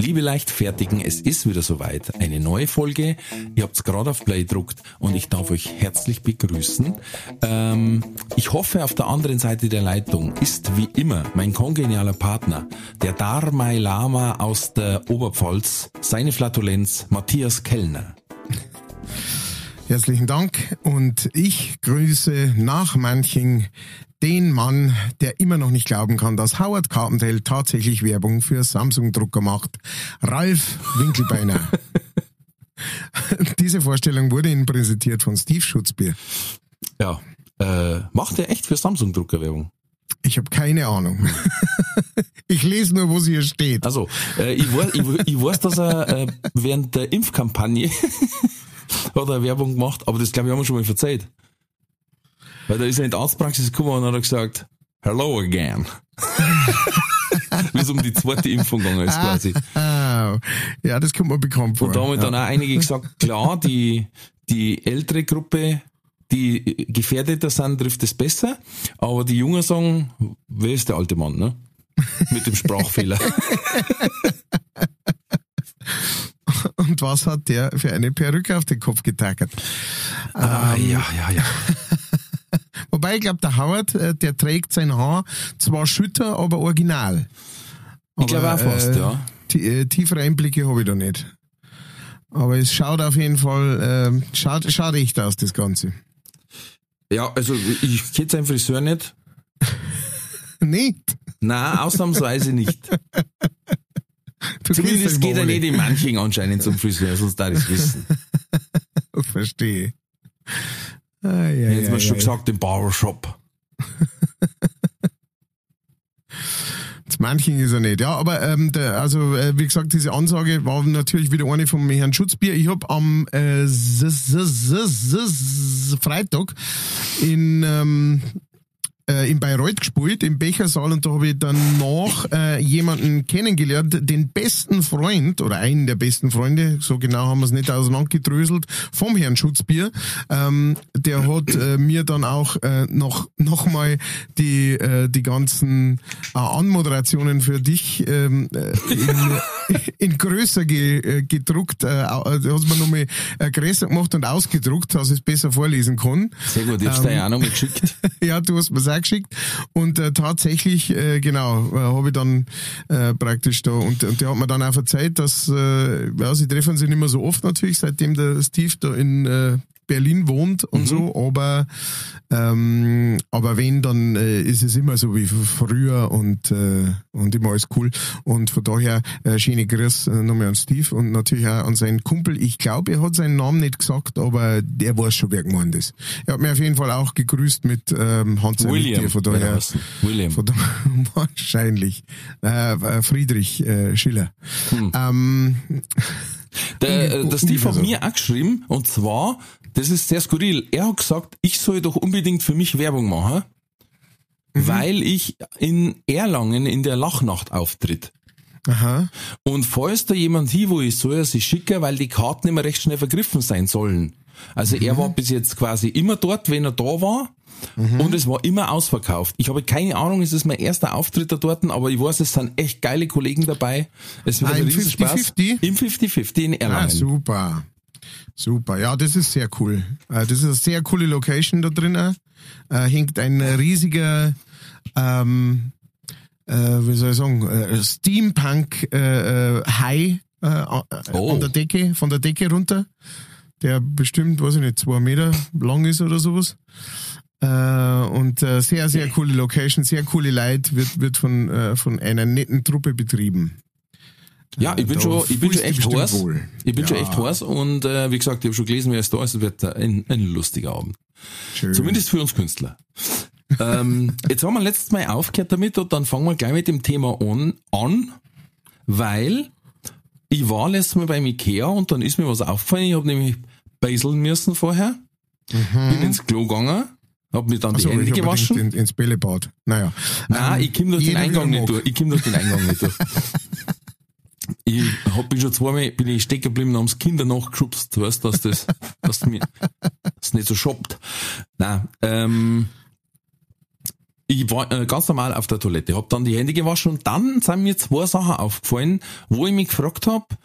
Liebe Leichtfertigen, es ist wieder soweit. Eine neue Folge. Ihr habt gerade auf Play gedruckt und ich darf euch herzlich begrüßen. Ähm, ich hoffe, auf der anderen Seite der Leitung ist wie immer mein kongenialer Partner, der Dharmai Lama aus der Oberpfalz, seine Flatulenz, Matthias Kellner. Herzlichen Dank und ich grüße nach Manching den Mann, der immer noch nicht glauben kann, dass Howard Carpendale tatsächlich Werbung für Samsung-Drucker macht. Ralf Winkelbeiner. Diese Vorstellung wurde Ihnen präsentiert von Steve Schutzbier. Ja, äh, macht er echt für Samsung-Drucker Werbung? Ich habe keine Ahnung. ich lese nur, wo sie hier steht. Also, äh, ich, weiß, ich, ich weiß, dass er äh, während der Impfkampagne hat er Werbung gemacht, aber das glaube ich haben wir schon mal verzeiht. Weil da ist er in die Arztpraxis gekommen und hat gesagt, hello again. Wie es um die zweite Impfung gegangen ist quasi. Ja, das kommt mir bekannt vor. Und da haben ja. dann auch einige gesagt, klar, die, die ältere Gruppe, die gefährdeter sind, trifft es besser, aber die Jungen sagen, wer ist der alte Mann, ne? Mit dem Sprachfehler. Und was hat der für eine Perücke auf den Kopf getackert? Ah, Ähm, ja, ja, ja. Wobei, ich glaube, der Howard, äh, der trägt sein Haar zwar schütter, aber original. Ich glaube auch fast, ja. Die, äh, tiefere Einblicke habe ich da nicht. Aber es schaut auf jeden Fall, äh, schaut, schaut echt aus, das Ganze. Ja, also ich kenne seinen Friseur nicht. Nicht? Nein, ausnahmsweise nicht. Du Zumindest geht er nicht in Manching anscheinend zum Friseur, sonst darf ich es wissen. Verstehe. Ah, ja, Jetzt ja, mal schon ja. gesagt, im Barbershop. Manchen ist er nicht. Ja, aber ähm, der, also äh, wie gesagt, diese Ansage war natürlich wieder eine vom Herrn Schutzbier. Ich habe am äh, Freitag in ähm, äh, in Bayreuth gespielt, im Bechersaal, und da habe ich dann noch äh, jemanden kennengelernt, den besten Freund oder einen der besten Freunde, so genau haben wir es nicht auseinandergedröselt, vom Herrn Schutzbier. Ähm, der hat äh, mir dann auch äh, noch, noch mal die, äh, die ganzen äh, Anmoderationen für dich ähm, äh, in, in größer ge, äh, gedruckt, äh, also hast mir nochmal äh, größer gemacht und ausgedruckt, dass ich es besser vorlesen kann. Sehr gut, ich hab's dir ja auch noch mal geschickt. Ja, du hast mir's geschickt. Und äh, tatsächlich, äh, genau, äh, habe ich dann äh, praktisch da, und, und der hat mir dann auch verzeiht, dass, äh, ja, sie treffen sich nicht mehr so oft natürlich, seitdem der Steve da in äh, Berlin wohnt und so, aber ähm, aber wenn, dann äh, ist es immer so wie früher und äh, und immer alles cool. Und von daher äh, schöne Grüß äh, nochmal an Steve und natürlich auch an seinen Kumpel. Ich glaube, er hat seinen Namen nicht gesagt, aber der weiß schon, wer gemeint ist. Er hat mir auf jeden Fall auch gegrüßt mit ähm, Hans William. Von wird er daher. William. von daher wahrscheinlich äh, äh, Friedrich äh, Schiller. Ähm, Der, der Steve hat mir auch geschrieben, und zwar, das ist sehr skurril, er hat gesagt, ich soll doch unbedingt für mich Werbung machen, Mhm. weil ich in Erlangen in der Lachnacht auftritt. aha. Und falls da jemand hin, wo ich soll er sich schicken, weil die Karten immer recht schnell vergriffen sein sollen. Also er war bis jetzt quasi immer dort, wenn er da war. Und es war immer ausverkauft. Ich habe keine Ahnung, es ist mein erster Auftritt da dort, aber ich weiß, es sind echt geile Kollegen dabei. Es wird Ah, ein im Riesenspaß. 50-50? Im 50-50 in Ah, Erlangen. super. Super. Ja, das ist sehr cool. Äh, Das ist eine sehr coole Location da drinnen. Äh, hängt ein riesiger, ähm, äh, wie soll ich sagen, äh, Steampunk äh, äh, High äh, Oh. an der Decke, von der Decke runter, der bestimmt, weiß ich nicht, zwei Meter lang ist oder sowas. Äh, und äh, sehr, sehr coole Location, sehr coole Leute, wird, wird von, äh, von einer netten Truppe betrieben. Ja, ich bin Da schon, ich bin schon echt wohl. Ich bin schon Ja. echt heiß und äh, wie gesagt, ich habe schon gelesen, wer ist da ist. Es wird ein, ein lustiger Abend. Schön. Zumindest für uns Künstler. ähm, jetzt haben wir letztes Mal aufgehört damit und dann fangen wir gleich mit dem Thema an, an weil ich war letztes Mal beim Ikea und dann ist mir was aufgefallen. Ich habe nämlich beiseln müssen vorher. Bin ins Klo gegangen, hab mir dann Mhm. Achso, die Hände gewaschen. in, ins Bällebad. Naja. Nein, Ähm, ich komm durch den Eingang nicht durch. Ich komm durch den Eingang nicht durch. Ich hab, bin schon zweimal, bin ich stecken geblieben, haben's Kinder nachgeschubst, weißt, dass das, dass mir, das nicht so shoppt. Nein, ähm, ich war äh, ganz normal auf der Toilette, hab dann die Hände gewaschen und dann sind mir zwei Sachen aufgefallen, wo ich mich gefragt hab,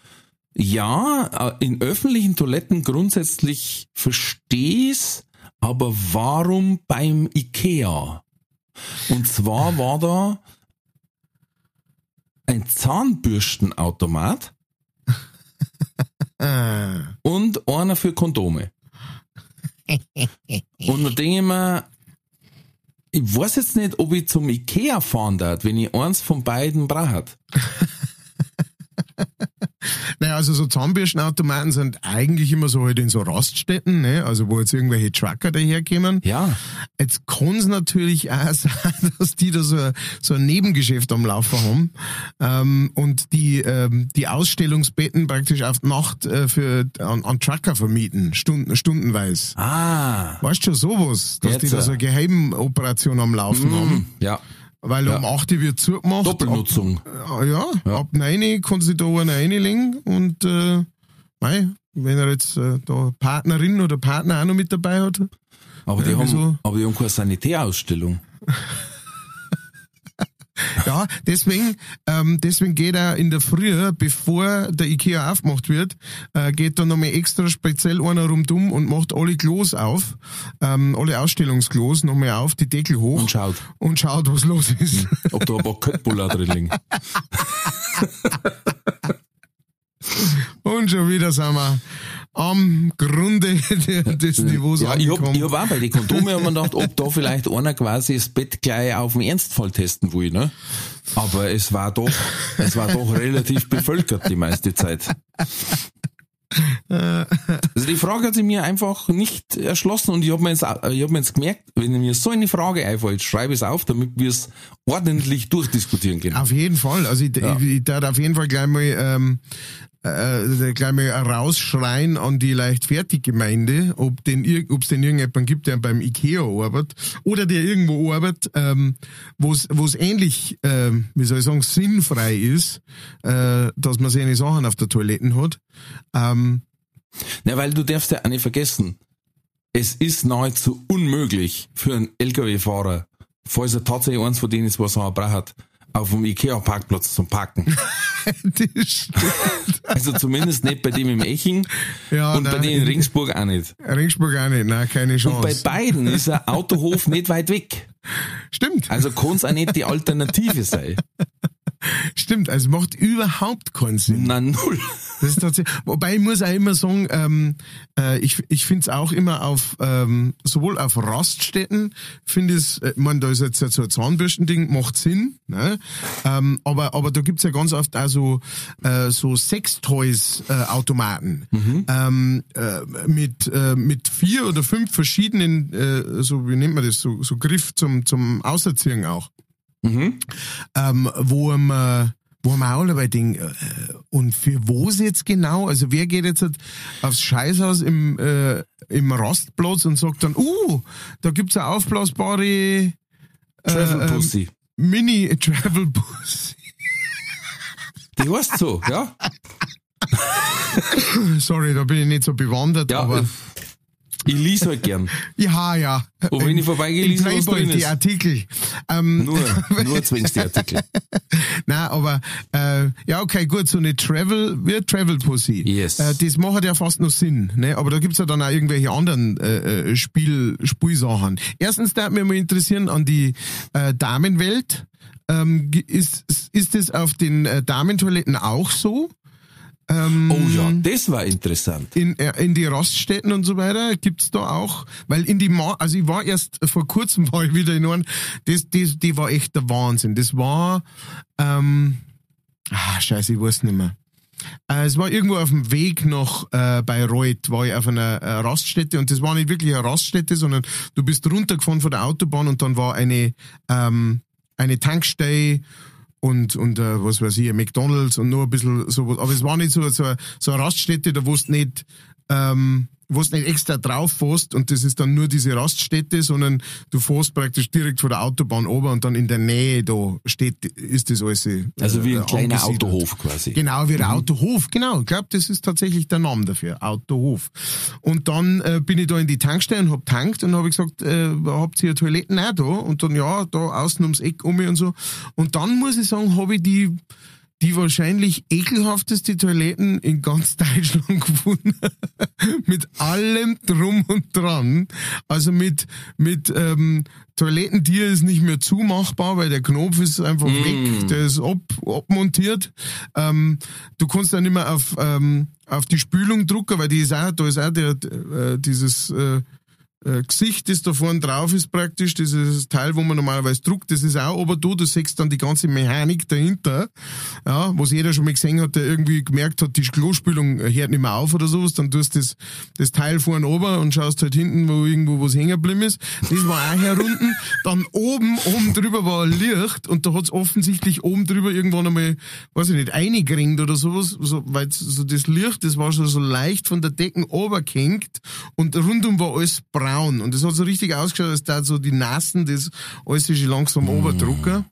ja, äh, in öffentlichen Toiletten grundsätzlich versteh's, aber warum beim Ikea? Und zwar war da ein Zahnbürstenautomat und einer für Kondome. Und da denke ich mir, ich weiß jetzt nicht, ob ich zum Ikea fahren darf, wenn ich eins von beiden brauche. naja, also so Zahnbürstenautomaten sind eigentlich immer so halt in so Raststätten, ne? also wo jetzt irgendwelche Trucker daherkommen. Ja. Jetzt kann es natürlich auch sein, dass die da so, so ein Nebengeschäft am Laufen haben ähm, und die, ähm, die Ausstellungsbetten praktisch auf die Nacht äh, für, an, an Trucker vermieten, stunden, stundenweise. Ah. Weißt du schon sowas, dass die Jetzt, da so eine Geheimoperation am Laufen haben? Hm, ja. Weil Ja. um 8 Uhr wird zugemacht. Doppelnutzung. Ab, ja, ab 9 kann sie da einer reinlegen und äh, mei, wenn er jetzt äh, da Partnerin oder Partner auch noch mit dabei hat. Aber die, Ja, haben, aber die haben keine Sanitärausstellung. Ja, deswegen, ähm, deswegen geht er in der Früh, bevor der Ikea aufgemacht wird, äh, geht da nochmal extra speziell einer rumdumm und macht alle Klos auf, ähm, alle Ausstellungsklos nochmal auf, die Deckel hoch Und schaut, und schaut, was los ist. ob da ein paar Köttbuller drin liegen. Und schon wieder sind wir am Grunde des Niveaus Ja, angekommen. ich hab auch bei den Kondome hab mir gedacht, ob da vielleicht einer quasi das Bett gleich auf den Ernstfall testen will, ne? Aber es war doch, es war doch relativ bevölkert die meiste Zeit. Also die Frage hat sich mir einfach nicht erschlossen und ich habe mir, jetzt, ich hab mir jetzt gemerkt, wenn mir so eine Frage einfällt, schreibe es auf, damit wir es ordentlich durchdiskutieren können. Auf jeden Fall. Also ich, Ja. ich, ich darf auf jeden Fall gleich mal, ähm, äh, gleich mal rausschreien an die Leichtfertiggemeinde, ob den, es denn irgendjemanden gibt, der beim Ikea arbeitet oder der irgendwo arbeitet, ähm, wo es ähnlich, ähm, wie soll ich sagen, sinnfrei ist, äh, dass man seine Sachen auf der Toilette hat. Ähm, Na, weil du darfst ja auch nicht vergessen, es ist nahezu unmöglich für einen LKW-Fahrer, falls er tatsächlich eins von denen ist, was er braucht, auf dem Ikea-Parkplatz zum Parken. das stimmt. Also zumindest nicht bei dem im Eching Ja, und bei nein, dem in in- Ringsburg auch nicht. Ringsburg auch nicht, nein, keine Und bei Chance. beiden ist ein Autohof nicht weit weg. Stimmt, Also kann es auch nicht die Alternative sein. stimmt. Also macht überhaupt keinen Sinn. Na null. Das ist tatsächlich, wobei ich muss auch immer sagen, ähm, äh, ich, ich finde es auch immer auf, ähm, sowohl auf Raststätten, finde es, äh, ich mein, da ist jetzt so ein Zahnbürstending, macht Sinn, ne? ähm, aber, aber da gibt's ja ganz oft auch so, äh, so Sextoys-Automaten ähm, äh, mit, äh, mit vier oder fünf verschiedenen, äh, so wie nennt man das, so, so Griff zum, zum Auserziehen auch Mhm. ähm, wo man wo man auch dabei denkt, äh, und für wo es jetzt genau, also wer geht jetzt aufs Scheißhaus im, äh, im Rastplatz und sagt dann, uh, da gibt's eine aufblasbare Travel ähm, Pussy. Mini-Travel-Bus. Die heißt so, ja? Sorry, da bin ich nicht so bewandert, Ja, aber äh, ich lese halt gern. ja, ja. Und wenn ich vorbeigehe, lese ich, was die. Artikel. Ähm, Nur, nur zwingst die Artikel. Nein, aber äh, ja, okay, gut, so eine Travel, wie Travel Pussy. Yes. Äh, das macht ja fast noch Sinn, ne? Aber da gibt's ja dann auch irgendwelche anderen äh, äh, Spiel, Spielsachen. Erstens da mich mal interessieren an die äh, Damenwelt. Ähm, ist, ist das auf den äh, Damentoiletten auch so? Ähm, Oh ja, das war interessant. in, äh, in die Raststätten und so weiter gibt's da auch, weil in die Ma also ich war erst vor kurzem war ich wieder in einem, das, das, die war echt der Wahnsinn. Das war, ähm, ah, scheiße, ich weiß nicht mehr. Äh, es war irgendwo auf dem Weg nach äh, Bayreuth, war ich auf einer äh, Raststätte und das war nicht wirklich eine Raststätte, sondern du bist runtergefahren von der Autobahn und dann war eine, ähm, eine Tankstelle und, und äh, was weiß ich, McDonalds und nur ein bisschen so, aber es war nicht so, so, so eine Raststätte, da wo du nicht ähm, wo du nicht extra drauf fährst und das ist dann nur diese Raststätte, sondern du fährst praktisch direkt vor der Autobahn ober und dann in der Nähe da steht, ist das alles. Äh, Also wie ein kleiner angesiedelt. Autohof quasi. Genau, wie ein Autohof, genau. Ich glaube, das ist tatsächlich der Name dafür, Autohof. Und dann äh, bin ich da in die Tankstelle und hab tankt und habe gesagt, äh, habt ihr Toiletten auch da? Und dann ja, da außen ums Eck um mich und so. Und dann muss ich sagen, habe ich die die wahrscheinlich ekelhafteste Toiletten in ganz Deutschland gefunden. mit allem drum und dran. Also mit, mit ähm, Toilettendier ist nicht mehr zumachbar, weil der Knopf ist einfach weg, der ist ab, abmontiert. Ähm, du kannst dann nicht mehr auf, ähm, auf die Spülung drucken, weil die ist auch, da ist auch der, äh, dieses äh, äh, Gesicht, das da vorne drauf ist praktisch, dieses Teil, wo man normalerweise druckt, das ist auch aber du, du siehst dann die ganze Mechanik dahinter, ja, was jeder schon mal gesehen hat, der irgendwie gemerkt hat, die Klospülung hört nicht mehr auf oder sowas, dann tust das, das Teil vorne ober und schaust halt hinten, wo irgendwo was hängen geblieben ist. Das war auch herunten. Dann oben, oben drüber war ein Licht und da hat's offensichtlich oben drüber irgendwann einmal, weiß ich nicht, eingeringt oder sowas, so, weil so das Licht, das war schon so leicht von der Decken obergehängt und rundum war alles braun. Und das hat so richtig ausgeschaut, als da so die alles ist schon langsam oberdrucken.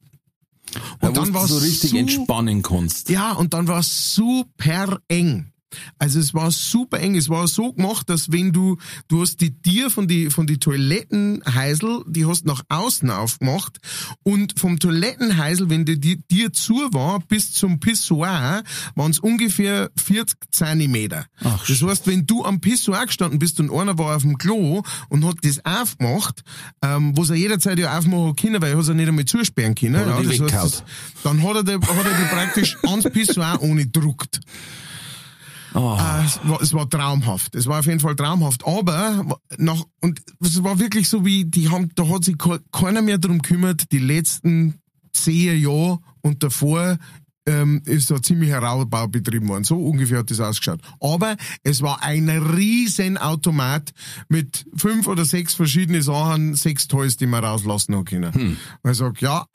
Ja, Und dann wo war du so richtig entspannen kannst. ja, und dann war es super eng. Also es war super eng. Es war so gemacht, dass wenn du, du hast die Tier von die, von die Toilettenheisel, die hast nach außen aufgemacht und vom Toilettenheisel, wenn die die Tier zu war, bis zum Pissoir, waren es ungefähr 40 Zentimeter. Ach, das heißt, wenn du am Pissoir gestanden bist und einer war auf dem Klo und hat das aufgemacht, ähm, was er jederzeit ja aufmachen können, weil er hat ja nicht einmal zusperren können. Ja, das heißt, das, dann hat er, die, hat er die praktisch ans Pissoir ohne gedruckt. Oh. Äh, es, war, es war traumhaft. Es war auf jeden Fall traumhaft. Aber nach, und es war wirklich so wie, die haben, da hat sich ke- keiner mehr drum gekümmert, die letzten zehn Jahre und davor ähm, ist da ziemlich Raubbau betrieben worden. So ungefähr hat das ausgeschaut. Aber es war ein riesen Automat mit fünf oder sechs verschiedene Sachen, sechs Toys, die man rauslassen hat können. Weil ich sag, ja,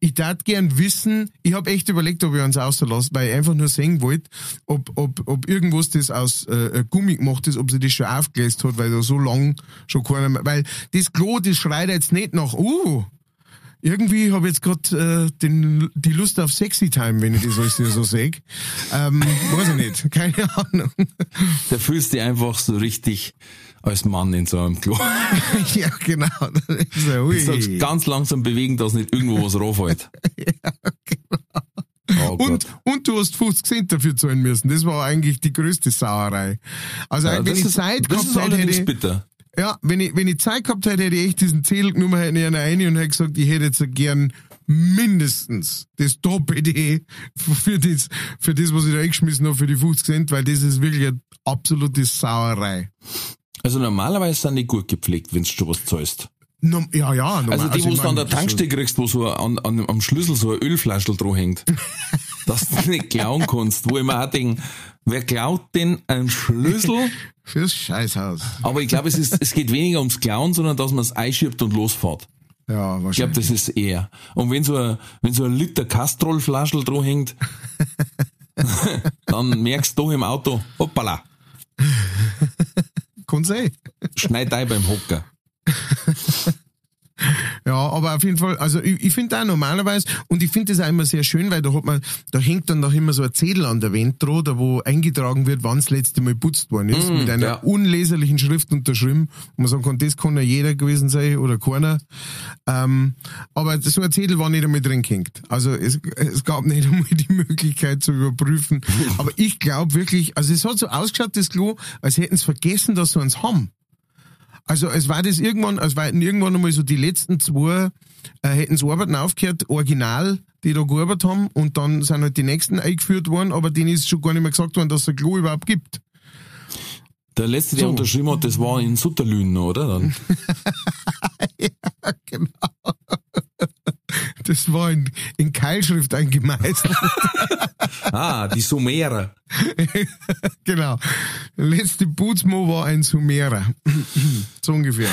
ich tat gern wissen, ich habe echt überlegt, ob ich uns auslasse, weil ich einfach nur sehen wollte, ob, ob, ob irgendwas, das aus äh, Gummi gemacht ist, ob sie das schon aufgelöst hat, weil da so lang schon keiner mehr, weil das Klo, das schreit jetzt nicht nach, uh, irgendwie habe ich jetzt gerade äh, den die Lust auf Sexy Time, wenn ich das alles so sehe. Ähm, weiß ich nicht, keine Ahnung. Da fühlst du dich einfach so richtig als Mann in so einem Klo. ja, genau. Das ist ja, ui. Du sagst ganz langsam bewegen, dass nicht irgendwo was raufhält. Oh Gott. Und, und du hast 50 Cent dafür zahlen müssen. Das war eigentlich die größte Sauerei. Also Ja, wenn ich ist, Zeit das gehabt hätte, bitter. ja, wenn ich, wenn ich Zeit gehabt hätte, hätte ich echt diesen Zettel genommen, hätte ich rein und hätte gesagt, ich hätte jetzt so gern mindestens das Doppelte für das, für das, was ich da eingeschmissen habe, für die 50 Cent, weil das ist wirklich eine absolute Sauerei. Also normalerweise sind die gut gepflegt, wenn du schon was zahlst. No, ja, ja. normal. Also die, wo ich du an der Tankstelle kriegst, wo so an, an, am Schlüssel so ein Ölflaschel dran hängt, dass du nicht klauen kannst, wo ich mir auch denke, wer klaut denn einen Schlüssel? Fürs Scheißhaus. Aber ich glaube, es, ist, es geht weniger ums Klauen, sondern dass man es einschiebt und losfährt. Ja, Ich glaube, wahrscheinlich. das ist eher. Und wenn so ein, wenn so ein Liter Castrol-Flaschel dran hängt, dann merkst du doch im Auto, hoppala, Kann sein. schneid ein beim Hocker. Ja, aber auf jeden Fall, also ich, ich finde auch normalerweise, und ich finde das auch immer sehr schön, weil da hat man, da hängt dann noch immer so ein Zettel an der Wand dran, da wo eingetragen wird, wann das letzte Mal putzt worden ist, mit einer ja. unleserlichen Schrift unterschrieben. Und man sagen kann, das kann ja jeder gewesen sein oder keiner. Ähm, aber so ein Zettel war nicht einmal drin gehängt. Also es, es gab nicht einmal die Möglichkeit zu überprüfen. aber ich glaube wirklich, also es hat so ausgeschaut, das Klo, als hätten sie vergessen, dass sie uns haben. Also es war das irgendwann, es waren irgendwann einmal so die letzten zwei, äh, hätten so Arbeiten aufgehört, original, die da gearbeitet haben und dann sind halt die nächsten eingeführt worden, aber denen ist schon gar nicht mehr gesagt worden, dass es ein Klo überhaupt gibt. Der letzte, der So. unterschrieben hat, das war in Sutterlünen, oder? Dann. genau. Das war in, in Keilschrift eingemeißelt. Ah, die Sumerer. genau. Der letzte Bootsmo war ein Sumerer. so ungefähr.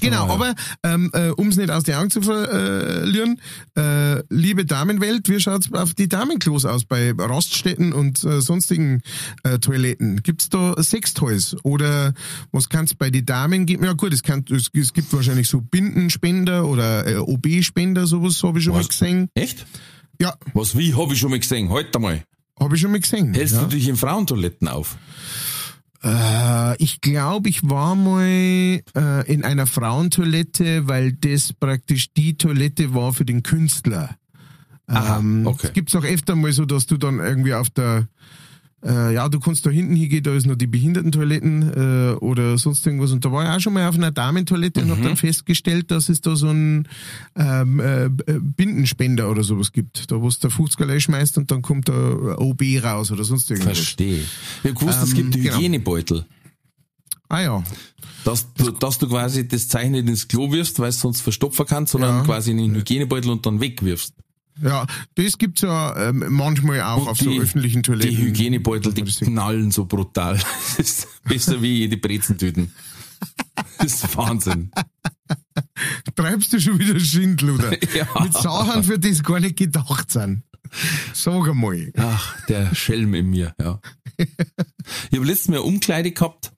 Genau, ja. aber ähm, äh, um es nicht aus den Augen zu verlieren, äh, liebe Damenwelt, wie schaut's auf die Damenklos aus bei Raststätten und äh, sonstigen äh, Toiletten? Gibt's da Sextoys oder was kann's bei den Damen geben? Ja gut, es, kann, es, es gibt wahrscheinlich so Bindenspender oder äh, OB-Spender, sowas habe ich schon Was? mal gesehen. Echt? Ja, Was, wie, habe ich schon mal gesehen. Halt einmal. habe ich schon mal gesehen. Hältst ja. du dich in Frauentoiletten auf? Äh, ich glaube, ich war mal äh, in einer Frauentoilette, weil das praktisch die Toilette war für den Künstler. Aha, ähm, okay. Es gibt's auch öfter mal so, dass du dann irgendwie auf der äh, ja, du kannst da hinten hingehen, da ist noch die Behindertentoiletten äh, oder sonst irgendwas. Und da war ich auch schon mal auf einer Damentoilette und Mhm. habe dann festgestellt, dass es da so einen ähm, äh, Bindenspender oder sowas gibt. Da wo du der 50er schmeißt und dann kommt da OB raus oder sonst irgendwas. Verstehe. Ich gewusst, es Ähm, gibt genau. Hygienebeutel. Ah ja. Dass du, dass du quasi das Zeichen nicht ins Klo wirfst, weil es sonst verstopfen kannst, sondern Ja. quasi in den Hygienebeutel und dann wegwirfst. Ja, das gibt's ja ähm, manchmal auch Und auf so öffentlichen Toiletten. Die Hygienebeutel, die knallen so brutal. Das ist besser wie die Brezentüten. Das ist Wahnsinn. Treibst du schon wieder Schindluder? Ja. Mit Sachen, für das gar nicht gedacht sind. Sag einmal. Ach, der Schelm in mir, ja. Ich habe letztes Mal eine Umkleide gehabt.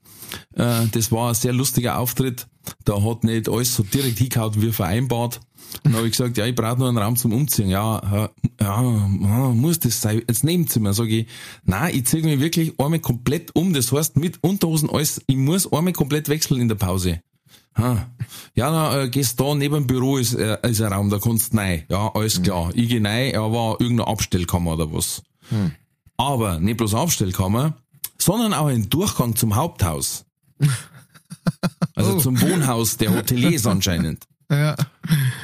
Äh, Das war ein sehr lustiger Auftritt. Da hat nicht alles so direkt hingehauen wie vereinbart. Dann habe ich gesagt, ja, ich brauche nur einen Raum zum Umziehen. Ja, ja, muss das sein? Jetzt Nebenzimmer. Sag ich, nein, ich ziehe mich wirklich einmal komplett um. Das heißt, mit Unterhosen alles, ich muss einmal komplett wechseln in der Pause. Ha. Ja, na, äh, gehst da neben dem Büro ist, äh, ist ein Raum, da kannst du rein. Ja, alles klar. Ich gehe rein, er war irgendeine Abstellkammer oder was. Aber nicht bloß Abstellkammer, sondern auch ein Durchgang zum Haupthaus. Also Oh. zum Wohnhaus der Hoteliers anscheinend. Ja.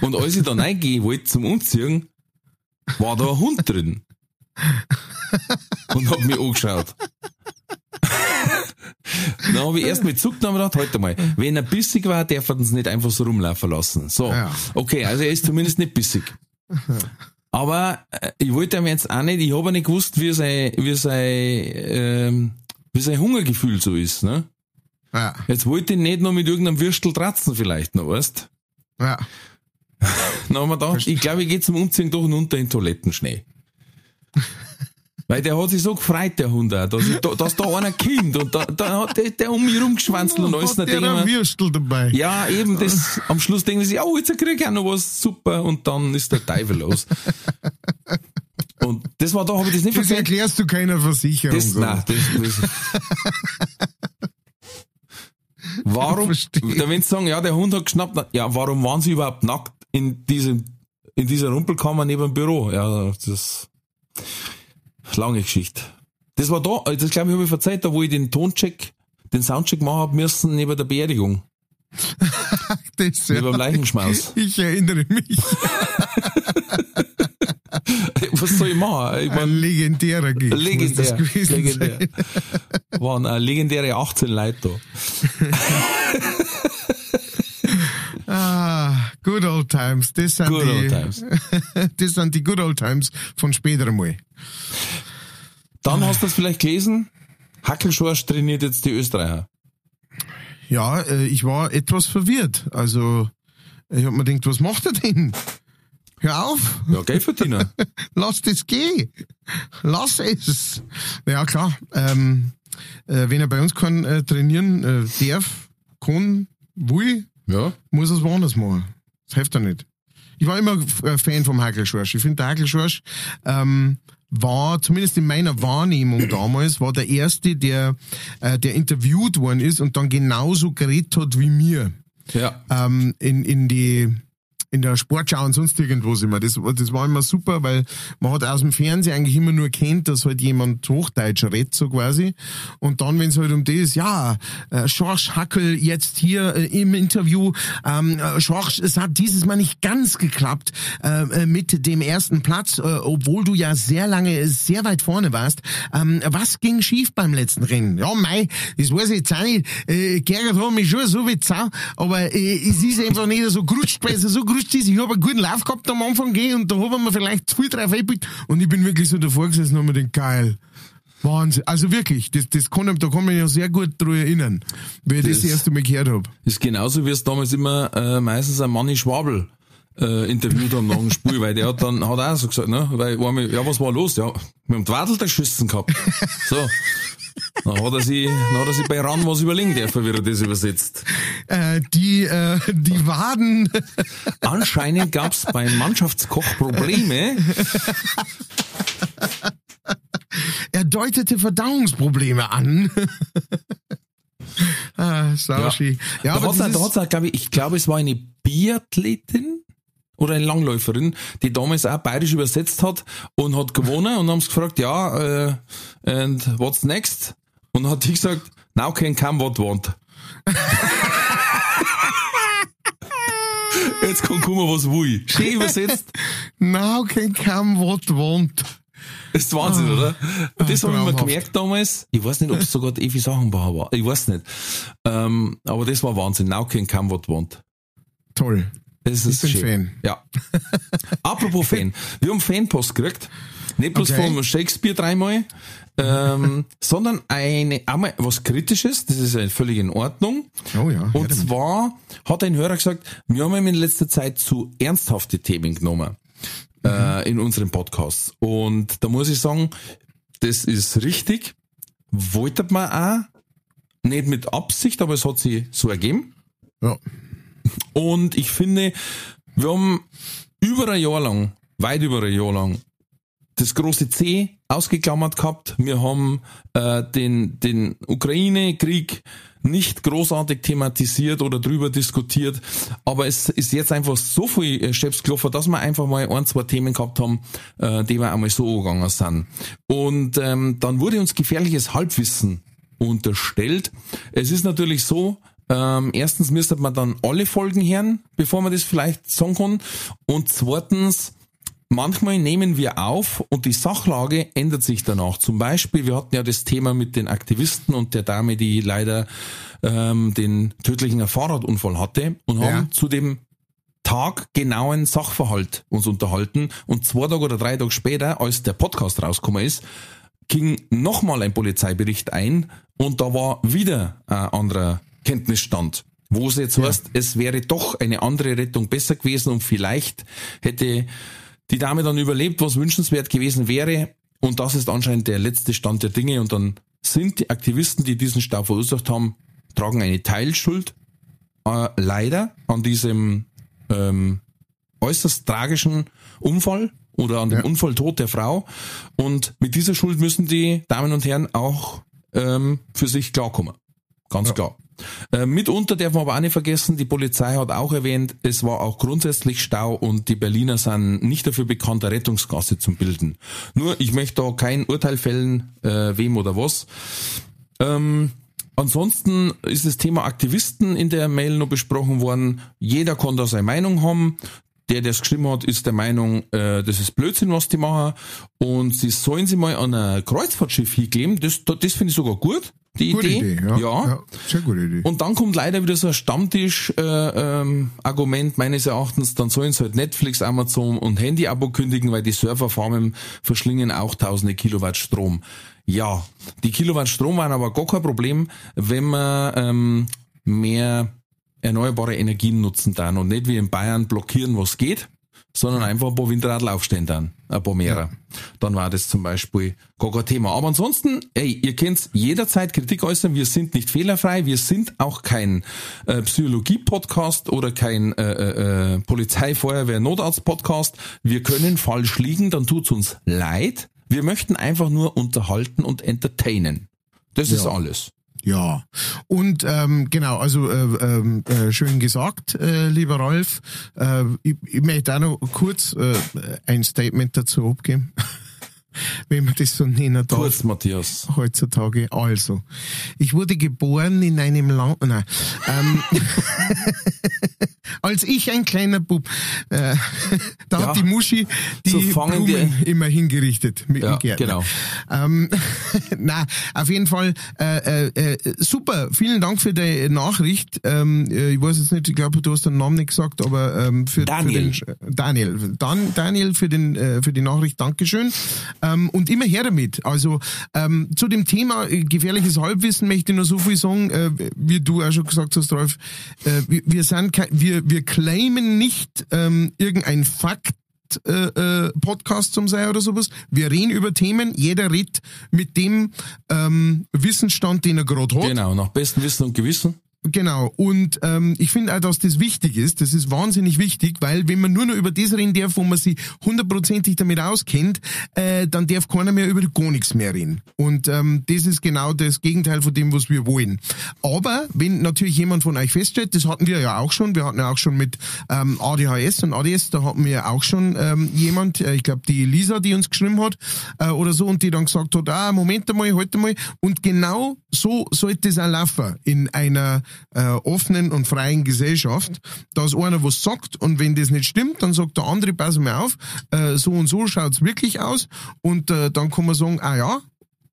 Und als ich da reingehen wollte zum Umziehen, war da ein Hund drin. Und hab mich angeschaut. Dann habe ich erst mal zuckt und gedacht, halt mal, wenn er bissig war, darf er uns nicht einfach so rumlaufen lassen. So, Ja. okay, also er ist zumindest nicht bissig. Aber äh, ich wollte ihm jetzt auch nicht, ich habe nicht gewusst, wie sein, wie sein, ähm, wie sein Hungergefühl so ist, ne? Ja. Jetzt wollte ich nicht noch mit irgendeinem Würstel tratzen vielleicht noch, weißt? Ja. Dann haben wir gedacht, ich glaube, ich gehe zum Umziehen doch runter in den Toilettenschnee. Weil der hat sich so gefreut, der Hund auch, dass, ich, da, dass da einer kommt und da, da hat der, der um mich rumgeschwanzelt und alles. Hat der ein Würstel dabei? ja, eben, das, am Schluss denken sie, oh, jetzt krieg ich auch noch was, super, und dann ist der Teufel los. Und das war da, habe ich das nicht Das vergessen. erklärst du keiner Versicherung. Das, so. nein, das, das. Warum, da wenn sie sagen, ja, der Hund hat geschnappt, ja, warum waren sie überhaupt nackt in diesem, in dieser Rumpelkammer neben dem Büro? Ja, das, lange Geschichte. Das war da, das glaube ich, habe ich verzeiht, da wo ich den Toncheck, den Soundcheck machen hab müssen neben der Beerdigung, Das, neben dem ja. Leichenschmaus. Ich erinnere mich. Was soll ich machen? Ich Ein mein, legendärer Gig. legendär, legendär. Sein. Waren äh, legendäre 18 Leute da. Ah, good old times. Das sind Good die, old times. das sind die good old times von später mal. Dann hast du das vielleicht gelesen. Hackelschorsch trainiert jetzt die Österreicher. Ja, äh, ich war etwas verwirrt. Also, ich hab mir gedacht, was macht er denn? Hör auf, Ja, Geldverdiener. lass das gehen. Lass es. Ja, klar. Ähm, äh, wenn er bei uns kann äh, trainieren äh, darf, kann, will, ja. muss er es woanders machen. Das hilft er nicht. Ich war immer äh, Fan vom Hakelschorsch. Ich finde, der Hakelschorsch ähm, war, zumindest in meiner Wahrnehmung damals, war der Erste, der, äh, der interviewt worden ist und dann genauso geredet hat wie mir Ja. ähm, in, in die in der Sportschau und sonst irgendwas immer. Das, das war immer super, weil man hat aus dem Fernsehen eigentlich immer nur kennt, dass halt jemand Hochdeutsch redet, so quasi. Und dann, wenn es halt um das, ja, äh, Schorsch Hackel jetzt hier äh, im Interview, ähm, äh, Schorsch, es hat dieses Mal nicht ganz geklappt äh, äh, mit dem ersten Platz, äh, obwohl du ja sehr lange sehr weit vorne warst. Ähm, was ging schief beim letzten Rennen? Ja, mei, das weiß ich jetzt auch nicht. Äh, Gerhard hat mich schon so wie aber äh, es ist einfach nicht so gerutscht, es so gerutscht ist. Ich habe einen guten Lauf gehabt am Anfang gehen und da haben wir vielleicht zu viel drauf eingebildet und ich bin wirklich so davor gesessen und hab mir gedacht, geil. Wahnsinn. Also wirklich, das, das kann, da kann man ja sehr gut dran erinnern, weil ich das, Das- das erste Mal gehört habe. ist genauso wie es damals immer äh, meistens ein Manni Schwabel äh, interviewt haben nach dem Spiel, weil der hat dann hat auch so gesagt, ne, weil einmal, ja, was war los? Ja, wir haben Twadel geschissen gehabt. So. Dann hat er sich, dann hat er sich bei Ran was überlegen dürfen, wie er das übersetzt. Äh, die, äh, die Waden, Anscheinend gab's beim Mannschaftskoch Probleme. er deutete Verdauungsprobleme an. ah, Sauschi. Ja, da aber das auch, da auch, glaube ich, ich glaube, es war eine Biathletin oder eine Langläuferin, die damals auch bayerisch übersetzt hat und hat gewonnen und haben sie gefragt, ja, äh, and what's next? Und dann hat die gesagt, now can come what want. Jetzt kann kommen, was will. Schön übersetzt. now can come what want. Das ist Wahnsinn, oder? Und das habe ich mir gemerkt damals. Ich weiß nicht, ob es sogar die Evi Sachenbauer war. Ich weiß nicht. Ähm, aber das war Wahnsinn. Now can come what want. Toll. Das ist bin schön. Fan. Ja. Apropos Fan. Wir haben Fanpost gekriegt. Nicht bloß Okay. vom Shakespeare dreimal, ähm, sondern eine, einmal was Kritisches. Das ist ja völlig in Ordnung. Oh ja. Und zwar hat ein Hörer gesagt, wir haben in letzter Zeit zu ernsthafte Themen genommen äh, in unseren Podcasts. Und da muss ich sagen, das ist richtig. Wollte man auch. Nicht mit Absicht, aber es hat sich so ergeben. ja. Und ich finde, wir haben über ein Jahr lang, weit über ein Jahr lang, das große C ausgeklammert gehabt. Wir haben äh, den, den Ukraine-Krieg nicht großartig thematisiert oder drüber diskutiert, aber es ist jetzt einfach so viel äh, Steps gelaufen, dass wir einfach mal ein, zwei Themen gehabt haben, äh, die wir einmal so angegangen sind. Und ähm, dann wurde uns gefährliches Halbwissen unterstellt. Es ist natürlich so, ähm, erstens müsste man dann alle Folgen hören, bevor man das vielleicht sagen kann. Und zweitens, manchmal nehmen wir auf und die Sachlage ändert sich danach. Zum Beispiel, wir hatten ja das Thema mit den Aktivisten und der Dame, die leider ähm, den tödlichen Fahrradunfall hatte und haben Ja. zu dem Tag genauen Sachverhalt uns unterhalten und zwei Tage oder drei Tage später, als der Podcast rausgekommen ist, ging nochmal ein Polizeibericht ein und da war wieder ein anderer Kenntnisstand. Wo es jetzt heißt, es wäre doch eine andere Rettung besser gewesen und vielleicht hätte die Dame dann überlebt, was wünschenswert gewesen wäre. Und das ist anscheinend der letzte Stand der Dinge. Und dann sind die Aktivisten, die diesen Stau verursacht haben, tragen eine Teilschuld äh, leider an diesem ähm, äußerst tragischen Unfall oder an dem Ja. Unfalltod der Frau. Und mit dieser Schuld müssen die Damen und Herren auch ähm, für sich klarkommen. Ganz klar. Äh, mitunter darf man aber auch nicht vergessen, die Polizei hat auch erwähnt, es war auch grundsätzlich Stau und die Berliner sind nicht dafür bekannt, eine Rettungsgasse zu bilden. Nur, ich möchte da kein Urteil fällen, äh, wem oder was. Ähm, ansonsten ist das Thema Aktivisten in der Mail noch besprochen worden. Jeder kann da seine Meinung haben. Der, der es geschrieben hat, ist der Meinung, äh, das ist Blödsinn, was die machen. Und sie sollen sie mal an ein Kreuzfahrtschiff hinkleben. Das, das finde ich sogar gut, die Gute Idee. Idee, ja. ja. Sehr gute Idee. Und dann kommt leider wieder so ein Stammtisch-Argument meines Erachtens, dann sollen sie halt Netflix, Amazon und Handy-Abo kündigen, weil die Serverfarmen verschlingen auch tausende Kilowatt Strom. Ja, die Kilowatt Strom waren aber gar kein Problem, wenn man ähm, mehr erneuerbare Energien nutzen dann und nicht wie in Bayern blockieren, was geht, sondern einfach ein paar Windradl aufstellen dann, ein paar mehrere. Dann war das zum Beispiel gar kein Thema. Aber ansonsten, ey, ihr könnt jederzeit Kritik äußern, wir sind nicht fehlerfrei, wir sind auch kein äh, Psychologie-Podcast oder kein äh, äh, äh, Polizei, Feuerwehr, Notarzt-Podcast. Wir können falsch liegen, dann tut's uns leid. Wir möchten einfach nur unterhalten und entertainen. Das ist Ja. alles. Ja, und ähm, genau, also äh, ähm, äh, schön gesagt, äh, lieber Ralf. Äh, ich, ich möchte auch noch kurz äh, ein Statement dazu abgeben, wenn man das so nennen darf. Kurz, Matthias. Heutzutage. Also, ich wurde geboren in einem Land. Nein, ähm, als ich ein kleiner Bub, äh, da Ja, hat die Muschi die so Blumen immer hingerichtet mit Ja, dem Gärtner. genau. Ähm, na, auf jeden Fall äh, äh, äh, super. Vielen Dank für die Nachricht. Ähm, äh, ich weiß jetzt nicht, ich glaube, du hast den Namen nicht gesagt, aber ähm, für, Daniel. für den Daniel, Dan, Daniel für den äh, für die Nachricht. Dankeschön. Ähm, und immer her damit. Also ähm, zu dem Thema äh, gefährliches Halbwissen möchte ich nur so viel sagen, äh, wie du auch schon gesagt hast, Rolf. Äh, wir, wir sind kein, wir, wir claimen nicht ähm, irgendein Fakt äh, äh, Podcast zum sein oder sowas. Wir reden über Themen, jeder redet mit dem ähm, Wissensstand, den er gerade hat. Genau, nach bestem Wissen und Gewissen. Genau, und ähm, ich finde auch, dass das wichtig ist. Das ist wahnsinnig wichtig, weil wenn man nur noch über das reden darf, wo man sich hundertprozentig damit auskennt, äh, dann darf keiner mehr über gar nichts mehr reden. Und ähm, das ist genau das Gegenteil von dem, was wir wollen. Aber wenn natürlich jemand von euch feststellt, das hatten wir ja auch schon, wir hatten ja auch schon mit ähm, ADHS und ADS, da hatten wir auch schon ähm, jemand, äh, ich glaube die Lisa, die uns geschrieben hat äh, oder so, und die dann gesagt hat, ah, Moment einmal, halt einmal. Und genau so sollte es auch laufen in einer äh, offenen und freien Gesellschaft, dass einer was sagt und wenn das nicht stimmt, dann sagt der andere, pass mal auf, äh, so und so schaut's wirklich aus und äh, dann kann man sagen, ah ja,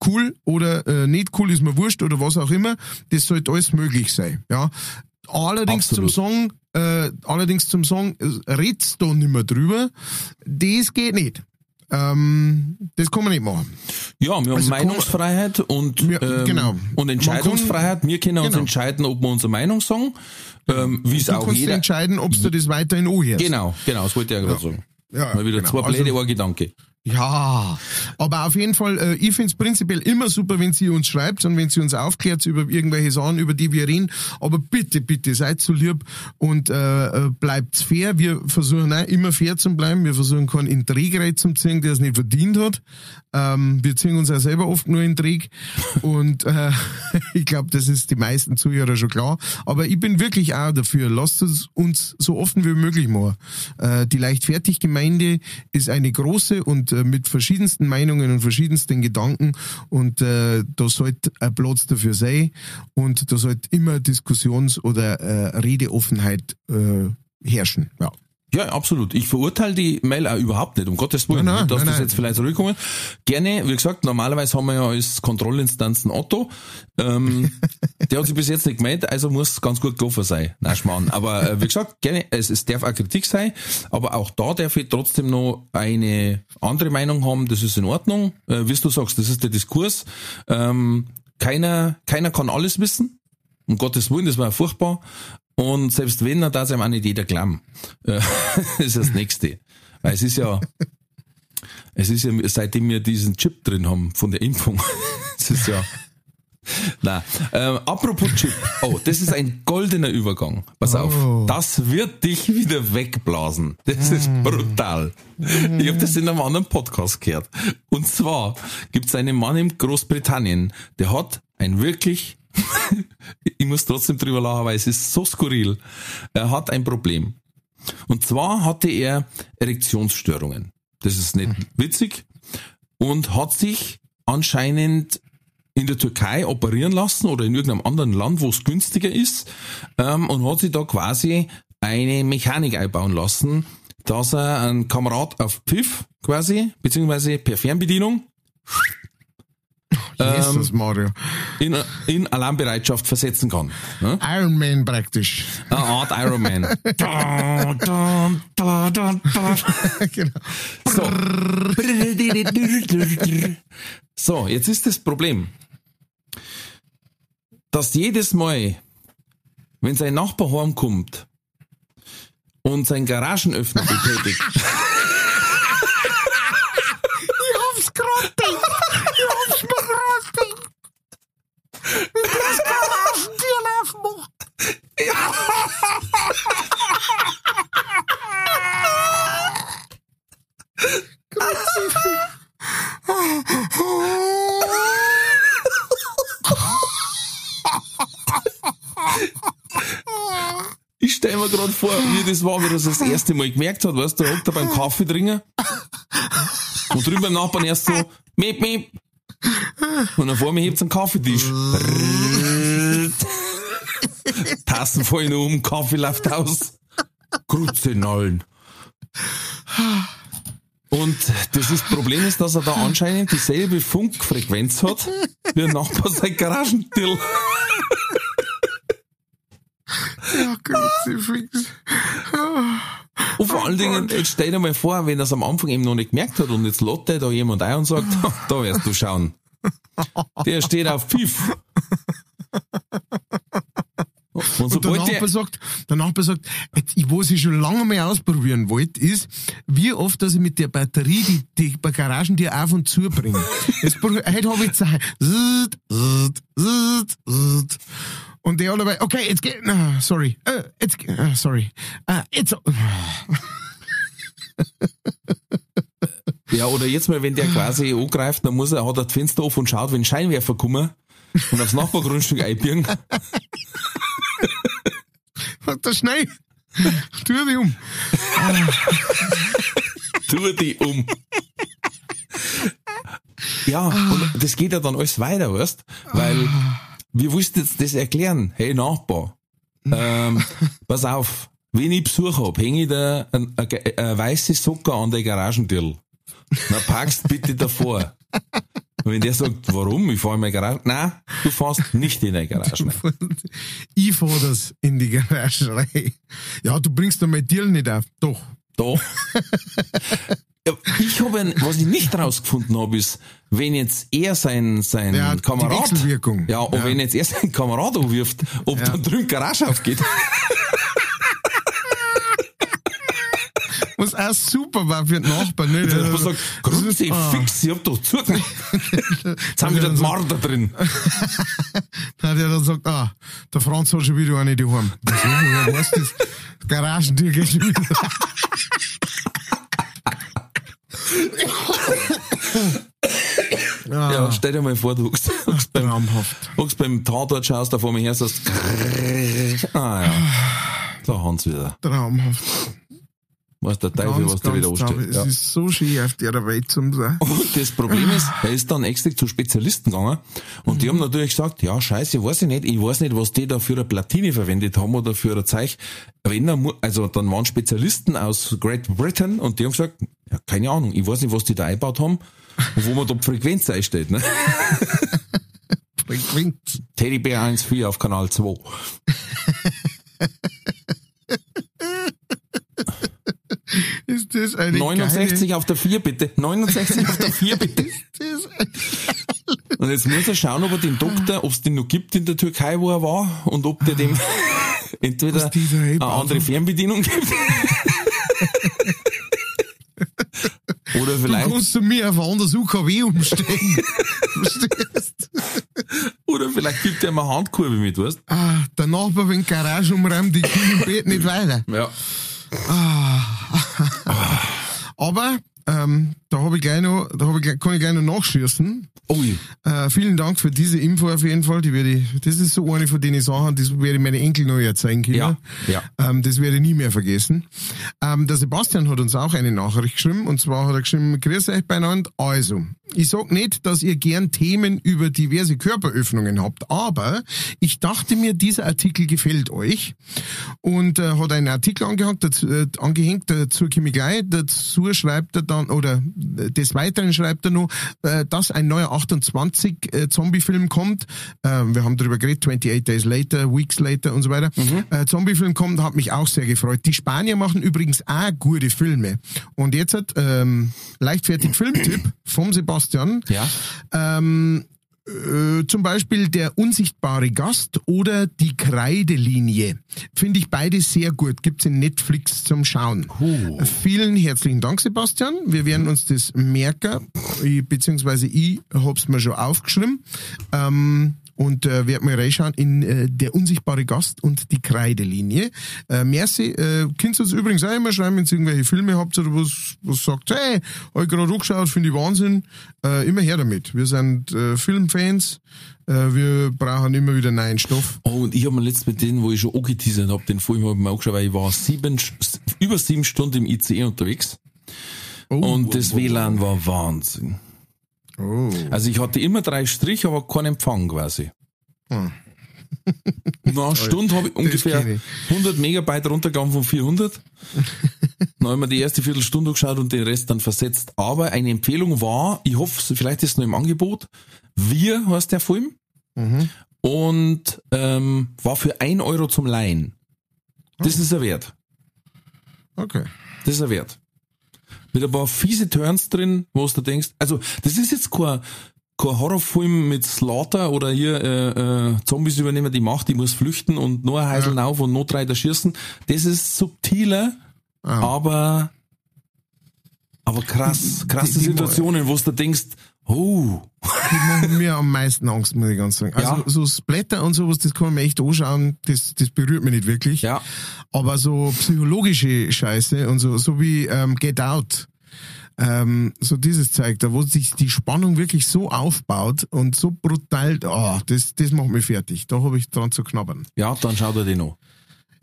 cool oder äh, nicht cool ist mir wurscht oder was auch immer, das sollte alles möglich sein. Ja. Allerdings Absolut. zum Song, äh, allerdings zum Song, äh, red's da nicht mehr drüber, das geht nicht. Ähm, das kann man nicht machen. Ja, wir haben Also Meinungsfreiheit und, Ja, ähm, genau. und Entscheidungsfreiheit. Wir können uns Genau. entscheiden, ob wir unsere Meinung sagen, ähm, wie es Du auch kannst jeder. entscheiden, ob du das weiterhin anhörst. Genau, genau, das wollte ich ja gerade sagen. Ja, Mal wieder genau. zwei Also- blöde Ohrgedanke. Ja, aber auf jeden Fall, äh, ich find's prinzipiell immer super, wenn sie uns schreibt und wenn sie uns aufklärt über irgendwelche Sachen, über die wir reden. Aber bitte, bitte, seid so lieb und äh, äh, bleibt fair. Wir versuchen auch immer fair zu bleiben. Wir versuchen keinen in zu ziehen, der es nicht verdient hat. Ähm, wir ziehen uns auch selber oft nur in Träg. Und äh, ich glaube, das ist die meisten Zuhörer schon klar. Aber ich bin wirklich auch dafür. Lasst es uns so offen wie möglich machen. Äh, die Leichtfertig-Gemeinde ist eine große und äh, mit verschiedensten Meinungen und verschiedensten Gedanken und äh, da sollte ein Platz dafür sein und da sollte immer Diskussions- oder äh, Redeoffenheit äh, herrschen. Ja. Ja, absolut. Ich verurteile die Mail auch überhaupt nicht, um Gottes Willen. Nein, nein, dass nein, das nein. jetzt vielleicht zurückkommen. Gerne, wie gesagt, normalerweise haben wir ja als Kontrollinstanzen Otto. Ähm, der hat sich bis jetzt nicht gemeldet, also muss ganz gut gelaufen sein. Nein, Schmarrn. Aber äh, wie gesagt, gerne, es, es darf auch Kritik sein, aber auch da darf ich trotzdem noch eine andere Meinung haben, das ist in Ordnung. Äh, wie du sagst, das ist der Diskurs. Ähm, keiner, keiner kann alles wissen. Um Gottes Willen, das war furchtbar. Und selbst wenn, dann darf es einem auch nicht jeder glauben. Äh, das ist das Nächste. Weil es ist ja, es ist ja, seitdem wir diesen Chip drin haben von der Impfung, es ist ja, na, ähm, apropos Chip, oh, das ist ein goldener Übergang. Pass auf, Oh. das wird dich wieder wegblasen. Das ist brutal. Ich habe das in einem anderen Podcast gehört. Und zwar gibt es einen Mann in Großbritannien, der hat ein wirklich, ich muss trotzdem drüber lachen, weil es ist so skurril. Er hat ein Problem. Und zwar hatte er Erektionsstörungen. Das ist nicht witzig. Und hat sich anscheinend in der Türkei operieren lassen oder in irgendeinem anderen Land, wo es günstiger ist, ähm, und hat sich da quasi eine Mechanik einbauen lassen, dass er einen Kamerad auf Pfiff quasi, beziehungsweise per Fernbedienung Jesus Mario. in, in Alarmbereitschaft versetzen kann. Ne? Iron Man praktisch. Eine Art Iron Man. genau. So. so, jetzt ist das Problem, dass jedes Mal, wenn sein Nachbar heimkommt und sein Garagenöffner betätigt, Ich hab's grad gedacht. Ich hab's mir grad gedacht. Das Garagentürlauf macht. ich stelle mir gerade vor, wie das war, wie das das erste Mal gemerkt hat, weißt du, da hockt beim Kaffee trinken und drüben beim Nachbarn erst so, miep, miep. Und dann vor mir hebt's einen Kaffeetisch. Tassen fallen um, Kaffee läuft aus. Grüße Nollen. Und das, ist, das Problem ist, dass er da anscheinend dieselbe Funkfrequenz hat, wie ein Nachbar sein Garagentür. Ja, Kruzifix. Und vor allen Dingen, jetzt stell dir mal vor, wenn er es am Anfang eben noch nicht gemerkt hat und jetzt lotte da jemand ein und sagt, da wirst du schauen. Der steht auf Pfiff. Und Und der Nachbar sagt, der Nachbar sagt, was ich schon lange mal ausprobieren wollte, ist, wie oft, dass ich mit der Batterie die, die Garagentür auf und zu bringe. Jetzt, heute habe ich Zeit. Und der alle okay, jetzt geht, ah, sorry, äh, jetzt, ah, sorry, ah, jetzt, ja, oder jetzt mal, wenn der quasi angreift, dann muss er, hat er das Fenster auf und schaut, wenn Scheinwerfer kommen und aufs Nachbargrundstück einbiegen. da schnell, tu dich um. tu die um. Ja, und das geht ja dann alles weiter, weißt? Weil, wie willst du jetzt das erklären? Hey Nachbar, ähm, pass auf, wenn ich Besuch hab, hänge ich da ein, ein, ein weiße Socker an der Garagentür. Na, packst bitte davor. Und wenn der sagt, warum? Ich fahre in meine Garage. Nein, du fährst nicht in deine Garage. rein. Ich fahr das in die Garage rein. Ja, du bringst da mein Tier nicht auf. Doch. Ja, Ich habe, ein- was ich nicht rausgefunden habe, ist, wenn jetzt er sein, sein Ja, Kamerad, ja, und Ja. wenn jetzt er seinen Kamerad anwirft, ob da drüben Garage aufgeht. Was auch super war für den Nachbarn, ne? Der hat sagt, Grüße, Ah. fix, ich hab doch zugemacht. Jetzt haben wieder die Marder drin. Na, der dann sagt, ah, der Franz hat schon wieder eine daheim. Wieso, woher weißt du das? Garagentür geht schon wieder. Ja, stell dir mal vor, du huckst, huckst beim, Traumhaft. huckst beim Tatort, schaust da vor mir her, sagst, ah ja, da haben sie wieder. Traumhaft. Weiß der Teufel, was da wieder ansteht. Es Ja. ist so schön auf der Welt zum sein. Und das Problem ist, er ist dann extra zu Spezialisten gegangen und die haben natürlich gesagt, ja, scheiße, weiß ich nicht, ich weiß nicht, was die da für eine Platine verwendet haben oder für ein Zeug. Wenn er, also dann waren Spezialisten aus Great Britain und die haben gesagt, ja, keine Ahnung, ich weiß nicht, was die da eingebaut haben und wo man da die Frequenz einstellt, ne? Frequenz. Teddybär 1.4 auf Kanal 2. Ist das eine 69 auf der 4 bitte. 69 auf der 4 bitte. Geile, ist das eine, Und jetzt muss er schauen, ob er den Doktor, ob es den noch gibt in der Türkei, wo er war, und ob der dem entweder eine andere Fernbedienung gibt. Oder du vielleicht, kannst zu mir auf ein anderes UKW umsteigen. Verstehst? oder vielleicht gibt er mal eine Handkurve mit, weißt Ah, der Nachbar, wenn die Garage umräumt, die Bett nicht weiter. Ja. Aber, ähm, da habe ich gleich noch, da habe ich, kann ich gleich noch nachschießen. Ui. Äh, vielen Dank für diese Info auf jeden Fall. Die werde das ist so eine von den Sachen, das werde ich meine Enkel noch erzählen können. Ja, ja. Ähm, das werde ich nie mehr vergessen. Ähm, der Sebastian hat uns auch eine Nachricht geschrieben und zwar hat er geschrieben, grüß euch beieinander. Also, ich sag nicht, dass ihr gern Themen über diverse Körperöffnungen habt, aber ich dachte mir, dieser Artikel gefällt euch und äh, hat einen Artikel angehängt, dazu, äh, angehängt, dazu komme ich gleich, dazu schreibt er dann, oder des Weiteren schreibt er noch, äh, dass ein neuer 28 äh, Zombie-Film kommt. Äh, wir haben darüber geredet, 28 Days Later, Weeks Later und so weiter. Äh, Zombie-Film kommt, hat mich auch sehr gefreut. Die Spanier machen übrigens auch gute Filme. Und jetzt hat ähm, leichtfertig Filmtipp vom Sebastian. Ja. Ähm, äh, zum Beispiel der unsichtbare Gast oder die Kreidelinie. Finde ich beide sehr gut. Gibt's in Netflix zum Schauen. Äh, Vielen herzlichen Dank, Sebastian. Wir werden uns das merken, beziehungsweise ich hab's mir schon aufgeschrieben. Ähm, und äh, werd mal reinschauen in äh, der unsichtbare Gast und die Kreidelinie. Äh, merci, äh, könnt ihr uns übrigens auch immer schreiben, wenn ihr irgendwelche Filme habt oder was, was sagt, hey, hab ich gerade angeschaut, finde ich Wahnsinn. Äh, immer her damit. Wir sind äh, Filmfans, äh, wir brauchen immer wieder neuen Stoff. Oh, und ich habe mir letztens mit denen, wo ich schon angeteasert habe, den Film habe ich mir auch geschaut, weil ich war sieben, über sieben Stunden im ICE unterwegs. Oh, Und das WLAN war Wahnsinn. Oh. Also ich hatte immer drei Strich, aber keinen Empfang quasi. Hm. Nach einer Stunde habe ich ungefähr kenn 100 Megabyte runtergegangen von 400. dann habe ich mir die erste Viertelstunde geschaut und den Rest dann versetzt. Aber eine Empfehlung war, ich hoffe, vielleicht ist es noch im Angebot, Wir heißt der Film. Mhm. Und ähm, war für ein Euro zum Leihen. Das ist er wert. Okay. Das ist er wert. Mit ein paar fiese Turns drin, wo du denkst, also das ist jetzt kein, kein Horrorfilm mit Slaughter oder hier äh, äh, Zombies übernehmen die Macht, die muss flüchten und nur ein Heisel auf und Notreiter schießen. Das ist subtiler, aber aber krass, krasse die- die- Situationen, wo du denkst, oh, Die machen mir am meisten Angst, muss ich ganz sagen. Also Ja. so Splatter und sowas, das kann man mir echt anschauen, das, das berührt mich nicht wirklich. ja, Aber so psychologische Scheiße und so, so wie ähm, Get Out, ähm, so dieses Zeug, da wo sich die Spannung wirklich so aufbaut und so brutal, oh, das, das macht mich fertig. Da habe ich dran zu knabbern. ja, dann schau dir den an.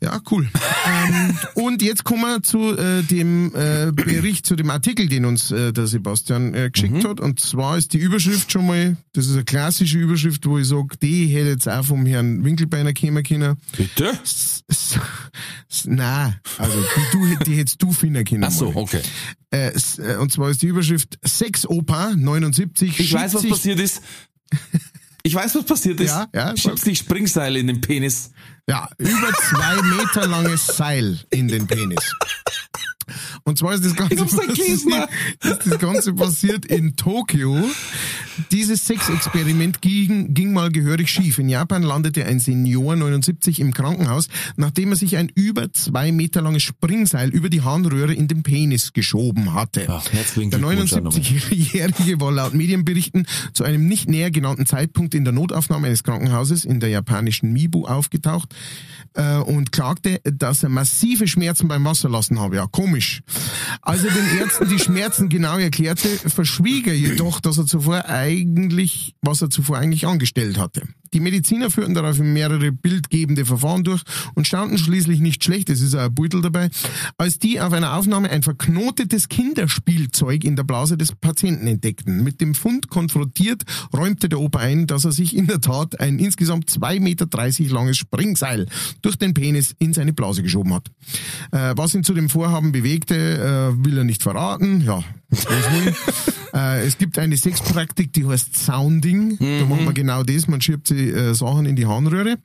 Ja, cool. ähm, und jetzt kommen wir zu äh, dem äh, Bericht, zu dem Artikel, den uns äh, der Sebastian äh, geschickt hat. Und zwar ist die Überschrift schon mal, das ist eine klassische Überschrift, wo ich sage, die hätte jetzt auch vom Herrn Winkelbeiner kommen können. Bitte? S- s- s- Nein, also die, du, die hättest du finden können. Ach so, mal. okay. Äh, äh, und zwar ist die Überschrift Sexopa 79. Ich weiß, was passiert ist. Ich weiß, was passiert ist. Ja, ja, Schiebst die Springseile in den Penis. Ja, über zwei Meter langes Seil in den Penis. Und zwar ist das Ganze, passiert, ist das Ganze passiert in Tokio. Dieses Sexexperiment ging, ging mal gehörig schief. In Japan landete ein Senior 79 im Krankenhaus, nachdem er sich ein über zwei Meter langes Springseil über die Harnröhre in den Penis geschoben hatte. Ach, Der Glückwunsch auch nochmal. 79-Jährige war laut Medienberichten zu einem nicht näher genannten Zeitpunkt in der Notaufnahme eines Krankenhauses in der japanischen Mibu aufgetaucht äh, und klagte, dass er massive Schmerzen beim Wasserlassen habe. Ja, komisch. Als er den Ärzten die Schmerzen genau erklärte, verschwieg er jedoch, dass er zuvor eigentlich, was er zuvor eigentlich angestellt hatte. Die Mediziner führten daraufhin mehrere bildgebende Verfahren durch und staunten schließlich nicht schlecht, es ist auch ein Beutel dabei, als die auf einer Aufnahme ein verknotetes Kinderspielzeug in der Blase des Patienten entdeckten. Mit dem Fund konfrontiert räumte der Opa ein, dass er sich in der Tat ein insgesamt 2,30 Meter langes Springseil durch den Penis in seine Blase geschoben hat. Äh, was ihn zu dem Vorhaben bewegte, äh, will er nicht verraten. Ja, äh, es gibt eine Sexpraktik, die heißt Sounding. Da macht man genau das, man schiebt sie äh, Sachen in die Harnröhre.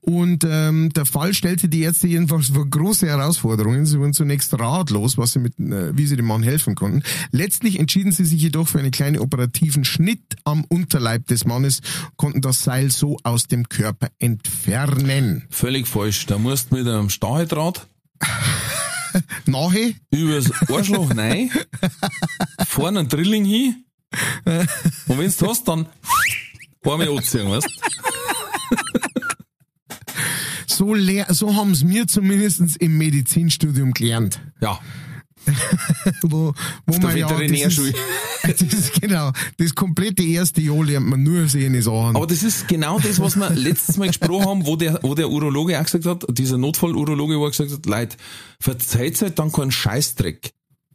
Und ähm, der Fall stellte die Ärzte jedenfalls vor große Herausforderungen. Sie wurden zunächst ratlos, was sie mit, äh, wie sie dem Mann helfen konnten. Letztlich entschieden sie sich jedoch für einen kleinen operativen Schnitt am Unterleib des Mannes, konnten das Seil so aus dem Körper entfernen. Völlig falsch. Da musst du mit einem Stacheldraht Nahe, übers Arschloch rein, vorne einen Drilling hin und wenn's du hast, dann einmal anziehen, weißt so, lehr so haben es mir zumindest im Medizinstudium gelernt. Ja, Wo, wo man ja, ist, das ist genau, das komplette erste Jahr lernt man nur sehende Sachen. aber das ist genau das, was wir letztes Mal gesprochen haben, wo der, wo der Urologe auch gesagt hat, dieser Notfall-Urologe, wo er gesagt hat, Leute, verzeiht halt dann keinen Scheißdreck.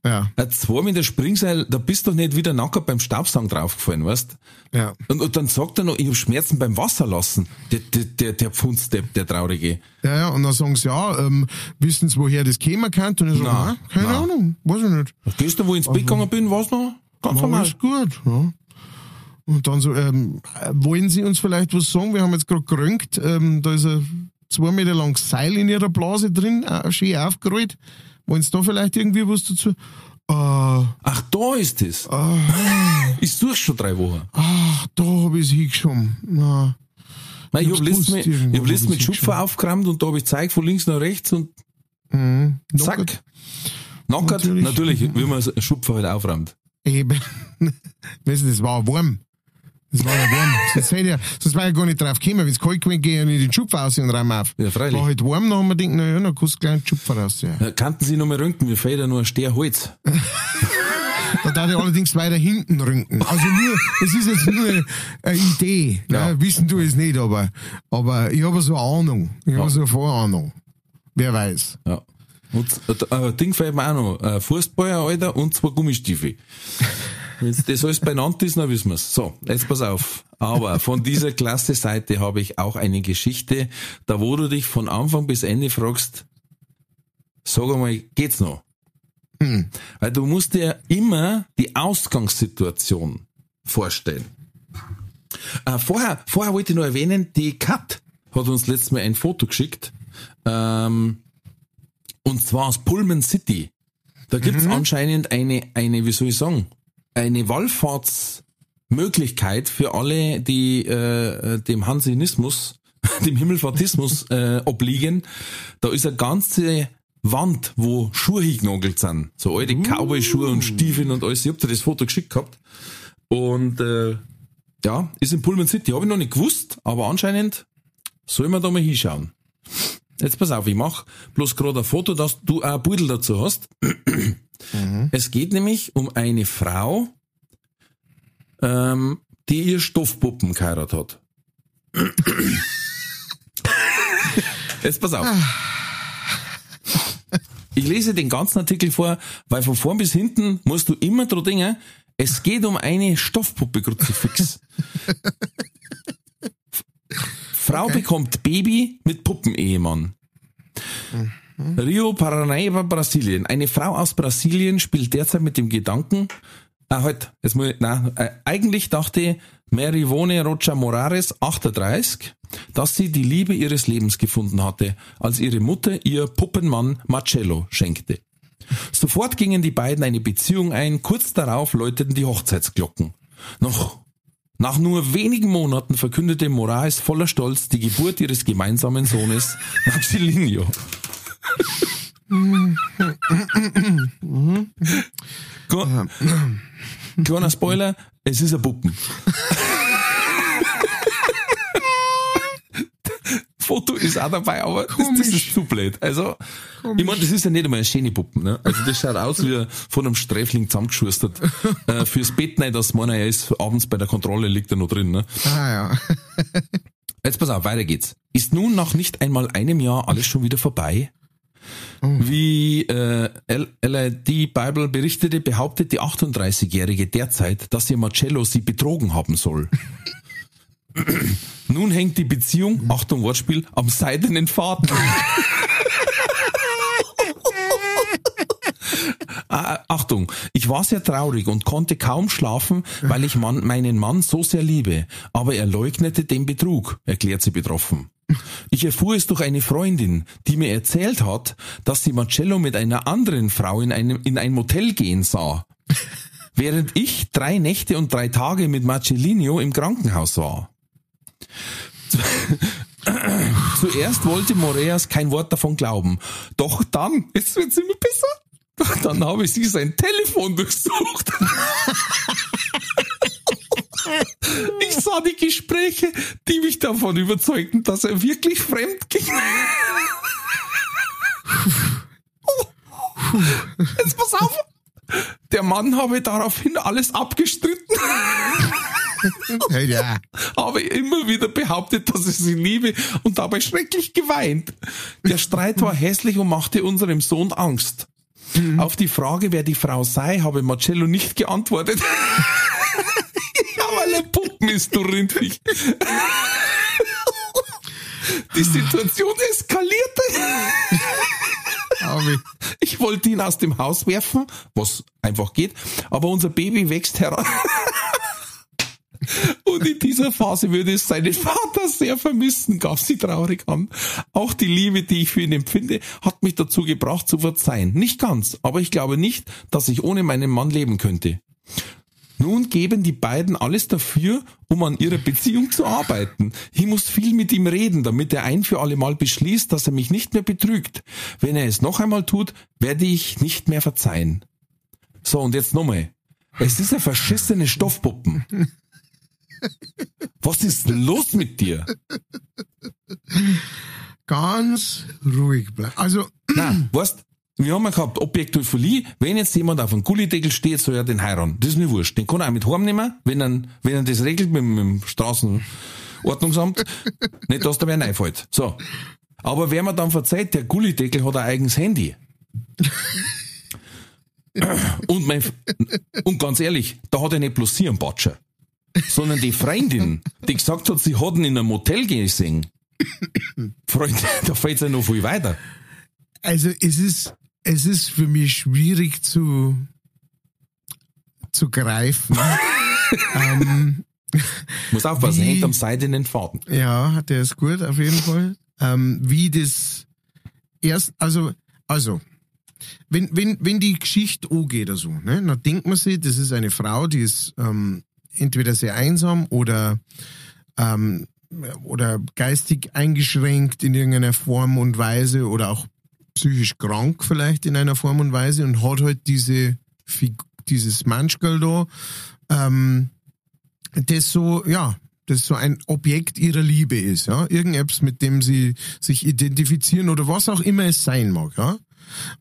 Ja, Ein zwei Meter Springseil, da bist du nicht wieder nackert beim Staubsaugen draufgefallen, weißt? ja. Und, und dann sagt er noch, ich hab Schmerzen beim Wasserlassen. Der, der, der, der Pfundsdepp, der Traurige. Ja, ja, und dann sagen sie, ja, ähm, wissen sie, woher das käme könnte? Und ich sage, Nein, keine nein. Ahnung, weiß ich nicht. Gestern, wo ich ins Bett gegangen bin, war's noch ganz normal. Alles gut, ja. Und dann so, ähm, äh, wollen Sie uns vielleicht was sagen? Wir haben jetzt gerade gerönt, ähm, da ist ein zwei Meter langes Seil in Ihrer Blase drin, äh, schön aufgerollt. Wollen Sie da vielleicht irgendwie was dazu? Äh, Ach, da ist es. Ich suche schon drei Wochen. ach, da habe ich es hingeschoben. Na, Nein, ich hab's hab letztens mit, ich hab letztens mit Schupfer aufgerammt und da hab ich gezeigt von links nach rechts und mhm. zack. Nackert. Nackert, Natürlich. natürlich, wie man Schupfer halt auframmt. Eben. weißt du, das war warm. Das war ja warm. sonst, hätte ja, sonst war ich gar nicht drauf gekommen. Wenn es kalt gewesen wäre, gehe ich in den Schupfer raus und räume auf. Ja, freilich. War halt warm, dann haben wir gedacht, na ja, dann kannst du gleich einen Schupfer raus. Ja. Ja, Kannten Sie noch mal röntgen, mir fehlt ja nur ein Steherholz. Da darf ich allerdings weiter hinten rücken. Also nur, es ist jetzt nur eine Idee. Ja. Ne? Wissen du es nicht, aber, aber ich habe so eine Ahnung. Ich habe so eine Vorahnung. Wer weiß. Ja. Und äh, ein Ding fehlt mir auch noch. Ein Fußballer, Alter, und zwei Gummistiefel. Wenn das alles beieinander ist, dann wissen wir's. So, jetzt pass auf. Aber von dieser klasse Seite habe ich auch eine Geschichte, da wo du dich von Anfang bis Ende fragst, sag einmal, geht's noch? Weil du musst dir immer die Ausgangssituation vorstellen. Äh, vorher, vorher wollte ich nur erwähnen, die Kat hat uns letztes Mal ein Foto geschickt. Ähm, Und zwar aus Pullman City. Da gibt's anscheinend eine, eine, wie soll ich sagen, eine Wallfahrtsmöglichkeit für alle, die äh, dem Hansenismus, dem Himmelfahrtismus äh, obliegen. Da ist eine ganze Wand, wo Schuhe hingenagelt sind. So alte Cowboy-Schuhe und Stiefeln und alles. Ich hab dir das Foto geschickt gehabt. Und äh, ja, ist in Pullman City. Habe ich noch nicht gewusst, aber anscheinend soll man da mal hinschauen. Jetzt pass auf, ich mach bloß gerade ein Foto, dass du auch ein Pudel dazu hast. Es geht nämlich um eine Frau, ähm, die ihr Stoffpuppen geheiratet hat. Jetzt pass auf. Ich lese den ganzen Artikel vor, weil von vorn bis hinten musst du immer dran denken, es geht um eine Stoffpuppe Kruzifix. Frau bekommt Baby mit Puppenehemann. Rio Paranaíba, Brasilien. Eine Frau aus Brasilien spielt derzeit mit dem Gedanken, ah, halt, jetzt muss ich, nein, äh, eigentlich dachte Marivone Rocha Morares, 38, dass sie die Liebe ihres Lebens gefunden hatte, als ihre Mutter ihr Puppenmann Marcello schenkte. Sofort gingen die beiden eine Beziehung ein, kurz darauf läuteten die Hochzeitsglocken. Noch nach nur wenigen Monaten verkündete Moraes voller Stolz die Geburt ihres gemeinsamen Sohnes Maxilinho. Kle- Kleiner Spoiler, es ist ein Puppen. Foto ist auch dabei, aber das, das ist zu blöd. Also, ich meine, das ist ja nicht einmal eine schöne Puppen. Ne? Also das schaut aus wie von einem Sträfling zusammengeschustert. äh, fürs Bett nicht, dass man er ist, abends bei der Kontrolle liegt er noch drin. Ne? Ah ja. Jetzt pass auf, weiter geht's. Ist nun nach nicht einmal einem Jahr alles schon wieder vorbei? Wie äh, LID Bible berichtete, behauptet die 38-Jährige derzeit, dass ihr Marcello sie betrogen haben soll. Nun hängt die Beziehung, Achtung Wortspiel, am seidenen Faden. Ah, Achtung, ich war sehr traurig und konnte kaum schlafen, weil ich Mann, meinen Mann so sehr liebe. Aber er leugnete den Betrug, erklärt sie betroffen. Ich erfuhr es durch eine Freundin, die mir erzählt hat, dass sie Marcello mit einer anderen Frau in, einem, in ein Motel gehen sah. Während ich drei Nächte und drei Tage mit Marcellino im Krankenhaus war. Zuerst wollte Moreas kein Wort davon glauben. Doch dann, jetzt wird's immer besser, dann habe sie sein Telefon durchsucht. Ich sah die Gespräche, die mich davon überzeugten, dass er wirklich fremd ging. Jetzt pass auf. Der Mann habe daraufhin alles abgestritten, ja. habe immer wieder behauptet, dass er sie liebe und dabei schrecklich geweint. Der Streit war hässlich und machte unserem Sohn Angst. Auf die Frage, wer die Frau sei, habe Marcello nicht geantwortet. ja, weil er Puppen ist, du Rindviech. Die Situation eskalierte. Ich wollte ihn aus dem Haus werfen, was einfach geht, aber unser Baby wächst heran. Und in dieser Phase würde es seinen Vater sehr vermissen, gab sie traurig an. Auch die Liebe, die ich für ihn empfinde, hat mich dazu gebracht zu verzeihen. Nicht ganz, aber ich glaube nicht, dass ich ohne meinen Mann leben könnte. Nun geben die beiden alles dafür, um an ihrer Beziehung zu arbeiten. Ich muss viel mit ihm reden, damit er ein für alle Mal beschließt, dass er mich nicht mehr betrügt. Wenn er es noch einmal tut, werde ich nicht mehr verzeihen. So, und jetzt nochmal. Es ist eine verschissene Stoffpuppen. Was ist los mit dir? Ganz ruhig bleiben. Also, Nein, weißt, wir haben ja gehabt, Objektophilie, wenn jetzt jemand auf einem Gullideckel steht, soll er den heiraten. Das ist mir wurscht. Den kann er auch mit heimnehmen, wenn er, wenn er das regelt mit, mit dem Straßenordnungsamt. nicht, dass da wer reinfällt. So. Aber wer mir dann verzeiht, der Gullideckel hat ein eigenes Handy. Und mein, und ganz ehrlich, da hat er nicht bloß sie einen Batscher, sondern die Freundin, die gesagt hat, sie hat ihn in einem Motel gesehen. Freunde, da fällt's ja noch viel weiter. also es ist, es ist für mich schwierig zu, zu greifen. ähm, Muss aufpassen, Wie- hängt am seidenen Faden. ja, der ist gut, auf jeden Fall. Ähm, wie das erst, also Also, wenn, wenn, wenn die Geschichte angeht oder so, ne, dann denkt man sich, das ist eine Frau, die ist ähm, entweder sehr einsam oder, ähm, oder geistig eingeschränkt in irgendeiner Form und Weise oder auch psychisch krank vielleicht in einer Form und Weise und hat halt diese dieses Manschgal da, ähm, das so, ja, das so ein Objekt ihrer Liebe ist, ja. Irgendetwas, mit dem sie sich identifizieren oder was auch immer es sein mag, ja.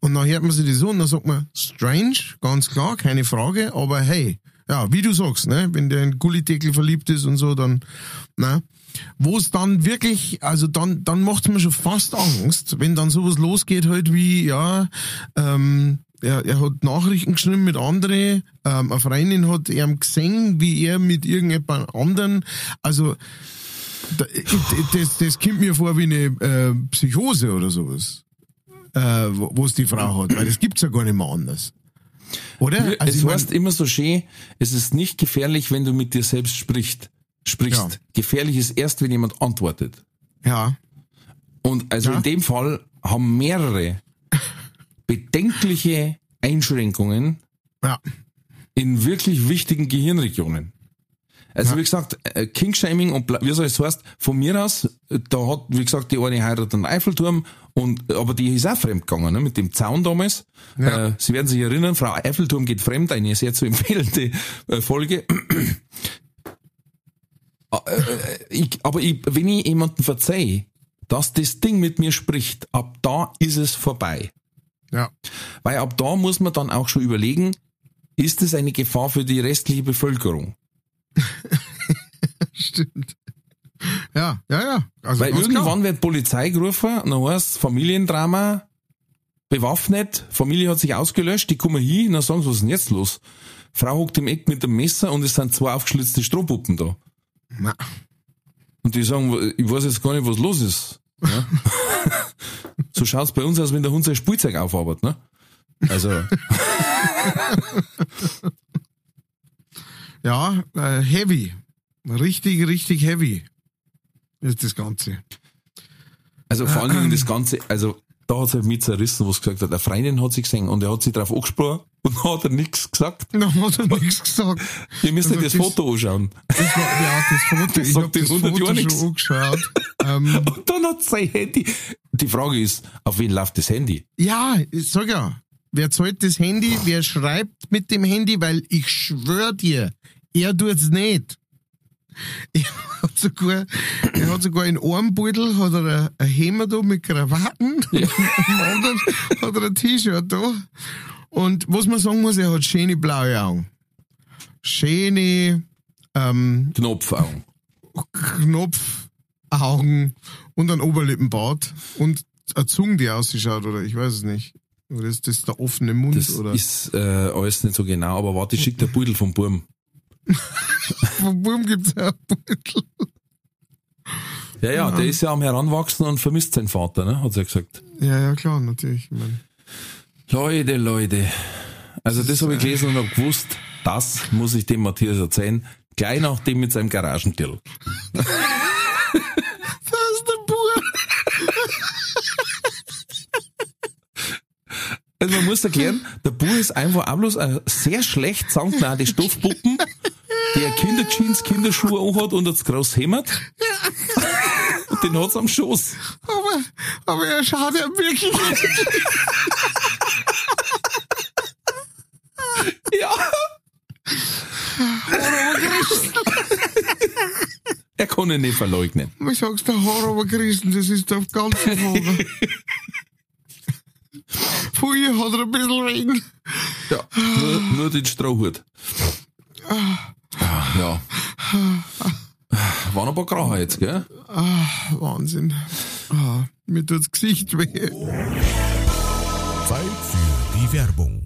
Und dann hört man sich das so und dann sagt man, strange, ganz klar, keine Frage, aber hey, ja, wie du sagst, ne, wenn der in Gullideckel verliebt ist und so, dann, ne, wo es dann wirklich, also dann, dann macht's mir schon fast Angst, wenn dann sowas losgeht halt wie, ja, ähm, er, er hat Nachrichten geschrieben mit anderen, ähm, eine Freundin hat ihm gesehen, wie er mit irgendjemand anderen, also das, das kommt mir vor wie eine äh, Psychose oder sowas, äh, wo es die Frau hat, weil das gibt's ja gar nicht mehr anders. Oder? Also es heißt immer so schön, es ist nicht gefährlich, wenn du mit dir selbst sprichst. sprichst. Ja. Gefährlich ist erst, wenn jemand antwortet. Ja. Und also ja. in dem Fall haben mehrere bedenkliche Einschränkungen ja. in wirklich wichtigen Gehirnregionen. Also ja. wie gesagt, äh, Kingshaming und wie soll es heißt, von mir aus, da hat, wie gesagt, die eine heiratet einen Eiffelturm und aber die ist auch fremd gegangen, ne, mit dem Zaun damals. Ja. Äh, Sie werden sich erinnern, Frau Eiffelturm geht fremd, eine sehr zu empfehlende äh, Folge. Äh, äh, ich, aber ich, wenn ich jemanden verzeihe, dass das Ding mit mir spricht, ab da ist es vorbei. Ja. Weil ab da muss man dann auch schon überlegen, ist es eine Gefahr für die restliche Bevölkerung? Stimmt. Ja, ja, ja. Also Weil irgendwann klar. wird Polizei gerufen, dann heißt Familiendrama, bewaffnet, Familie hat sich ausgelöscht, die kommen hin, dann sagen sie, was ist denn jetzt los? Frau hockt im Eck mit dem Messer und es sind zwei aufgeschlitzte Strohpuppen da. Na. Und die sagen, ich weiß jetzt gar nicht, was los ist. Ja? so schaut's bei uns aus, wenn der Hund sein Spielzeug aufarbeitet, ne? Also. ja, äh, heavy. Richtig, richtig heavy ist das Ganze. Also vor allen Dingen das Ganze, also da hat es halt mit zerrissen, was gesagt hat. Eine Freundin hat sich gesehen und er hat sich drauf angesprochen und hat er nichts gesagt. Dann hat er nichts gesagt. Ihr müsst also euch das, das, Foto anschauen. Das war, ja, das Foto, das ich habe das Foto schon nix. angeschaut. ähm, und dann hat sein Handy. Die Frage ist, auf wen läuft das Handy? Ja, ich sag ja. Wer zahlt das Handy? Wer schreibt mit dem Handy? Weil ich schwör dir, er tut's nicht. Er hat sogar, er hat sogar in einem Beutel hat er ein Hemd da mit Krawatten, ja. anderen hat er ein T-Shirt da. Und was man sagen muss, er hat schöne blaue Augen. Schöne, ähm, Knopfaugen. Knopfaugen und ein Oberlippenbart und eine Zunge, die ausschaut, oder ich weiß es nicht. Oder ist das der offene Mund? Das oder? ist äh, alles nicht so genau, aber warte, ich schick der Beutel vom Burm. Vom Burm gibt's ja Beutel. Ja, ja, der ist ja am Heranwachsen und vermisst seinen Vater, ne? Hat sie ja gesagt. Ja, ja, klar, natürlich. Ich mein. Leute, Leute. Also das habe ich gelesen und habe gewusst, das muss ich dem Matthias erzählen. Gleich nach dem mit seinem Garagentitel. Also man muss erklären, der Bur ist einfach auch bloß ein sehr schlecht soundnade Stoffpuppen, der Kinderjeans, Kinderschuhe anhat und das groß hämmert. Und den hat's am Schoß. Aber, aber er schaut ja wirklich. ja. er kann ihn nicht verleugnen. Ich sag's der Horror Christen, das ist der ganze Folge. Pfui, hat er ein bisschen wegen. Ja, nur, nur den Strohhut. Ja. Waren ein paar Graue jetzt, gell? Ah, Wahnsinn. Ah, mir tut's Gesicht weh. Zeit für die Werbung.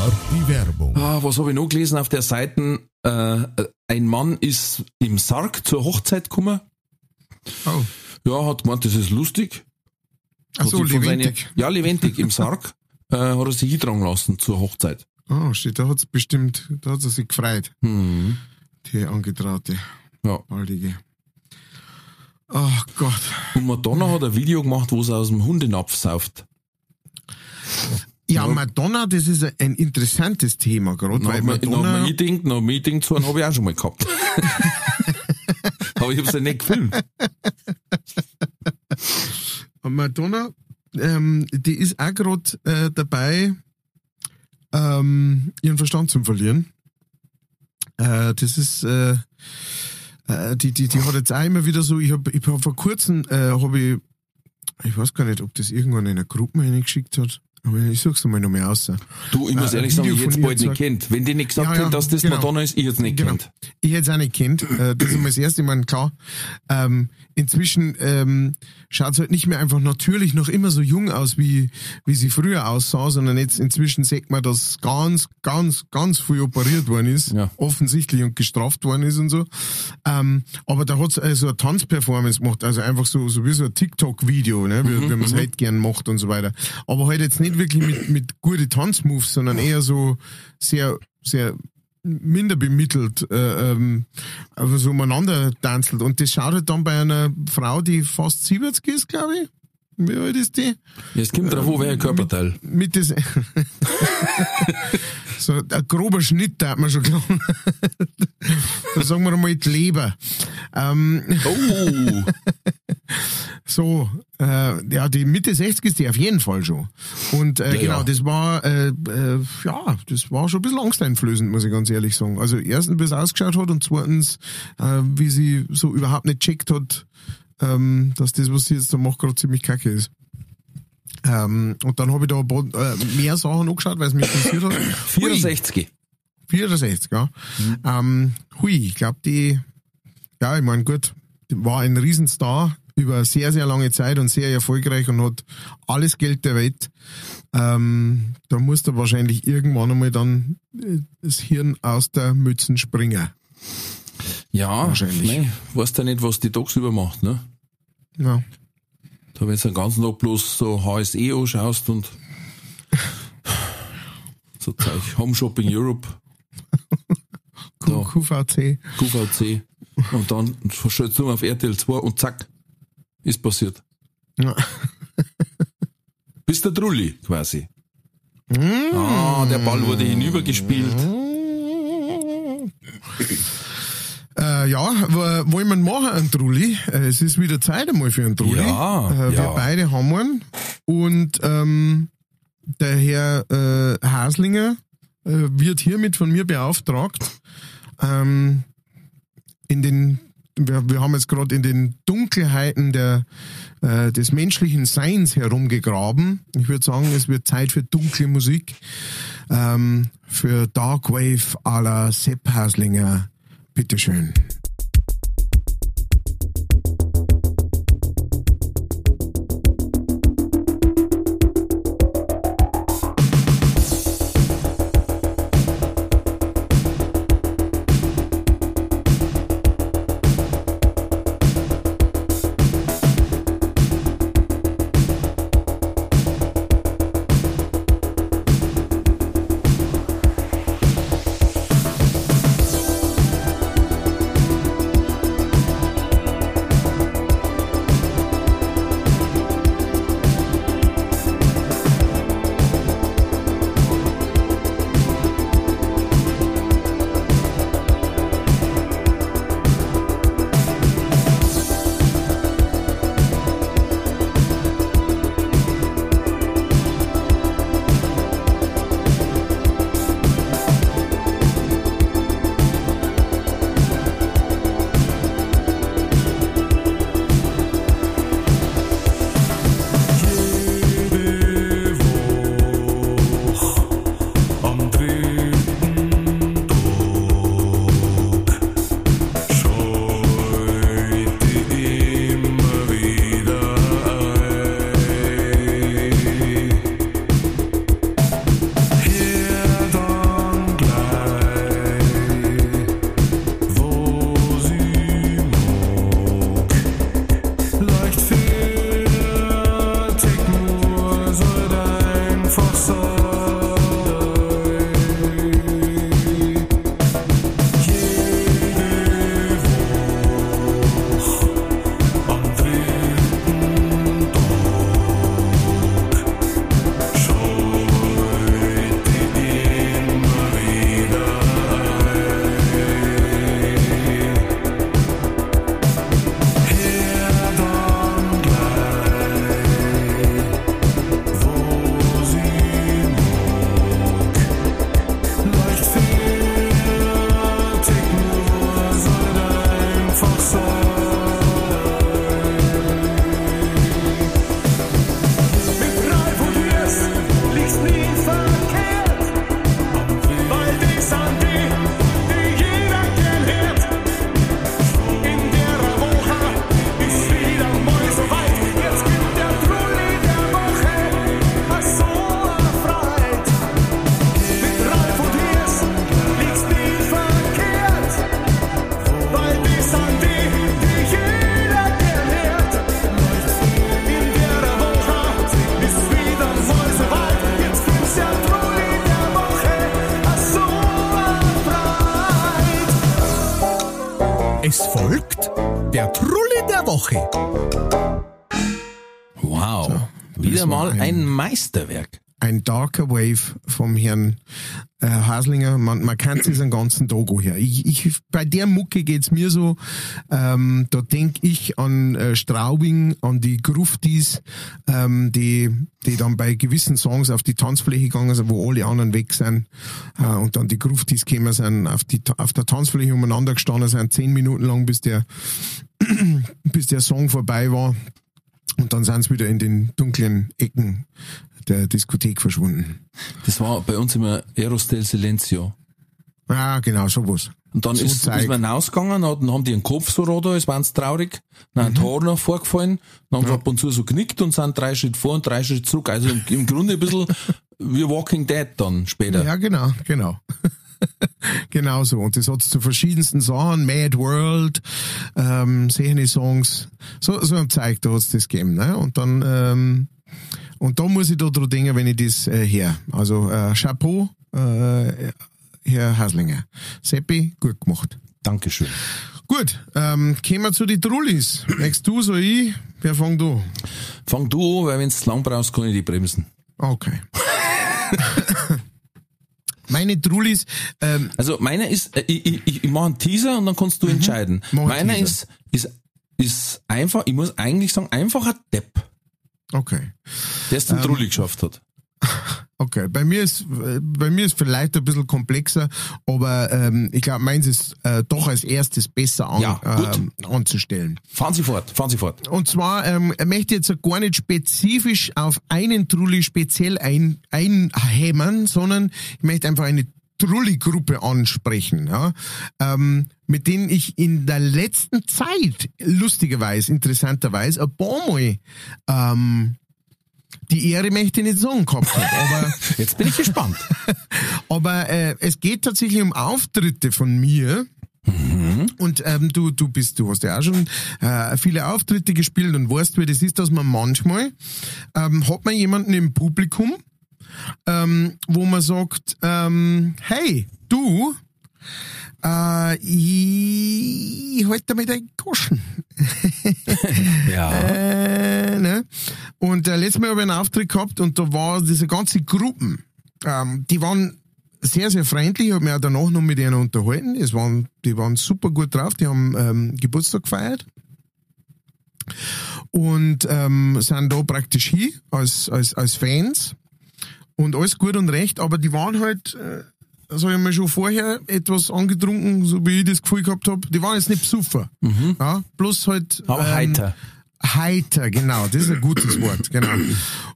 war die Werbung. Ah, was habe ich noch gelesen auf der Seite? Äh, ein Mann ist im Sarg zur Hochzeit gekommen. Oh. Ja, hat gemeint, das ist lustig. Ach so, Hat von seine- ja, lebendig im Sarg. Äh, hat er sich hintragen lassen zur Hochzeit. Ah, steht, da hat's bestimmt, da hat er sich gefreut, Mhm. die Angetraute, Ja. baldige. Ach Gott. Und Madonna hat ein Video gemacht, wo sie aus dem Hundenapf sauft. Ja. Madonna, das ist ein interessantes Thema, gerade, weil hat Madonna, ich gedacht, noch gedacht, so einen habe ich auch schon mal gehabt. Aber ich habe ja nicht gefilmt. Madonna, ähm, die ist auch gerade äh, dabei, ähm, ihren Verstand zu verlieren. Äh, das ist, äh, äh, die, die, die hat jetzt auch immer wieder so, ich habe ich hab vor kurzem, äh, habe ich, ich weiß gar nicht, ob das irgendwann in einer Gruppe reingeschickt hat, aber ich such's mal noch mal aus. Du, ich muss Äh, ehrlich sagen, ich hätte es bald nicht kennt. Wenn die nicht gesagt Ja, ja, hätten, dass das genau. Madonna ist, ich hätte es nicht Genau. kennt. Ich hätte es auch nicht kennt. Äh, das ist mal das erste Mal klar. Ähm, inzwischen ähm, schaut halt nicht mehr einfach natürlich noch immer so jung aus, wie, wie sie früher aussah, sondern jetzt inzwischen sieht man, dass ganz, ganz, ganz viel operiert worden ist, Ja. offensichtlich und gestraft worden ist und so. Ähm, aber da hat sie so eine Tanzperformance gemacht, also einfach so, so wie so ein TikTok-Video, ne, wie, wie man es halt gern macht und so weiter. Aber halt jetzt nicht wirklich mit, mit gute Tanzmoves, sondern eher so sehr, sehr minder bemittelt, äh, ähm, aber so umeinander tanzelt. Und das schaut halt dann bei einer Frau, die fast 70 ist, glaube ich. Wie alt ist die? Es kommt drauf an, welcher Körperteil. Mit das so ein grober Schnitt, da hat man schon glauben. da sagen wir mal die Leber. Ähm, Oh! so, äh, ja, die Mitte 60 ist die auf jeden Fall schon. Und äh, Ja, genau, ja. das war, äh, äh, ja, das war schon ein bisschen angsteinflößend, muss ich ganz ehrlich sagen. Also erstens, wie es ausgeschaut hat und zweitens, äh, wie sie so überhaupt nicht checkt hat, ähm, dass das, was sie jetzt da macht, gerade ziemlich kacke ist. Ähm, und dann habe ich da ein paar, äh, mehr Sachen angeschaut, weil es mich interessiert hat. Hui, 64. 64, ja. Ähm, hui, ich glaube, die, ja, ich meine, gut, war ein Riesenstar über sehr, sehr lange Zeit und sehr erfolgreich und hat alles Geld der Welt. Ähm, da musste wahrscheinlich irgendwann einmal dann äh, das Hirn aus der Mützen springen. Ja, Wahrscheinlich. Nee, weißt ja nicht, was die tagsüber macht, ne? Ja. Da wenn du den ganzen Tag bloß so HSE anschaust und so Zeug, Home Shopping Europe, Da. QVC. QVC und dann stellst du auf RTL 2 und zack, ist passiert. Ja. Bist der Trulli quasi. Ah, der Ball wurde hinübergespielt. Äh, ja, wollen wir machen einen Trulli? Äh, es ist wieder Zeit einmal für einen Trulli. Ja, äh, wir ja. beide haben einen. Und ähm, der Herr äh, Haslinger äh, wird hiermit von mir beauftragt, ähm, in den wir, wir haben jetzt gerade in den Dunkelheiten der, äh, des menschlichen Seins herumgegraben. Ich würde sagen, es wird Zeit für dunkle Musik, ähm, für Darkwave à la Sepp Haslinger. Bitteschön. Mal ein- ein Meisterwerk. Ein Darker Wave vom Herrn äh, Haslinger. Man, man kann es den ganzen Tag her. Ich, ich, bei der Mucke geht's mir so, ähm, da denk ich an äh, Straubing, an die Gruftis, ähm, die, die dann bei gewissen Songs auf die Tanzfläche gegangen sind, wo alle anderen weg sind. Äh, und dann die Gruftis gekommen sind, auf, die, auf der Tanzfläche umeinander gestanden sind, zehn Minuten lang, bis der, bis der Song vorbei war. Und dann sind sie wieder in den dunklen Ecken der Diskothek verschwunden. Das war bei uns immer Eros del Silencio. Ja, genau, sowas. Und dann So ist, Zeug. ist man rausgegangen, dann haben die einen Kopf so rot, als waren sie traurig, dann ein Tor noch vorgefallen, dann haben sie ab und zu so knickt und sind drei Schritte vor und drei Schritte zurück. Also im, im Grunde ein bisschen wie Walking Dead dann später. Ja, genau, genau. genau so. Und das hat's zu verschiedensten Sachen, Mad World, ähm, Songs, so, so Zeug, da hat's das gegeben, ne? Und dann, ähm, und da muss ich da dran denken, wenn ich das äh, her. Also, äh, Chapeau, äh, Herr Haslinger. Seppi, gut gemacht. Dankeschön. Gut, ähm, kommen wir zu den Trullis. Nächst du, so ich? Wer fängt du? Fang du an, weil wenn du lang brauchst, kann ich die bremsen. Okay. Meine Trullis, ähm, Also meiner ist, äh, ich, ich, ich, mache einen Teaser und dann kannst du entscheiden. Mhm. Meiner Teaser. ist, ist, ist einfach, ich muss eigentlich sagen, einfach ein Depp, okay. der es zum Ähm. Trulli geschafft hat. Okay, bei mir ist bei mir ist vielleicht ein bisschen komplexer, aber ähm, ich glaube, meins ist äh, doch als erstes besser an, Ja, ähm, anzustellen. Fahren Sie fort, fahren Sie fort. Und zwar ähm, ich möchte jetzt gar nicht spezifisch auf einen Trulli speziell ein, einhämmern, sondern ich möchte einfach eine Trulli-Gruppe ansprechen, ja, ähm, mit denen ich in der letzten Zeit lustigerweise, interessanterweise, ein paar Mal ähm, die Ehre möchte ich nicht sagen gehabt habe, aber Jetzt bin ich gespannt. aber äh, es geht tatsächlich um Auftritte von mir. Und ähm, du, du bist, du hast ja auch schon äh, viele Auftritte gespielt und weißt, wie das ist, dass man manchmal ähm, hat man jemanden im Publikum, ähm, wo man sagt, ähm, hey, du, äh, ich, halte damit ein Goschen. Ja. Äh, ne? Und äh, letztes Mal habe ich einen Auftritt gehabt und da war diese ganze Gruppen, ähm, die waren sehr, sehr freundlich. Ich habe mich auch danach noch mit ihnen unterhalten. Es waren, die waren super gut drauf. Die haben ähm, Geburtstag gefeiert. Und ähm, sind da praktisch hin als, als, als Fans. Und alles gut und recht, aber die waren halt, äh, sag ich mal, schon vorher etwas angetrunken, so wie ich das Gefühl gehabt habe. Die waren jetzt nicht besoffen. Ja, bloß halt. Aber heiter. Heiter, genau, das ist ein gutes Wort, genau.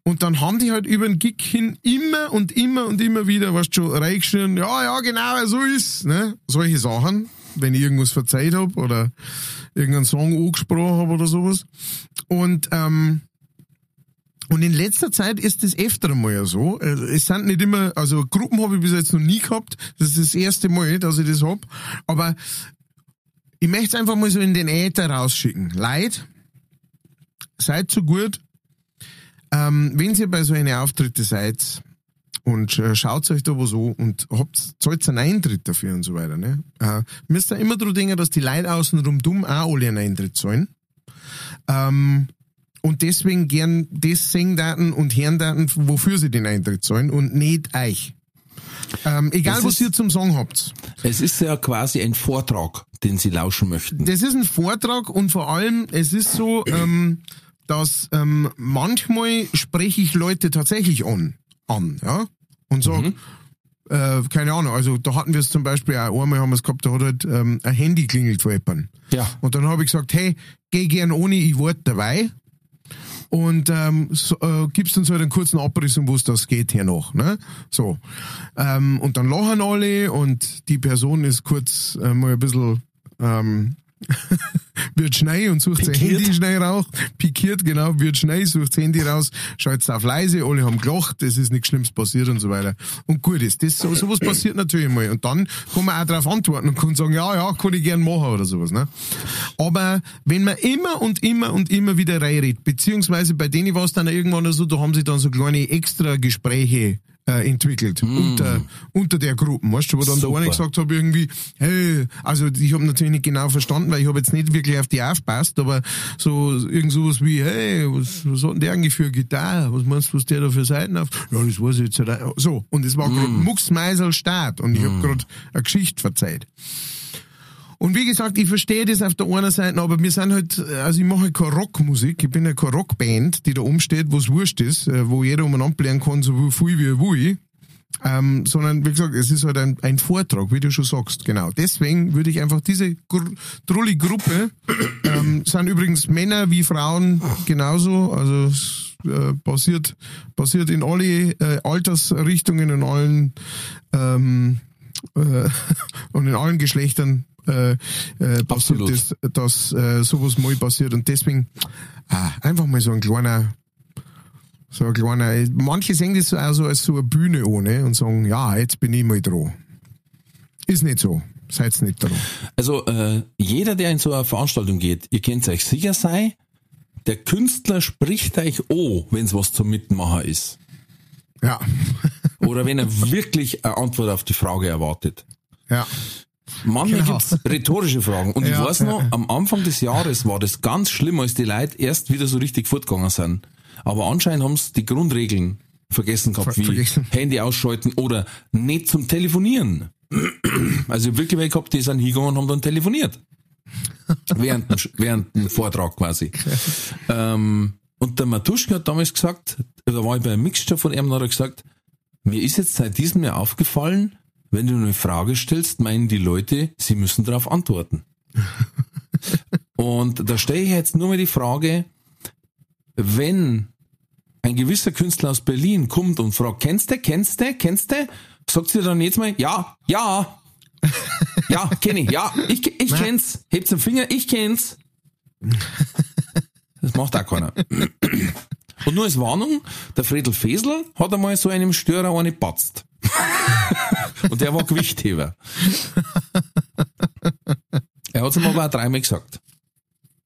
Und dann haben die halt über den Gig hin immer und immer und immer wieder, du, schon reingeschrien, ja, ja, genau, so ist, ne? Solche Sachen, wenn ich irgendwas verzeiht hab oder irgendeinen Song angesprochen hab oder sowas. Und, ähm, und in letzter Zeit ist das öfter mal so. Äh, Es sind nicht immer, also Gruppen habe ich bis jetzt noch nie gehabt. Das ist das erste Mal, dass ich das hab. Aber ich möchte es einfach mal so in den Äther rausschicken. Leid, seid so gut, ähm, wenn ihr bei so einer Auftritte seid und äh, schaut euch da was an und habt, zahlt einen Eintritt dafür und so weiter, ne? Äh, müsst ihr immer dran denken, dass die Leute außenrum dumm auch alle einen Eintritt zahlen. Ähm, und deswegen gern das singen Daten und hören Daten, wofür sie den Eintritt zahlen und nicht euch. Ähm, egal, Das was ist- ihr zum Song habt. Es ist ja quasi ein Vortrag, den Sie lauschen möchten. Das ist ein Vortrag und vor allem, es ist so, ähm, dass ähm, manchmal spreche ich Leute tatsächlich an, an ja, und sage, äh, keine Ahnung, also da hatten wir es zum Beispiel auch einmal haben wir es gehabt, da hat halt ähm, ein Handy klingelt von jemandem. Ja. Und dann habe ich gesagt, hey, geh gern ohne, ich warte dabei. Und ähm, so, äh, gibst uns halt einen kurzen Abriss, um was das geht hier noch. Ne? So. Ähm, und dann lachen alle und die Person ist kurz äh, mal ein bisschen ähm, wird schnell und sucht sein Pikiert. Handy schnell raus. Pikiert, genau, wird schnell, sucht das Handy raus, schaltet auf leise, alle haben gelacht, es ist nichts Schlimmes passiert und so weiter. Und gut ist, das, so, sowas passiert natürlich mal. Und dann kann man auch darauf antworten und kann sagen, ja, ja, kann ich gern machen oder sowas. Ne? Aber wenn man immer und immer und immer wieder reinredet, beziehungsweise bei denen war es dann irgendwann so, da haben sie dann so kleine extra Gespräche äh, entwickelt unter, unter der Gruppe, weißt du, wo dann Super. der eine gesagt hat irgendwie, hey, also ich habe natürlich nicht genau verstanden, weil ich habe jetzt nicht wirklich auf die aufpasst, aber so irgend sowas wie, hey, was, was hat denn der eigentlich für eine Gitarre? Was meinst du, was der da für Seiten auf? Ja, das weiß ich jetzt. So, und es war gerade Mucksmeisel Start und ich hab hab gerade eine Geschichte verzeiht. Und wie gesagt, ich verstehe das auf der einen Seite, aber wir sind halt, also ich mache halt keine Rockmusik, ich bin ja keine Rockband, die da umsteht, wo es wurscht ist, äh, wo jeder umeinander lernen kann, so viel wie er will. Ähm, sondern wie gesagt, es ist halt ein, ein Vortrag, wie du schon sagst, genau. Deswegen würde ich einfach diese Gr Trulli-Gruppe, ähm, sind übrigens Männer wie Frauen genauso, also äh, passiert, passiert in alle äh, Altersrichtungen, in allen ähm, äh, und in allen Geschlechtern äh, äh, passiert dass äh, sowas mal passiert und deswegen ah, einfach mal so ein kleiner so ein kleiner, manche sehen das so also als so eine Bühne ohne und sagen, ja, jetzt bin ich mal dran. Ist nicht so. Seid's nicht dran. Also äh, jeder, der in so eine Veranstaltung geht, ihr könnt euch sicher sein, der Künstler spricht euch an, wenn es was zum Mitmachen ist. Ja. Oder wenn er wirklich eine Antwort auf die Frage erwartet. ja. Manchmal Genau. gibt's rhetorische Fragen. Und ich Ja, weiß noch, ja. am Anfang des Jahres war das ganz schlimm, als die Leute erst wieder so richtig fortgegangen sind. Aber anscheinend haben sie die Grundregeln vergessen gehabt, Ver- wie vergessen. Handy ausschalten oder nicht zum Telefonieren. Also ich wirklich welche gehabt, die sind hingegangen und haben dann telefoniert. während, dem, während dem Vortrag quasi. Ähm, und der Matuschka hat damals gesagt, da war ich bei einem Mixture von ihm, und hat er gesagt, mir ist jetzt seit diesem Jahr aufgefallen, wenn du eine Frage stellst, meinen die Leute, sie müssen darauf antworten. Und da stelle ich jetzt nur mal die Frage, wenn ein gewisser Künstler aus Berlin kommt und fragt, kennst du, kennst du, kennst du? Sagt sie dann jetzt mal, ja, ja, ja, kenn ich, ja, ich, ich kenn's. Hebt's den Finger, ich kenn's. Das macht auch keiner. Und nur als Warnung, der Fredel Fesel hat einmal so einem Störer eine patzt. Und der war Gewichtheber. Er hat's ihm aber auch dreimal gesagt.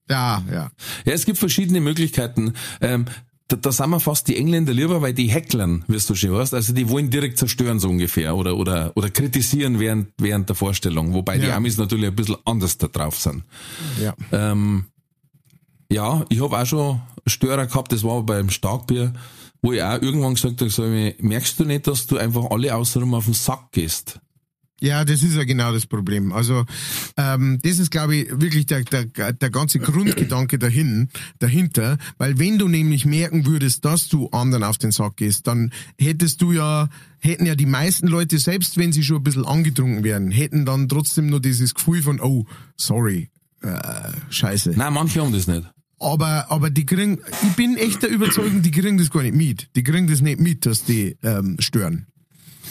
Ja, ja. Ja, es gibt verschiedene Möglichkeiten. Ähm, da, da sind wir fast die Engländer lieber, weil die hecklern, wirst du schon weißt. Also die wollen direkt zerstören, so ungefähr. Oder, oder, oder kritisieren während, während der Vorstellung. Wobei die Ja. Amis natürlich ein bisschen anders da drauf sind. ja. Ähm, ja, ich habe auch schon Störer gehabt, das war beim Starkbier, wo ich auch irgendwann gesagt habe, sag ich, merkst du nicht, dass du einfach alle außenrum auf den Sack gehst? Ja, das ist ja genau das Problem. Also ähm, das ist, glaube ich, wirklich der, der, der ganze Grundgedanke dahin, dahinter. Weil wenn du nämlich merken würdest, dass du anderen auf den Sack gehst, dann hättest du ja, hätten ja die meisten Leute, selbst wenn sie schon ein bisschen angetrunken wären, hätten dann trotzdem nur dieses Gefühl von, oh, sorry, äh, scheiße. Nein, manche haben das nicht. Aber, aber die kriegen, ich bin echt der Überzeugung, die kriegen das gar nicht mit. Die kriegen das nicht mit, dass die ähm, stören.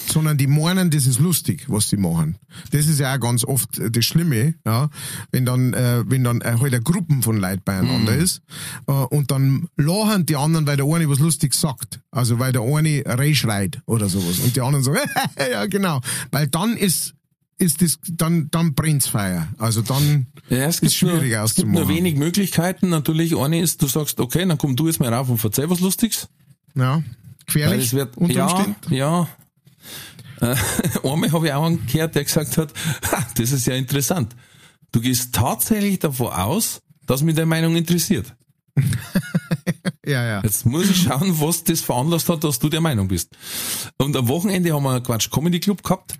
Sondern die meinen, das ist lustig, was sie machen. Das ist ja auch ganz oft äh, das Schlimme, ja, wenn dann, äh, wenn dann äh, halt eine Gruppen von Leuten beieinander ist äh, und dann lachen die anderen, weil der eine was Lustiges sagt. Also weil der eine reinschreit oder sowas und die anderen sagen, ja genau. Weil dann ist ist das, dann, dann brennt's Feuer. Also dann Ja, es ist schwierig nur, es gibt nur wenig Möglichkeiten. Natürlich, eine ist, du sagst, okay, dann komm du jetzt mal rauf und verzeih was Lustiges. Ja, gefährlich. wird, ja, Umständen. ja. Äh, einmal habe ich auch einen gehört, der gesagt hat, ha, das ist ja interessant. Du gehst tatsächlich davon aus, dass mich deine Meinung interessiert. Ja, ja. Jetzt muss ich schauen, was das veranlasst hat, dass du der Meinung bist. Und am Wochenende haben wir einen Quatsch Comedy Club gehabt.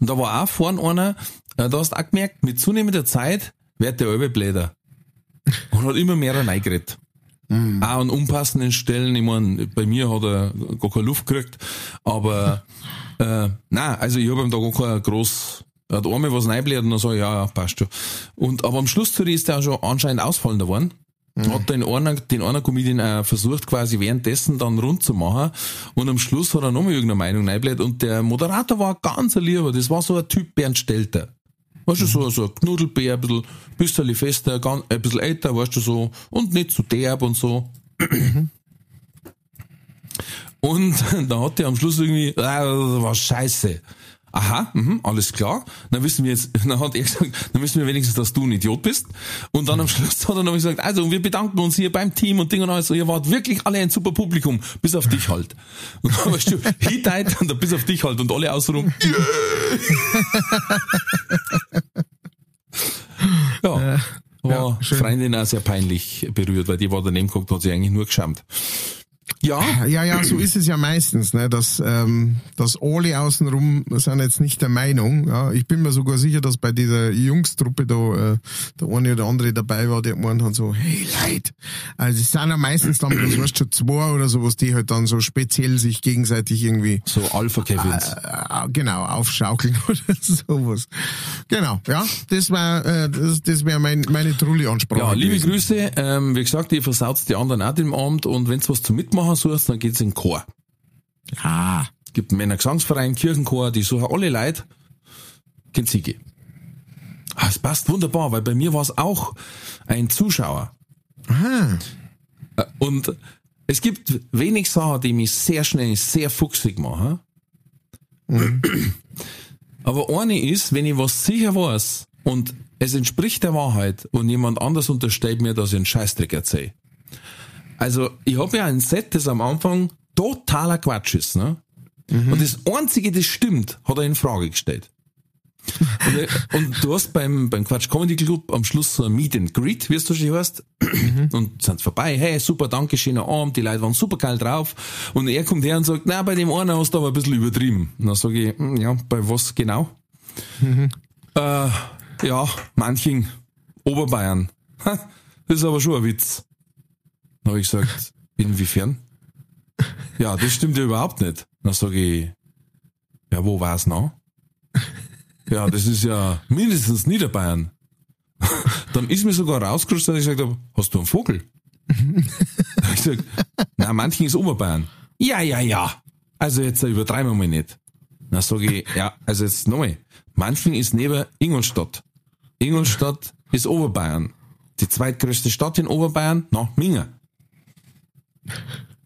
Und da war auch vorne einer, äh, da hast du auch gemerkt, mit zunehmender Zeit wird der Albe bläder. Und hat immer mehr reingeredet. Auch an unpassenden Stellen, ich mein, bei mir hat er gar keine Luft gekriegt, aber äh, nein, also ich habe ihm da gar kein groß, er hat einmal was reinbläht und dann ich, ja, ja, passt schon. Und aber am Schluss ist der auch schon anscheinend ausfallender geworden. Hat den einer, den einer Comedian auch versucht, quasi währenddessen dann rund zu machen. Und am Schluss hat er nochmal irgendeine Meinung reinbläht. Und der Moderator war ganz ein Lieber. Das war so ein Typ Bernd Stelter. Weißt du, so, so ein Knuddelbär, ein bisschen, bisschen fester, ganz, ein bisschen älter, weißt du, so, und nicht so derb und so. Und da hat er am Schluss irgendwie, das war scheiße. Aha, mhm, alles klar. Dann wissen wir jetzt, dann hat er gesagt, dann wissen wir wenigstens, dass du ein Idiot bist. Und dann am Schluss hat er noch gesagt, also wir bedanken uns hier beim Team und Ding und alles. Ihr wart wirklich alle ein super Publikum, bis auf dich halt. Und dann weißt du, Hittite und dann bis auf dich halt und alle außenrum. ja. War schön. Freundin auch sehr peinlich berührt, weil die war daneben geguckt und hat sich eigentlich nur geschämt. Ja, Ja, ja, so ist es ja meistens, ne, dass, ähm, dass alle außenrum sind jetzt nicht der Meinung. Ja, ich bin mir sogar sicher, dass bei dieser Jungstruppe da äh, der eine oder andere dabei war, der gemeint hat so, hey Leute, also es sind ja meistens dann, das weißt schon zwei oder sowas, die halt dann so speziell sich gegenseitig irgendwie so Alpha-Kevins. äh, genau aufschaukeln oder sowas. Genau, ja, das war äh, das, das wäre mein, meine Trulli-Ansprache. Ja, liebe gewesen. Grüße. Ähm, wie gesagt, ihr versaut die anderen auch den Abend und wenn's was zum Mitmachen suchst, dann geht's in den Chor. Es gibt einen Männergesangsverein, Kirchenchor, die suchen alle Leute. Kennt sie gehen. Ah, es passt wunderbar, weil bei mir war es auch ein Zuschauer. Aha. Äh, Und es gibt wenig Sachen, die mich sehr schnell, sehr fuchsig machen. Aber eine ist, wenn ich was sicher weiß und es entspricht der Wahrheit und jemand anders unterstellt mir, dass ich einen Scheißdreck erzähle. Also, ich habe ja ein Set, das am Anfang totaler Quatsch ist, ne? Und das Einzige, das stimmt, hat er in Frage gestellt. Und, äh, und du hast beim, beim Quatsch Comedy Club am Schluss so ein Meet and Greet, wie es du schon heißt, und sind vorbei, hey, super, danke, schöner Abend, die Leute waren super geil drauf. Und er kommt her und sagt, na, bei dem einen hast du aber ein bisschen übertrieben. Und dann sage ich, "Hm, ja, bei was genau? Äh, ja, Manching, Oberbayern. Ha, Das ist aber schon ein Witz. Dann habe ich gesagt, inwiefern? Ja, das stimmt ja überhaupt nicht. Dann sage ich, ja, wo war's noch? Ja, das ist ja mindestens Niederbayern. Dann ist mir sogar rausgerutscht, dass ich gesagt habe, hast du einen Vogel? Hab ich gesagt, na, manchen ist Oberbayern. Ja, ja, ja. Also jetzt übertreiben wir mal nicht. Dann sage ich, ja, also jetzt nochmal. Manchen ist neben Ingolstadt. Ingolstadt ist Oberbayern. Die zweitgrößte Stadt in Oberbayern, na, Minga.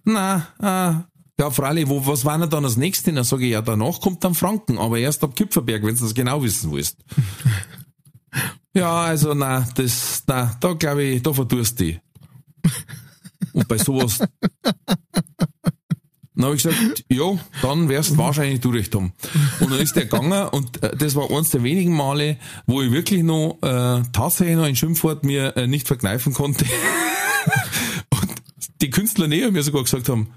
Na, äh, ja, freilich, wo, was war denn dann das nächste? Dann sage ich, ja, danach kommt dann Franken, aber erst ab Kipferberg, wenn du das genau wissen willst. ja, also, na, das, na, da glaube ich, da verdurst ich. Und bei sowas, dann habe ich gesagt, ja, dann wärst wahrscheinlich du recht haben. Und dann ist der gegangen und äh, das war eins der wenigen Male, wo ich wirklich noch äh, tatsächlich noch ein Schimpfwort mir äh, nicht verkneifen konnte. Die Künstler neben mir sogar gesagt haben,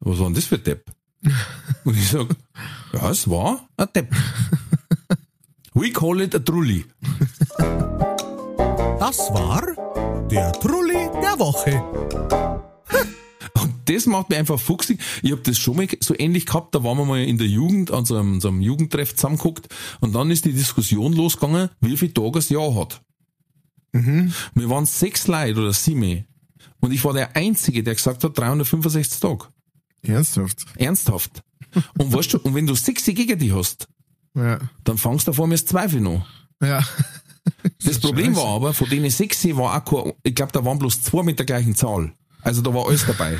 was war denn das für ein Depp? Und ich sag, ja, es war ein Depp. We call it a Trulli. Das war der Trulli der Woche. Und das macht mich einfach fuchsig. Ich habe das schon mal so ähnlich gehabt, da waren wir mal in der Jugend an so einem, so einem Jugendtreff zusammengeguckt und dann ist die Diskussion losgegangen, wie viel Tage das Jahr hat. Wir waren sechs Leute oder sieben und ich war der Einzige, der gesagt hat 365 Tage. Ernsthaft? Ernsthaft. Und weißt du, und wenn du sechs gegen dich hast, Ja. dann fangst du vor mir das Zweifel an. Ja. Das Problem war aber, von denen sechs war auch kein, ich glaube, da waren bloß zwei mit der gleichen Zahl. Also da war alles dabei.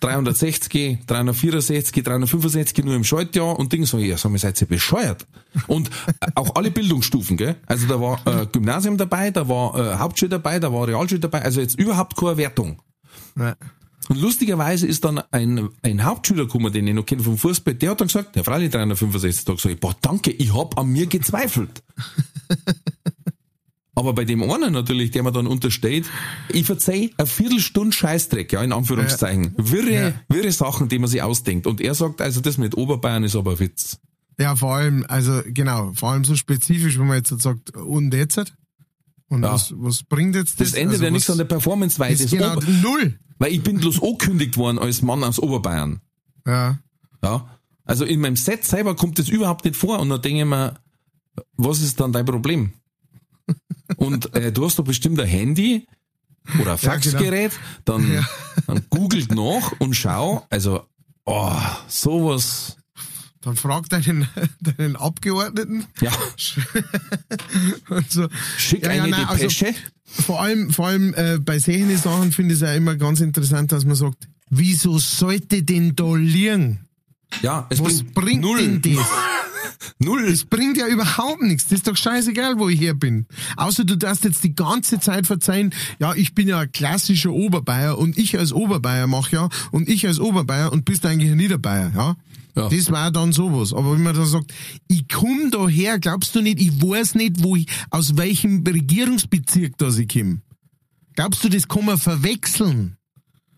360, 364, 365 nur im Schaltjahr und Ding so, ja, sag mal, seid ihr bescheuert? Und äh, auch alle Bildungsstufen, gell? Also da war äh, Gymnasium dabei, da war äh, Hauptschule dabei, da war Realschule dabei, also jetzt überhaupt keine Wertung. ja. Und lustigerweise ist dann ein, ein Hauptschüler gekommen, den ich noch kenne vom Fußball, der hat dann gesagt, ja, freilich 365 Tage. Sag ich, boah, danke, ich hab an mir gezweifelt. Aber bei dem einen natürlich, der mir dann untersteht, ich verzeih eine Viertelstunde Scheißdreck, ja, in Anführungszeichen. Wirre, Ja. wirre Sachen, die man sich ausdenkt. Und er sagt, also das mit Oberbayern ist aber ein Witz. Ja, vor allem, also genau, vor allem so spezifisch, wenn man jetzt sagt, und jetzt? Und Ja. was, was bringt jetzt das? Das ändert Also ja nichts an der Performanceweise. genau null. Weil ich bin bloß angekündigt worden als Mann aus Oberbayern. Ja. Ja. Also in meinem Set selber kommt das überhaupt nicht vor und dann denke ich mir, was ist dann dein Problem? Und äh, du hast doch bestimmt ein Handy oder ein Ja, genau. Faxgerät, dann, dann googelt nach und schau, also, oh, sowas, Dann frag deinen, deinen Abgeordneten ja, so. schick Ja, ja, eine nein, also- Depesche. Vor allem, vor allem äh, bei solchen Sachen finde ich es ja immer ganz interessant, dass man sagt, wieso sollte denn da liegen? ja, es Was bringt bringt null. denn das? Null. Das bringt ja überhaupt nichts. Das ist doch scheißegal, wo ich her bin. Außer du darfst jetzt die ganze Zeit verzeihen, ja, ich bin ja ein klassischer Oberbayer und ich als Oberbayer mach ja und ich als Oberbayer und bist eigentlich ein Niederbayer, ja. Ja. Das war dann sowas. Aber wenn man dann sagt, ich komm da her, glaubst du nicht, ich weiß nicht, wo ich, aus welchem Regierungsbezirk da ich komme. Glaubst du, das kann man verwechseln?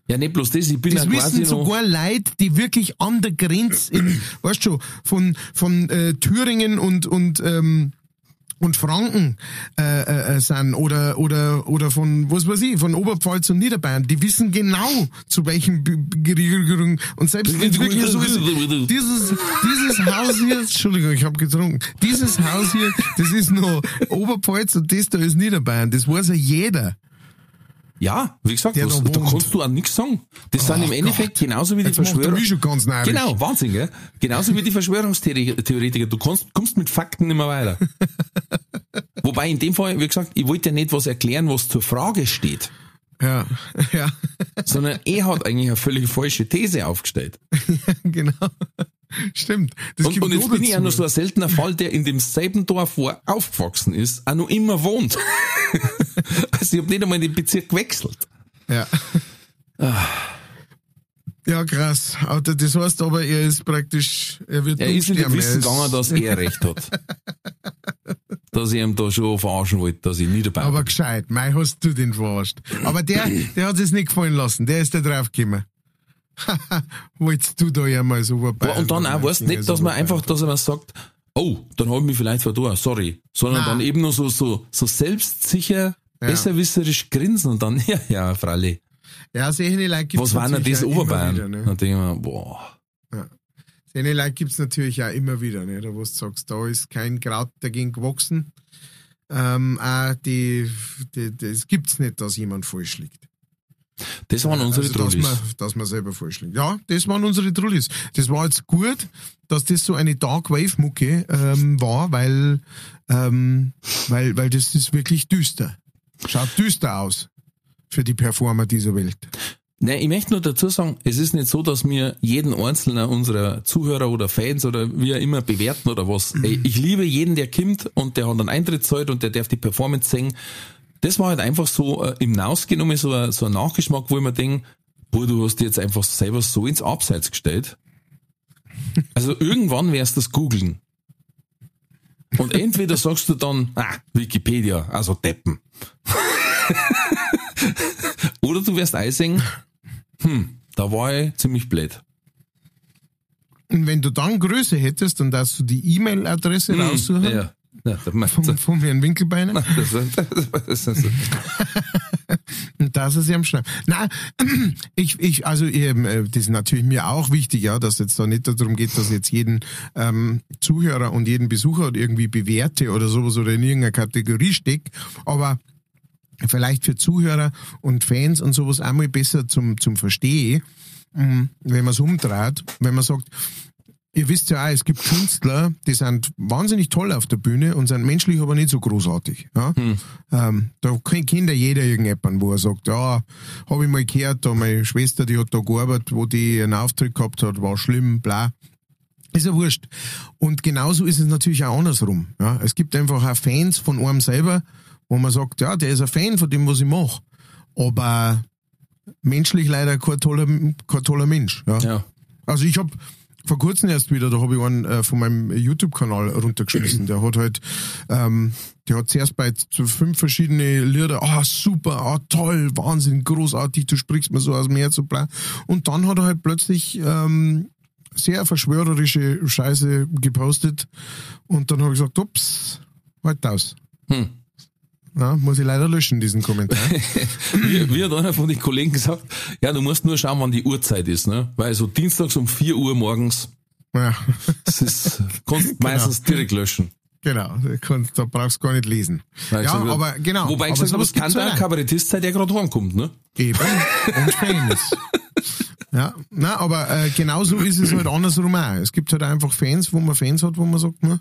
Ja, nicht bloß das, ich bin Das ja quasi wissen sogar Leute, die wirklich an der Grenze, in, weißt schon, von, von äh, Thüringen und, und, ähm, und Franken äh, äh, äh, sind oder oder oder von was weiß ich von Oberpfalz und Niederbayern. Die wissen genau zu B- Regierung und selbst wenn es wirklich so ist dieses dieses Haus hier Entschuldigung ich habe getrunken. Dieses Haus hier das ist nur Oberpfalz und das da ist Niederbayern. Das weiß ja jeder Ja, wie gesagt, was, da kannst du auch nichts sagen. Das sind im Endeffekt genauso wie die Jetzt macht er Verschwörung. mich schon ganz neidisch. Genau, Wahnsinn, gell? Genauso wie die Verschwörungstheoretiker. Du kommst, kommst mit Fakten nicht mehr weiter. Wobei in dem Fall, wie gesagt, ich wollte ja nicht was erklären, was zur Frage steht, ja ja sondern er hat eigentlich eine völlig falsche These aufgestellt. genau. Stimmt. Das Und, gibt und jetzt bin ich ja noch so ein seltener Fall, der in demselben Dorf, wo er aufgewachsen ist, auch noch immer wohnt. also ich habe nicht einmal den Bezirk gewechselt. Ja. Ja, krass. Das heißt aber, er ist praktisch, er wird Er ist in dem. Wissen gegangen, dass er recht hat. Dass ich ihm da schon verarschen wollte, dass ich nie dabei Aber gescheit, mei hast du den verarscht. Aber der, der hat es nicht gefallen lassen, der ist da draufgekommen. Wolltest du da ja mal so vorbei? Und dann auch, weißt nicht, dass man einfach, dass man sagt, oh, dann habe ich mich vielleicht vertan, sorry. Sondern Nein. dann eben nur so, so, so selbstsicher, Ja. besserwisserisch grinsen und dann, ja, ja, Fralli. Ja, solche Leute gibt's Was war denn das Oberbayern? Wieder, ne? Dann denke ich mir, boah. Solche Leute gibt's natürlich auch immer wieder, ne? Da wo du sagst, da ist kein Kraut dagegen gewachsen. Ähm, auch die, die, das gibt's nicht, dass jemand falsch liegt. Das waren unsere also, dass Trollis. man, dass man selber falsch liegt. Ja, das waren unsere Trullis. Das war jetzt gut, dass das so eine Dark Wave Mucke ähm, war, weil, ähm, weil, weil das ist wirklich düster. Schaut düster aus für die Performer dieser Welt. Nein, ich möchte nur dazu sagen, es ist nicht so, dass wir jeden einzelnen unserer Zuhörer oder Fans oder wie auch immer bewerten oder was. Ey, ich liebe jeden, der kommt und der hat einen Eintrittszeit und der darf die Performance singen. Das war halt einfach so äh, im Nausgenommen so ein, so ein Nachgeschmack, wo ich mir denke, boah, du hast dich jetzt einfach selber so ins Abseits gestellt. Also irgendwann wirst du das googeln. Und entweder sagst du dann, ah, Wikipedia, also Deppen. Oder du wirst einsehen, hm, da war ich ziemlich blöd. Und wenn du dann Größe hättest, dann darfst du die E-Mail-Adresse raussuchen Hm, Ja. ja das, vom, vom Herrn Winkelbeiner das, das, das, und da ist es am Schreiben. Na, ich, ich, also eben, äh, das ist natürlich mir auch wichtig, ja, dass jetzt da nicht darum geht, dass jetzt jeden ähm, Zuhörer und jeden Besucher irgendwie bewerte oder sowas oder in irgendeiner Kategorie stecke, aber vielleicht für Zuhörer und Fans und sowas einmal besser zum, zum Verstehen, mh, wenn man es umdreht, wenn man sagt, ihr wisst ja auch, es gibt Künstler, die sind wahnsinnig toll auf der Bühne und sind menschlich aber nicht so großartig. Ja? Ähm, da kennt kennt ja jeder irgendjemanden, wo er sagt, ja, habe ich mal gehört, da meine Schwester, die hat da gearbeitet, wo die einen Auftritt gehabt hat, war schlimm, bla. Ist ja wurscht. Und genauso ist es natürlich auch andersrum. Ja? Es gibt einfach auch Fans von einem selber, wo man sagt, ja, der ist ein Fan von dem, was ich mache. Aber menschlich leider kein toller, kein toller Mensch. Ja? ja. Also ich habe vor kurzem erst wieder, da habe ich einen äh, von meinem YouTube-Kanal runtergeschmissen. Der hat halt, ähm, der hat zuerst bei zu fünf verschiedene Lieder, ah super, ah toll, Wahnsinn, großartig, du sprichst mir so aus dem Herz und bla. Und dann hat er halt plötzlich ähm, sehr verschwörerische Scheiße gepostet und dann habe ich gesagt, ups, halt aus. Hm. Ja, muss ich leider löschen, diesen Kommentar. Wie, wie hat einer von den Kollegen gesagt, ja, du musst nur schauen, wann die Uhrzeit ist, ne? Weil so dienstags um 4 Uhr morgens, ja, das ist, kannst du meistens direkt löschen. genau, da kannst- da brauchst du gar nicht lesen. Weil ja, gesagt wird- aber genau. Wobei ich aber gesagt habe, es kann da ein. Kabarettist sein, der gerade heimkommt, ne? Eben. Und Gefängnis. Ja, na, aber äh, genauso ist es halt andersrum auch. Es gibt halt einfach Fans, wo man Fans hat, wo man sagt, ne,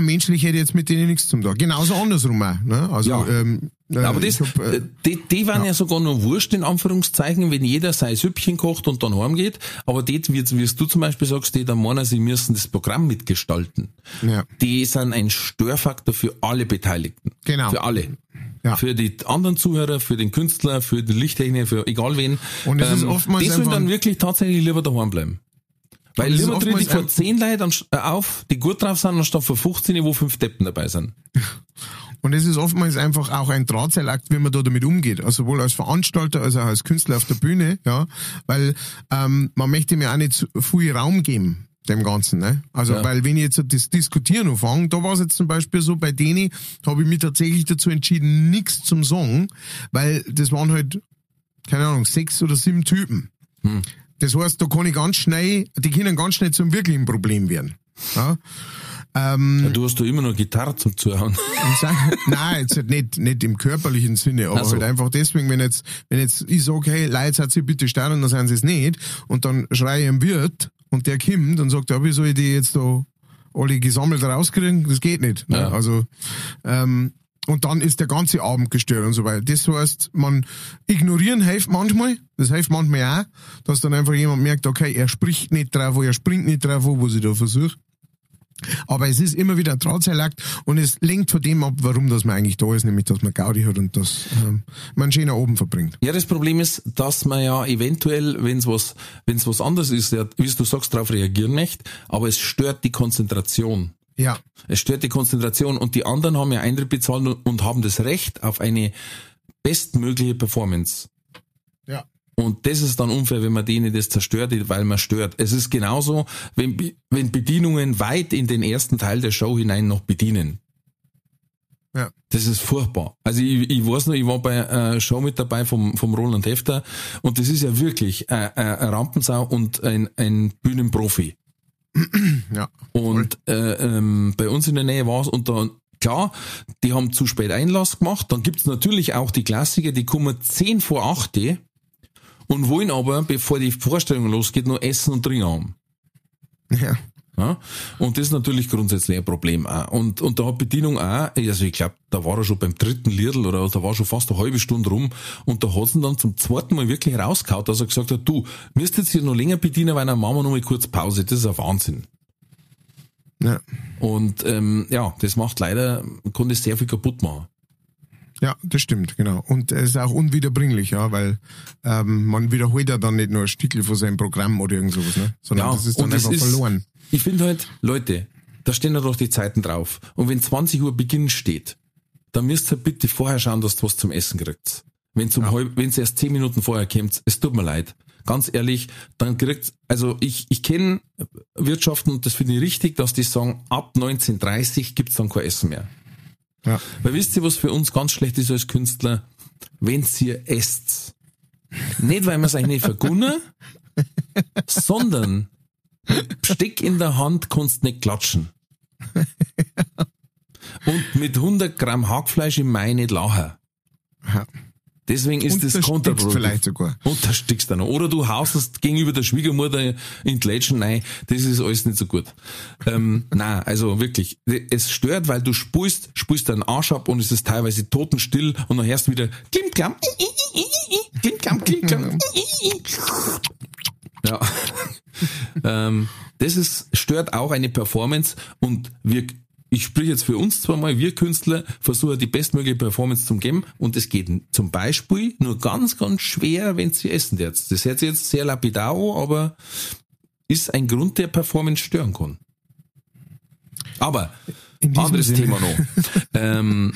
menschlich hätte ich jetzt mit denen nichts zum tun. Genauso andersrum auch. Ne? Also Ja. ähm, Äh, Aber das, hab, äh, die, die waren ja. sogar noch wurscht, in Anführungszeichen, wenn jeder sein Süppchen kocht und dann heimgeht. Aber die, wie, wie du zum Beispiel sagst, die da meinen, sie müssen das Programm mitgestalten. Ja. Die sind ein Störfaktor für alle Beteiligten. Genau. Für alle. Ja. Für die anderen Zuhörer, für den Künstler, für den Lichttechniker, für egal wen. Und es ist oftmals Die sollen dann wirklich tatsächlich lieber daheim bleiben. Weil tritt oftmals ich vor ein- 10 Leuten äh, auf, die gut drauf sind, anstatt vor 15, wo fünf Deppen dabei sind. Und es ist oftmals einfach auch ein Drahtseilakt, wie man da damit umgeht. Also sowohl als Veranstalter als auch als Künstler auf der Bühne, ja. Weil ähm, man möchte mir auch nicht zu viel Raum geben, dem Ganzen. Ne? Also Ja. weil wenn ich jetzt das Diskutieren anfange, da war es jetzt zum Beispiel so, bei denen habe ich mich tatsächlich dazu entschieden, nichts zum Sagen, weil das waren halt, keine Ahnung, sechs oder sieben Typen. Das heißt, da kann ich ganz schnell, die können ganz schnell zum wirklichen Problem werden. Ja? Ähm, Ja, du hast da immer noch Gitarre sagen, nein, jetzt halt nicht, nicht im körperlichen Sinne, aber so. halt einfach deswegen, wenn jetzt, wenn jetzt ich sage, hey, Leute, seid ihr bitte stark und dann sind sie es nicht, und dann schreie ich am Wirt und der kommt und sagt, ja, wie soll ich die jetzt da alle gesammelt rauskriegen? Das geht nicht. Ne? Ja. Also, ähm, und dann ist der ganze Abend gestört und so weiter. Das heißt, man ignorieren hilft manchmal, das hilft manchmal auch, dass dann einfach jemand merkt, okay, er spricht nicht drauf, er springt nicht drauf, was ich da versuche. Aber es ist immer wieder ein Drahtseilakt und es lenkt von dem ab, warum das man eigentlich da ist, nämlich dass man Gaudi hat und das ähm, man schön nach oben verbringt. Ja, das Problem ist, dass man ja eventuell, wenn es was, wenn's was anderes ist, ja, wie du sagst, darauf reagieren nicht, aber es stört die Konzentration. Ja, Es stört die Konzentration und die anderen haben ja Eintritt bezahlt und- haben das Recht auf eine bestmögliche Performance. ja, Und das ist dann unfair, wenn man denen das zerstört, weil man stört. Es ist genauso, wenn, wenn Bedienungen weit in den ersten Teil der Show hinein noch bedienen. ja, Das ist furchtbar. Also ich, ich weiß noch, ich war bei einer Show mit dabei vom, vom Roland Hefter und das ist ja wirklich äh, äh, eine Rampensau und ein, ein Bühnenprofi. ja. Und äh, ähm, bei uns in der Nähe war es und dann, klar, die haben zu spät Einlass gemacht. Dann gibt's natürlich auch die Klassiker, die kommen 10 vor 8 und wollen aber, bevor die Vorstellung losgeht, noch Essen und Trinken haben. ja. Ja? Und das ist natürlich grundsätzlich ein Problem auch. Und, und da hat Bedienung auch, also ich glaube, da war er schon beim dritten Liedl oder da war schon fast eine halbe Stunde rum und da hat sie ihn dann zum zweiten Mal wirklich rausgehauen, dass er gesagt hat, du, müsst jetzt hier noch länger bedienen, weil dann machen wir noch mal kurz Pause. Das ist ein Wahnsinn. ja. Und ähm, ja, das macht leider, das sehr viel kaputt machen. Ja, das stimmt, genau. Und es ist auch unwiederbringlich, ja, weil ähm, man wiederholt ja dann nicht nur ein Stückchen von seinem Programm oder irgend sowas, ne? Sondern Ja, das ist dann einfach ist- verloren. Ich finde halt, Leute, da stehen ja doch die Zeiten drauf. Und wenn 20 Uhr Beginn steht, dann müsst ihr bitte vorher schauen, dass ihr was zum Essen kriegt. Wenn halb, wenn's erst 10 Minuten vorher kommt, es tut mir leid. Ganz ehrlich, dann kriegt also ich, ich kenne Wirtschaften und das finde ich richtig, dass die sagen, ab 19.30 gibt's dann kein Essen mehr. Ja. Weil wisst ihr, was für uns ganz schlecht ist als Künstler? Wenn's ihr esst. Nicht, weil man es euch nicht vergunnen, sondern Besteck in der Hand kannst nicht klatschen. Und mit 100 Gramm Hackfleisch im Mai nicht lachen. Ja. Deswegen ist das kontraproduktiv. vielleicht sogar. Unterstickst du noch. Oder du haust gegenüber der Schwiegermutter in die Lätschen nein, das ist alles nicht so gut. Ähm, nein, also wirklich, es stört, weil du spulst, spulst deinen Arsch ab und es ist teilweise totenstill und dann hörst du wieder klim klam, klim klam, klim klam. Ja. ähm, das ist, stört auch eine Performance und wir, ich spreche jetzt für uns zweimal, wir Künstler versuchen die bestmögliche Performance zu geben und es geht zum Beispiel nur ganz, ganz schwer, wenn sie essen jetzt. Das hört sich jetzt sehr lapidar an, aber ist ein Grund, der Performance stören kann. Aber, anderes Sinne. Thema noch. ähm,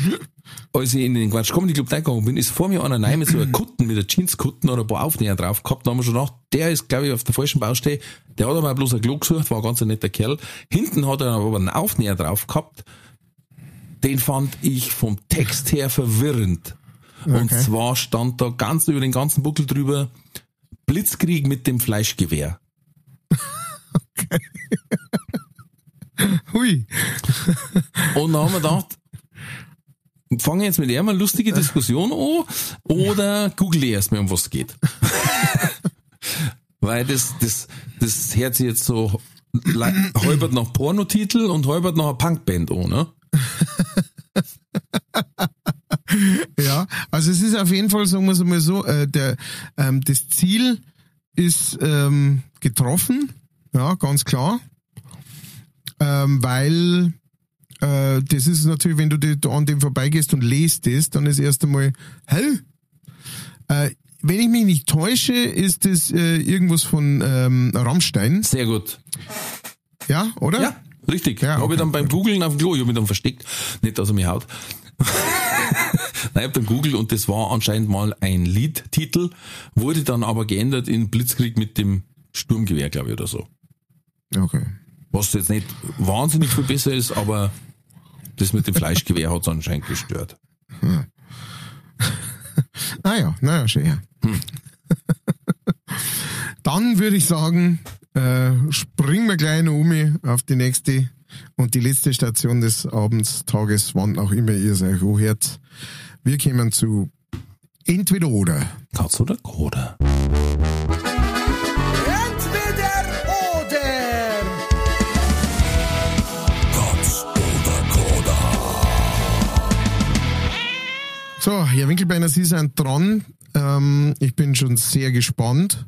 als ich in den Quatsch Comedy Club reingegangen bin, ist vor mir einer rein mit so einer Kutten, mit einer Jeanskutten oder ein paar Aufnäher drauf gehabt. Da haben wir schon gedacht, der ist, glaube ich, auf der falschen Baustelle. Der hat aber bloß ein Klo gesucht, war ein ganz netter Kerl. Hinten hat er aber einen Aufnäher drauf gehabt. Den fand ich vom Text her verwirrend. Und Okay. zwar stand da ganz über den ganzen Buckel drüber, Blitzkrieg mit dem Fleischgewehr. Hui. Und dann haben wir gedacht, fange ich jetzt mit ihm eine lustige Diskussion an oder google ich erstmal, um was es geht. Weil das, das, das hört sich jetzt so halbert nach Pornotitel und halbert nach einer Punkband an, ne? Ja, Also es ist auf jeden Fall, sagen wir es mal so, äh, der, ähm, das Ziel ist ähm, getroffen, ja, ganz klar. Ähm, weil äh, das ist natürlich, wenn du die, an dem vorbeigehst und lest das, dann ist erst einmal, hä? Äh, wenn ich mich nicht täusche, ist das äh, irgendwas von ähm, Rammstein, Sehr gut. ja, oder? Ja, richtig. Ja, habe okay, ich dann beim Googlen auf dem Klo, ich habe mich dann versteckt, nicht, dass er mich haut. Nein, ich habe dann googelt und das war anscheinend mal ein Liedtitel, wurde dann aber geändert in Blitzkrieg mit dem Sturmgewehr, glaube ich, oder so. Okay. Was jetzt nicht wahnsinnig viel besser ist, aber das mit dem Fleischgewehr hat es anscheinend gestört. Naja, naja, schön. Ja. Dann würde ich sagen, äh, springen wir gleich noch um auf die nächste und die letzte Station des Abends, Tages, wann auch immer ihr es euch anhört. Wir kommen zu Entweder oder. Katz oder Koda? So, Herr Winkelbeiner, Sie sind dran. Ähm, ich bin schon sehr gespannt.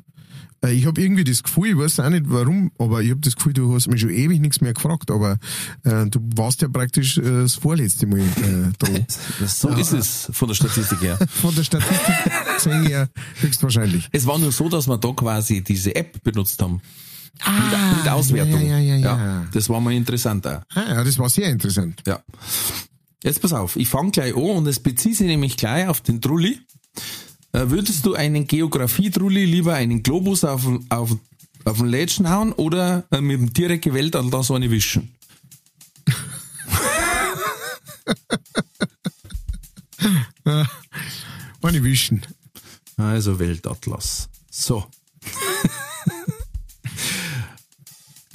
Äh, Ich habe irgendwie das Gefühl, ich weiß auch nicht warum, aber ich habe das Gefühl, du hast mich schon ewig nichts mehr gefragt, aber äh, du warst ja praktisch äh, das vorletzte Mal äh, dran. So ist es von der Statistik her. Von der Statistik gesehen her höchstwahrscheinlich. Es war nur so, dass wir da quasi diese App benutzt haben. mit, mit Auswertung. Ah, Ja, ja, ja, ja. Das war mal interessant auch. Ah, ja, das war sehr interessant. Ja. Jetzt pass auf, ich fange gleich an und es bezieht sich nämlich gleich auf den Trulli. Äh, würdest du einen Geografie-Trulli lieber einen Globus auf, auf, auf den Lädchen hauen oder äh, mit dem direkt gewählt an das eine wischen? Meine Wischen. Also Weltatlas. So.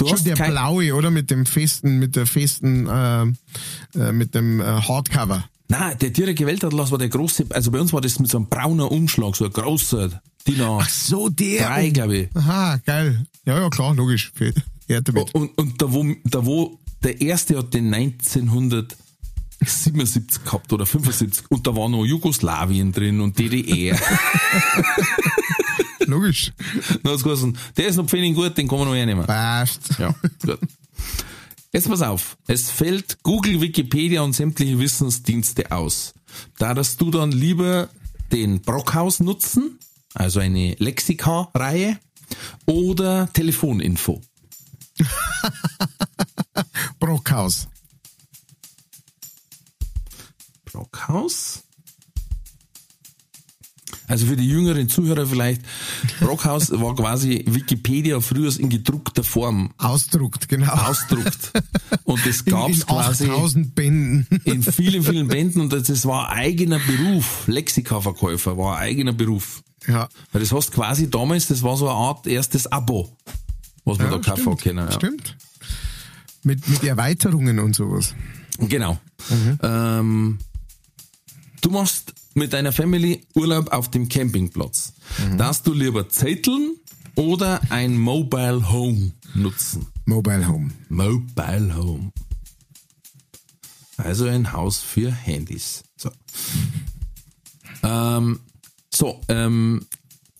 du Schon der blaue, oder? Mit dem festen, mit der festen, äh, äh, mit dem äh, Hardcover. Nein, der direkte Weltatlas war der große, also bei uns war das mit so einem brauner Umschlag, so ein großer DIN A3, So, der. glaube ich. Aha, geil. Ja, ja, klar, logisch. Und, und da, wo, da wo, der erste hat den 1977 gehabt oder 75 und da war noch Jugoslawien drin und DDR. Logisch. Dann hat's geheißen, der ist noch pfennig gut, den kann man noch hernehmen. Passt. Ja, gut. Jetzt pass auf. Es fällt Google, Wikipedia und sämtliche Wissensdienste aus. Da dass du dann lieber den Brockhaus nutzen, also eine Lexika-Reihe, oder Telefoninfo. Brockhaus. Brockhaus? Also für die jüngeren Zuhörer vielleicht, Brockhaus war quasi Wikipedia früher in gedruckter Form Ausdruckt, genau. ausdruckt. Und das gab's in quasi 8000 Bänden. in vielen, vielen Bänden und das, war eigener Beruf. Lexika-Verkäufer war eigener Beruf. ja. Weil das hast quasi damals, das war so eine Art erstes Abo, was man ja, da kaufen können. Ja. Stimmt. Mit, mit Erweiterungen und sowas. Genau. Ähm, du machst mit deiner Family Urlaub auf dem Campingplatz. Darfst du lieber zetteln oder ein Mobile Home nutzen? Mobile Home. Mobile Home. Also ein Haus für Handys. So, ähm, so ähm,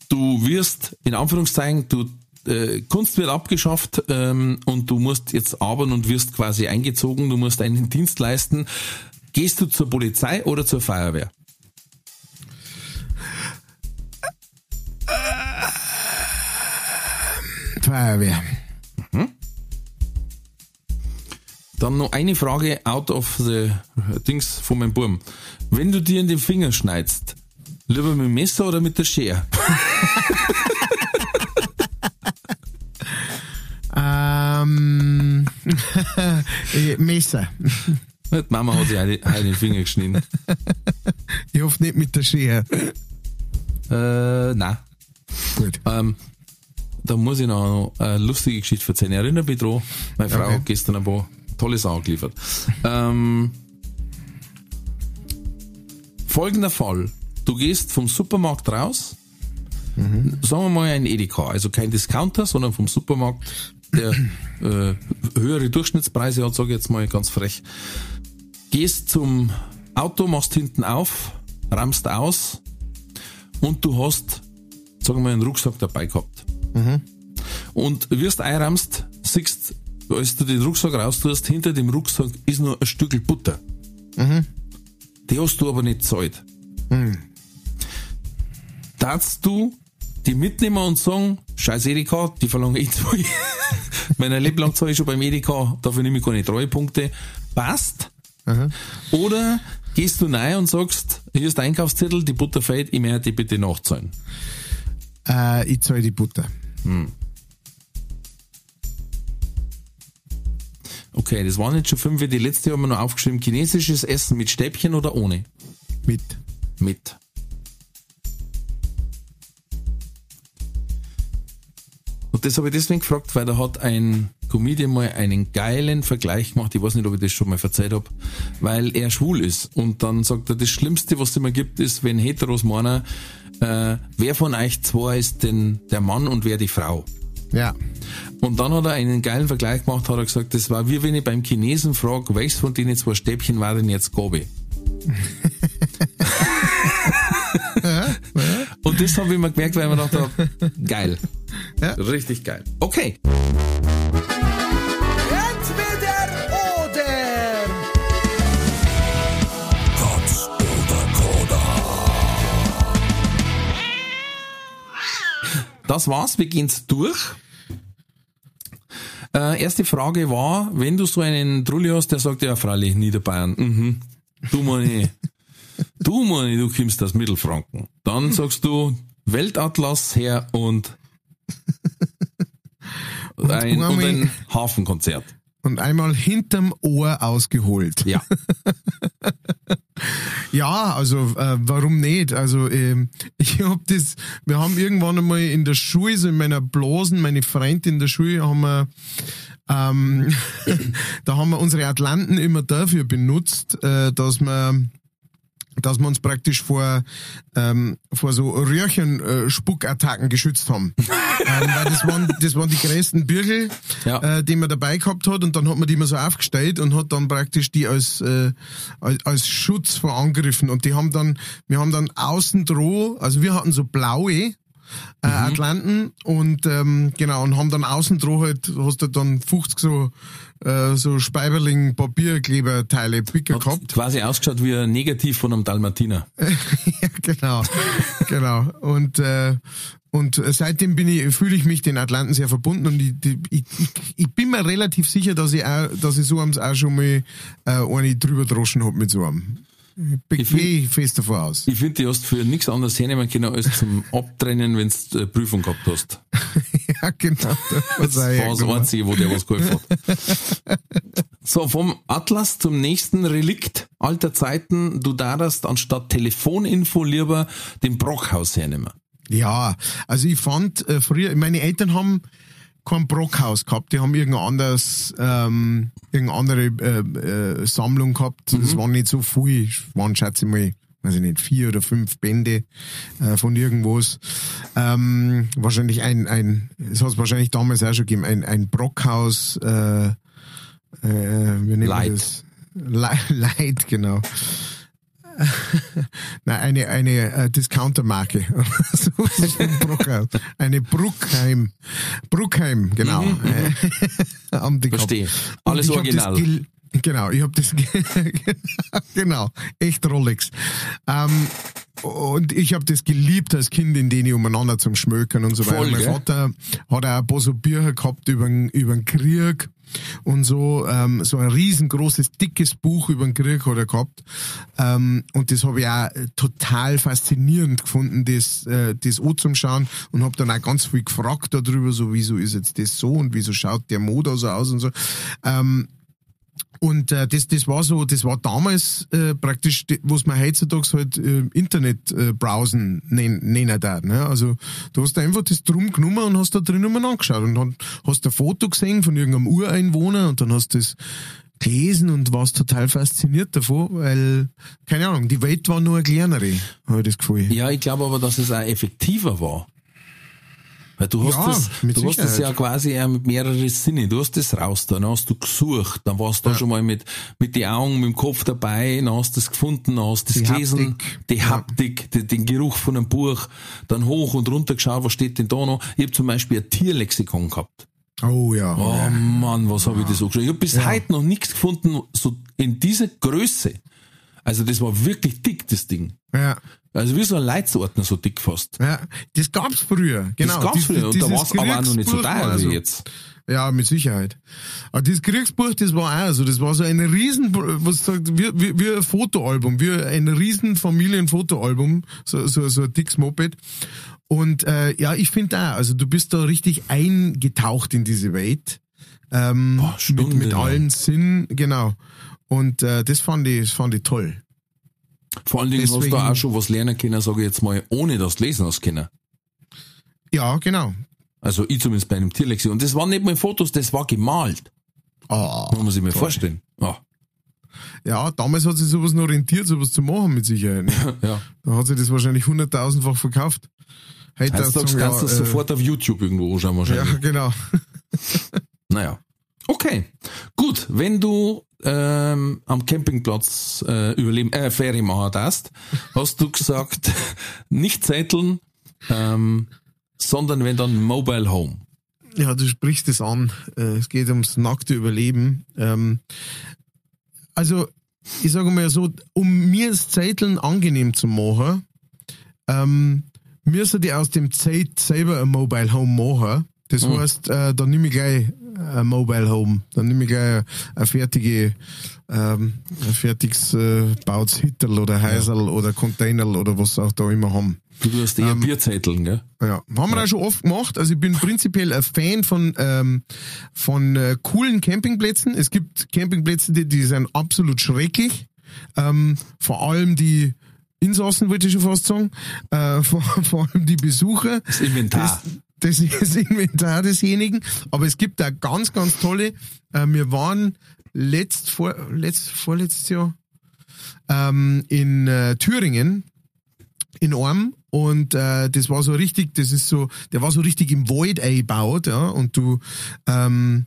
du wirst, in Anführungszeichen, du äh, Kunst wird abgeschafft ähm, und du musst jetzt arbeiten und wirst quasi eingezogen, du musst einen Dienst leisten. Gehst du zur Polizei oder zur Feuerwehr? Feuerwehr. Dann noch eine Frage out of the Dings von meinem Burm. Wenn du dir in den Finger schneidest, lieber mit dem Messer oder mit der Schere? Ähm, äh, Messer. Die Mama hat sich heute den Finger geschnitten. Ich hoffe nicht mit der Schere. Äh, nein. Gut. Ähm, da muss ich noch eine lustige Geschichte erzählen. Ich erinnere mich dran. Meine Frau Okay. hat gestern ein paar tolle Sachen geliefert. Ähm, folgender Fall. Du gehst vom Supermarkt raus, sagen wir mal ein Edeka, also kein Discounter, sondern vom Supermarkt, der äh, höhere Durchschnittspreise hat, sage ich jetzt mal ganz frech. Gehst zum Auto, machst hinten auf, rammst aus und du hast, sagen wir mal, einen Rucksack dabei gehabt. Und wirst einrammst, siehst, als du den Rucksack raustust, hinter dem Rucksack ist nur ein Stückel Butter. Die hast du aber nicht gezahlt. Darfst du die mitnehmen und sagen, scheiß Edeka, die verlange ich zwei. Mein Leben lang zahle ich schon beim Edeka, dafür nehme ich keine Treuepunkte. Passt. Oder gehst du rein und sagst, hier ist der Einkaufszettel, die Butter fehlt, ich möchte die bitte nachzahlen. Äh, ich zahle die Butter. Okay, das waren jetzt schon fünf. Die letzte haben wir noch aufgeschrieben. Chinesisches Essen mit Stäbchen oder ohne? Mit. Mit. Und das habe ich deswegen gefragt, weil da hat ein Comedian mal einen geilen Vergleich gemacht. Ich weiß nicht, ob ich das schon mal verzeiht habe, weil er schwul ist. Und dann sagt er, das Schlimmste, was es immer gibt, ist, wenn Heteros meinen, äh, wer von euch zwei ist denn der Mann und wer die Frau? Ja. Und dann hat er einen geilen Vergleich gemacht, hat er gesagt, das war wie wenn ich beim Chinesen frage, welches von denen zwei Stäbchen war denn jetzt Gobi? Und das habe ich mir gemerkt, weil ich mir gedacht habe, geil. Ja. Richtig geil. Okay. Das war's, wir gehen's durch. Äh, erste Frage war, wenn du so einen Trulli hast, der sagt, ja, freilich, Niederbayern, mhm. Du meine, du meine, du kommst aus Mittelfranken. Dann sagst du Weltatlas her und ein, und ein Hafenkonzert. Und einmal hinterm Ohr ausgeholt. Ja. Ja, also äh, warum nicht? Also ähm, ich hab das, wir haben irgendwann einmal in der Schule, so in meiner Blasen, meine Freunde in der Schule, haben wir ähm, da haben wir unsere Atlanten immer dafür benutzt, äh, dass wir dass wir uns praktisch vor, ähm, vor so Röhrchen-Spuckattacken geschützt haben. ähm, weil das waren, das waren die größten Birgel, Ja. äh, die man dabei gehabt hat und dann hat man die immer so aufgestellt und hat dann praktisch die als, äh, als, als Schutz vor Angriffen und die haben dann, wir haben dann außen droh, also wir hatten so blaue, äh, Atlanten und ähm, genau und haben dann außen droh halt hast du dann 50 so äh, so Speiberling Papierkleberteile Picker Hat gehabt quasi ausgeschaut wie ein Negativ von einem Dalmatiner. ja, genau, genau. Und äh, und seitdem bin ich, fühle ich mich den Atlanten sehr verbunden und ich, ich, ich, ich bin mir relativ sicher, dass ich auch, dass ich so am auch schon mal äh, eine drüber droschen hab mit so einem. Ich Ich find- gehe fest davon aus. Ich finde, die hast für nichts anderes hernehmen können als zum Abtrennen, wenn du äh, Prüfung gehabt hast. ja, genau. Das war das Einzige, wo der was geholfen hat. So, vom Atlas zum nächsten Relikt alter Zeiten. Du darfst anstatt Telefoninfo lieber den Brockhaus hernehmen. Ja, also ich fand äh, früher, meine Eltern haben kein Brockhaus gehabt, die haben irgendein anderes, ähm, irgendeine andere äh, äh, Sammlung gehabt. Das waren nicht so viel, es waren schätze ich mal, weiß ich nicht, vier oder fünf Bände äh, von irgendwas. Ähm, wahrscheinlich ein, ein, es hat wahrscheinlich damals auch schon gegeben, ein, ein Brockhaus, äh, äh, wie nennt man Light. das? Light, Light, genau. Nein, eine, eine äh, Discountermarke. Eine Bruckheim. Bruckheim, genau. Haben die gehabt. Verstehe. Alles original. Genau, ich habe das ge- genau, echt Rolex. Ähm, und ich habe das geliebt als Kind, in denen ich umeinander zum Schmökern und so Voll, weiter. Mein gell? Vater hat auch ein paar so Bücher gehabt über den, über den Krieg und so, ähm, so ein riesengroßes, dickes Buch über den Krieg hat er gehabt. Ähm, und das habe ich auch äh, total faszinierend gefunden, das, äh, das anzuschauen und habe dann auch ganz viel gefragt darüber, so wieso ist jetzt das so und wieso schaut der Motor so aus und so. Ähm, und äh, das, das war so, das war damals äh, praktisch, was man heutzutage halt äh, Internet äh, nennen darf. Ne? Also du hast da einfach das drum genommen und hast da drin mal angeschaut und dann hast ein Foto gesehen von irgendeinem Ureinwohner und dann hast du das gelesen und warst total fasziniert davon, weil, keine Ahnung, die Welt war nur eine kleinere, habe ich das Gefühl. Ja, ich glaube aber, dass es auch effektiver war. Weil du hast Ja, das, du hast das ja quasi auch mit mehreren Sinnen. Du hast das raus, dann hast du gesucht, dann warst du da schon mal mit, mit die Augen, mit dem Kopf dabei, dann hast du das gefunden, dann hast du das Die gelesen, Haptik. die Ja. Haptik, die, den Geruch von einem Buch, dann hoch und runter geschaut, was steht denn da noch? Ich habe zum Beispiel ein Tierlexikon gehabt. Oh ja. Oh ja. Mann, was habe ich das so geschrieben? Ich habe bis heute noch nichts gefunden, so in dieser Größe. Also das war wirklich dick, das Ding. ja. Also wie so ein Leitsordner, so dick fast. Ja, das gab's früher, genau. das gab's früher und da war's aber auch noch nicht so teuer war wie jetzt. Ja, mit Sicherheit. Aber dieses Kriegsbuch, das war auch so, das war so ein riesen, was sagt, wie, wie, wie ein Fotoalbum, wie ein riesen Familienfotoalbum, so, so, so ein dickes Moped. Und äh, ja, ich finde auch, also du bist da richtig eingetaucht in diese Welt. Ähm, Boah, mit, stundenlang. mit allen Sinnen, genau. Und äh, das fand ich, das fand ich toll. Vor allen Dingen hast Deswegen- du auch schon was lernen können, sage ich jetzt mal, ohne das Lesen hast können. Ja, genau. Also ich zumindest bei einem Tierlexi. Und das waren nicht mal Fotos, das war gemalt. Ah, Muss man sich mal vorstellen. Ja. ja, damals hat sich sowas noch rentiert, sowas zu machen mit Sicherheit. ja. Da hat sich das wahrscheinlich hunderttausendfach verkauft. Heutzutage kannst du ja, das äh, sofort auf YouTube irgendwo anschauen wahrscheinlich. Ja, genau. Naja. Okay. Gut, wenn du ähm, am Campingplatz äh, überleben, äh, Ferien machen darfst, hast du gesagt, nicht zetteln, ähm, sondern wenn dann Mobile Home. Ja, du sprichst es an. Äh, Es geht ums nackte Überleben. Ähm, Also, ich sage mal so, um mir das Zeiteln angenehm zu machen, ähm, müssen die aus dem Zeit selber ein Mobile Home machen. Das heißt, äh, dann nehme ich gleich ein Mobile Home. Dann nehme ich gleich eine fertige, ähm, ein fertiges äh, bautes Hittel oder Häuserl oder Container oder was auch da immer haben. Du tust eher Bierzetteln, gell? Ja, haben wir auch schon oft gemacht. Also ich bin prinzipiell ein Fan von ähm, von äh, coolen Campingplätzen. Es gibt Campingplätze, die, die sind absolut schrecklich. Ähm, vor allem die Insassen, wollte ich schon fast sagen. Äh, vor, vor allem die Besucher. Das Inventar. Das, das ist Inventar desjenigen. Aber es gibt da ganz, ganz tolle. Äh, wir waren letzt, vor, letzt, vorletztes Jahr ähm, in äh, Thüringen in Orm und äh, das war so richtig, das ist so, der war so richtig im Wald eingebaut, ja, und du ähm,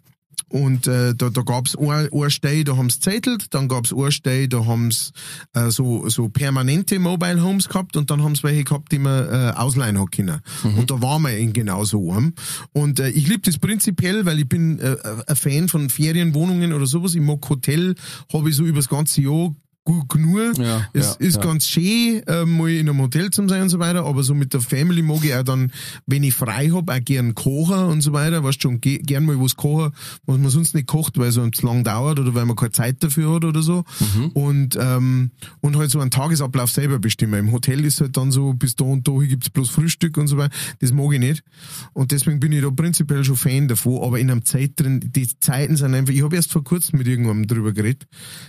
und äh, da, da gab's ein, ein Stei, da haben's zettelt, dann gab's ein Stei, da haben's äh, so, so permanente Mobile Homes gehabt und dann haben's welche gehabt, die man äh, ausleihen hat können. Und da waren wir in genau so einem. Und äh, ich liebe das prinzipiell, weil ich bin äh, ein Fan von Ferienwohnungen oder sowas. Ich mag Hotel, habe ich so übers ganze Jahr gut genug. Ja, es ja, ist ja. ganz schön, äh, mal in einem Hotel zu sein und so weiter, aber so mit der Family mag ich auch dann, wenn ich frei hab, auch gern kochen und so weiter, weißt schon, ge gern mal was kochen, was man sonst nicht kocht, weil es zu lang dauert oder weil man keine Zeit dafür hat oder so. Mhm. Und, ähm, und halt so einen Tagesablauf selber bestimmen. Im Hotel ist halt dann so, bis da und da hier gibt's bloß Frühstück und so weiter. Das mag ich nicht. Und deswegen bin ich da prinzipiell schon Fan davon, aber in einem Zeit drin, die Zeiten sind einfach, ich habe erst vor kurzem mit irgendjemandem drüber geredet,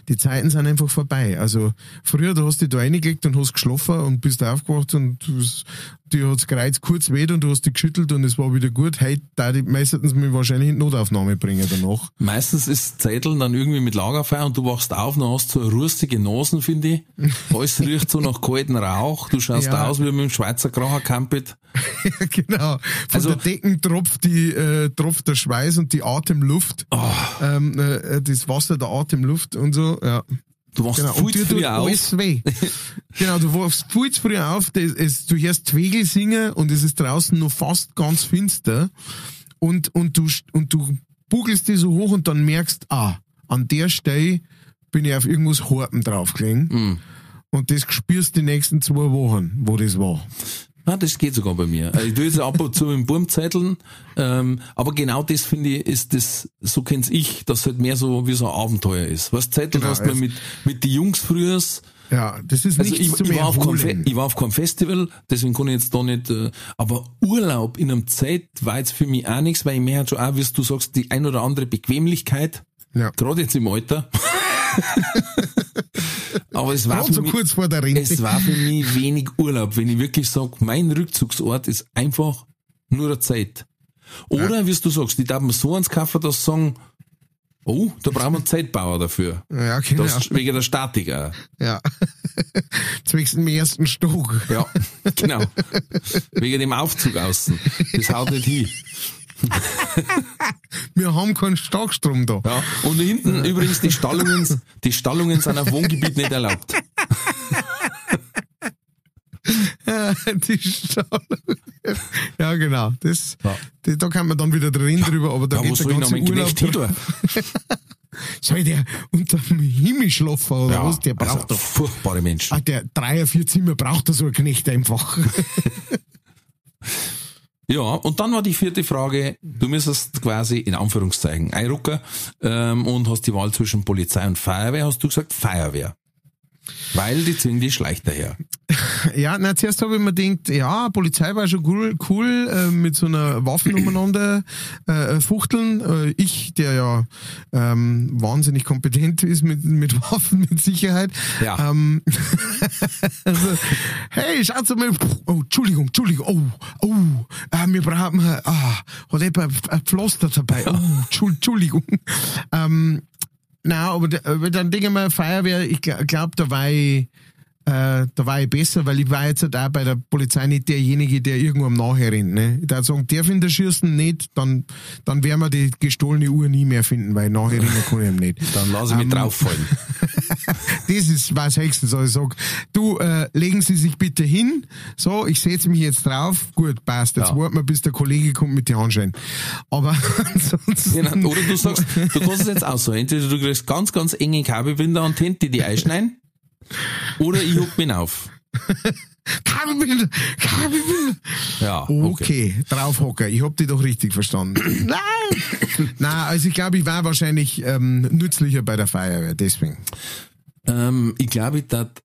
die Zeiten sind einfach vorbei. Also früher, da hast du dich da reingelegt und hast geschlafen und bist aufgewacht und du hast- dir hat's gereizt kurz weh und du hast dich geschüttelt und es war wieder gut. Heute da die meistens mich wahrscheinlich in Notaufnahme bringen danach. Meistens ist Zetteln dann irgendwie mit Lagerfeuer und du wachst auf und hast so rustige Nasen, finde ich. Alles riecht so nach kalten Rauch. Du schaust Ja. aus wie mit dem Schweizer Kracher Campit. genau. Von Also- der Decken tropft die, äh, tropft der Schweiß und die Atemluft. Oh. Ähm, äh, das Wasser der Atemluft und so, ja. Du wachst Genau. viel zu früh auf. alles weh. genau, du wachst viel zu früh auf, das, es, du hörst Twegel singen und es ist draußen noch fast ganz finster und, und du, und du bugelst dich so hoch und dann merkst, ah, an der Stelle bin ich auf irgendwas Horten draufgelegen. Mhm. Und das spürst die nächsten zwei Wochen, wo das war. Ja, das geht sogar bei mir. Also Ich tue jetzt ab und zu mit dem Burm zetteln, ähm, aber genau das finde ich, ist das, so kenn's ich, dass halt mehr so wie so ein Abenteuer ist. Was zettelt Genau, hast man es- mit, mit die Jungs frühers, Ja, das ist Also nichts ich, zum ich, war ich war auf keinem Festival, deswegen kann ich jetzt da nicht, äh, aber Urlaub in einem Zeit war jetzt für mich auch nichts, weil ich mehr halt schon auch, wie du sagst, die ein oder andere Bequemlichkeit, Ja. gerade jetzt im Alter. aber es war, Gerade für so mich, kurz vor der Rente. es war für mich wenig Urlaub, wenn ich wirklich sage, mein Rückzugsort ist einfach nur eine Zeit. Oder, wie du sagst, ich darf mir so ans Kaufen, dass sie sagen, oh, da brauchen wir einen Zeitbauer dafür. ja, genau. Das, wegen der Statik auch. Ja. Zwecks dem ersten Stock. Ja, genau. Wegen dem Aufzug außen. Das haut nicht hin. Wir haben keinen Starkstrom da. Ja. Und hinten übrigens die Stallungen, die Stallungen sind auf Wohngebiet nicht erlaubt. die Stallung. Ja, genau. Das, Ja. die- da kann man dann wieder drin drüber, aber da Ja, geht der ganze Urlaub? Soll der unter dem Himmel schlafen oder Ja, was? Der braucht also, doch. furchtbare Menschen. Ah, der Dreier, vier Zimmer braucht da so ein Knecht einfach. Ja, und dann war die vierte Frage, du müsstest quasi in Anführungszeichen einrucken ähm, und hast die Wahl zwischen Polizei und Feuerwehr, hast du gesagt Feuerwehr. Weil die die schleicht daher. ja, na, zuerst habe ich mir gedacht, ja, Polizei war schon cool, cool äh, mit so einer Waffen umeinander äh, fuchteln. Äh, ich, der ja ähm, wahnsinnig kompetent ist mit, mit Waffen, mit Sicherheit. Ja. Ähm, also, hey, schaut mal, oh, Entschuldigung, Entschuldigung, oh, oh, äh, wir brauchen, äh, ah, hat jemand ein Pflaster dabei, oh, Entschuld- Entschuldigung. Ähm, na, aber, aber dann ich mir, Feuerwehr, ich glaube, da war ich, äh, da war ich besser, weil ich war jetzt halt auch bei der Polizei nicht derjenige, der irgendwo am Nachher rennt. Ne? Ich würde sagen, der Schießen nicht, dann, dann werden wir die gestohlene Uhr nie mehr finden, weil nachher rennen kann ich ihm nicht. Dann lass ich mich Ähm, drauffallen. Das ist was höchstens, was ich sag. Du, äh, legen Sie sich bitte hin. So, ich setze mich jetzt drauf. Gut, passt. Jetzt Ja. warten wir, bis der Kollege kommt mit den Handschellen. Aber ansonsten... Genau. Oder du sagst, du kannst es jetzt auch so. Entweder du kriegst ganz, ganz enge Kabelbinder Hände, die die einschneiden, oder ich huck mich auf. Kabelbinder, Kabelbinder. Ja, okay. Okay, draufhocker. Ich hab dich doch richtig verstanden. Nein! Nein, also ich glaube, ich war wahrscheinlich ähm, nützlicher bei der Feuerwehr, deswegen. Ähm, ich glaube, ich tat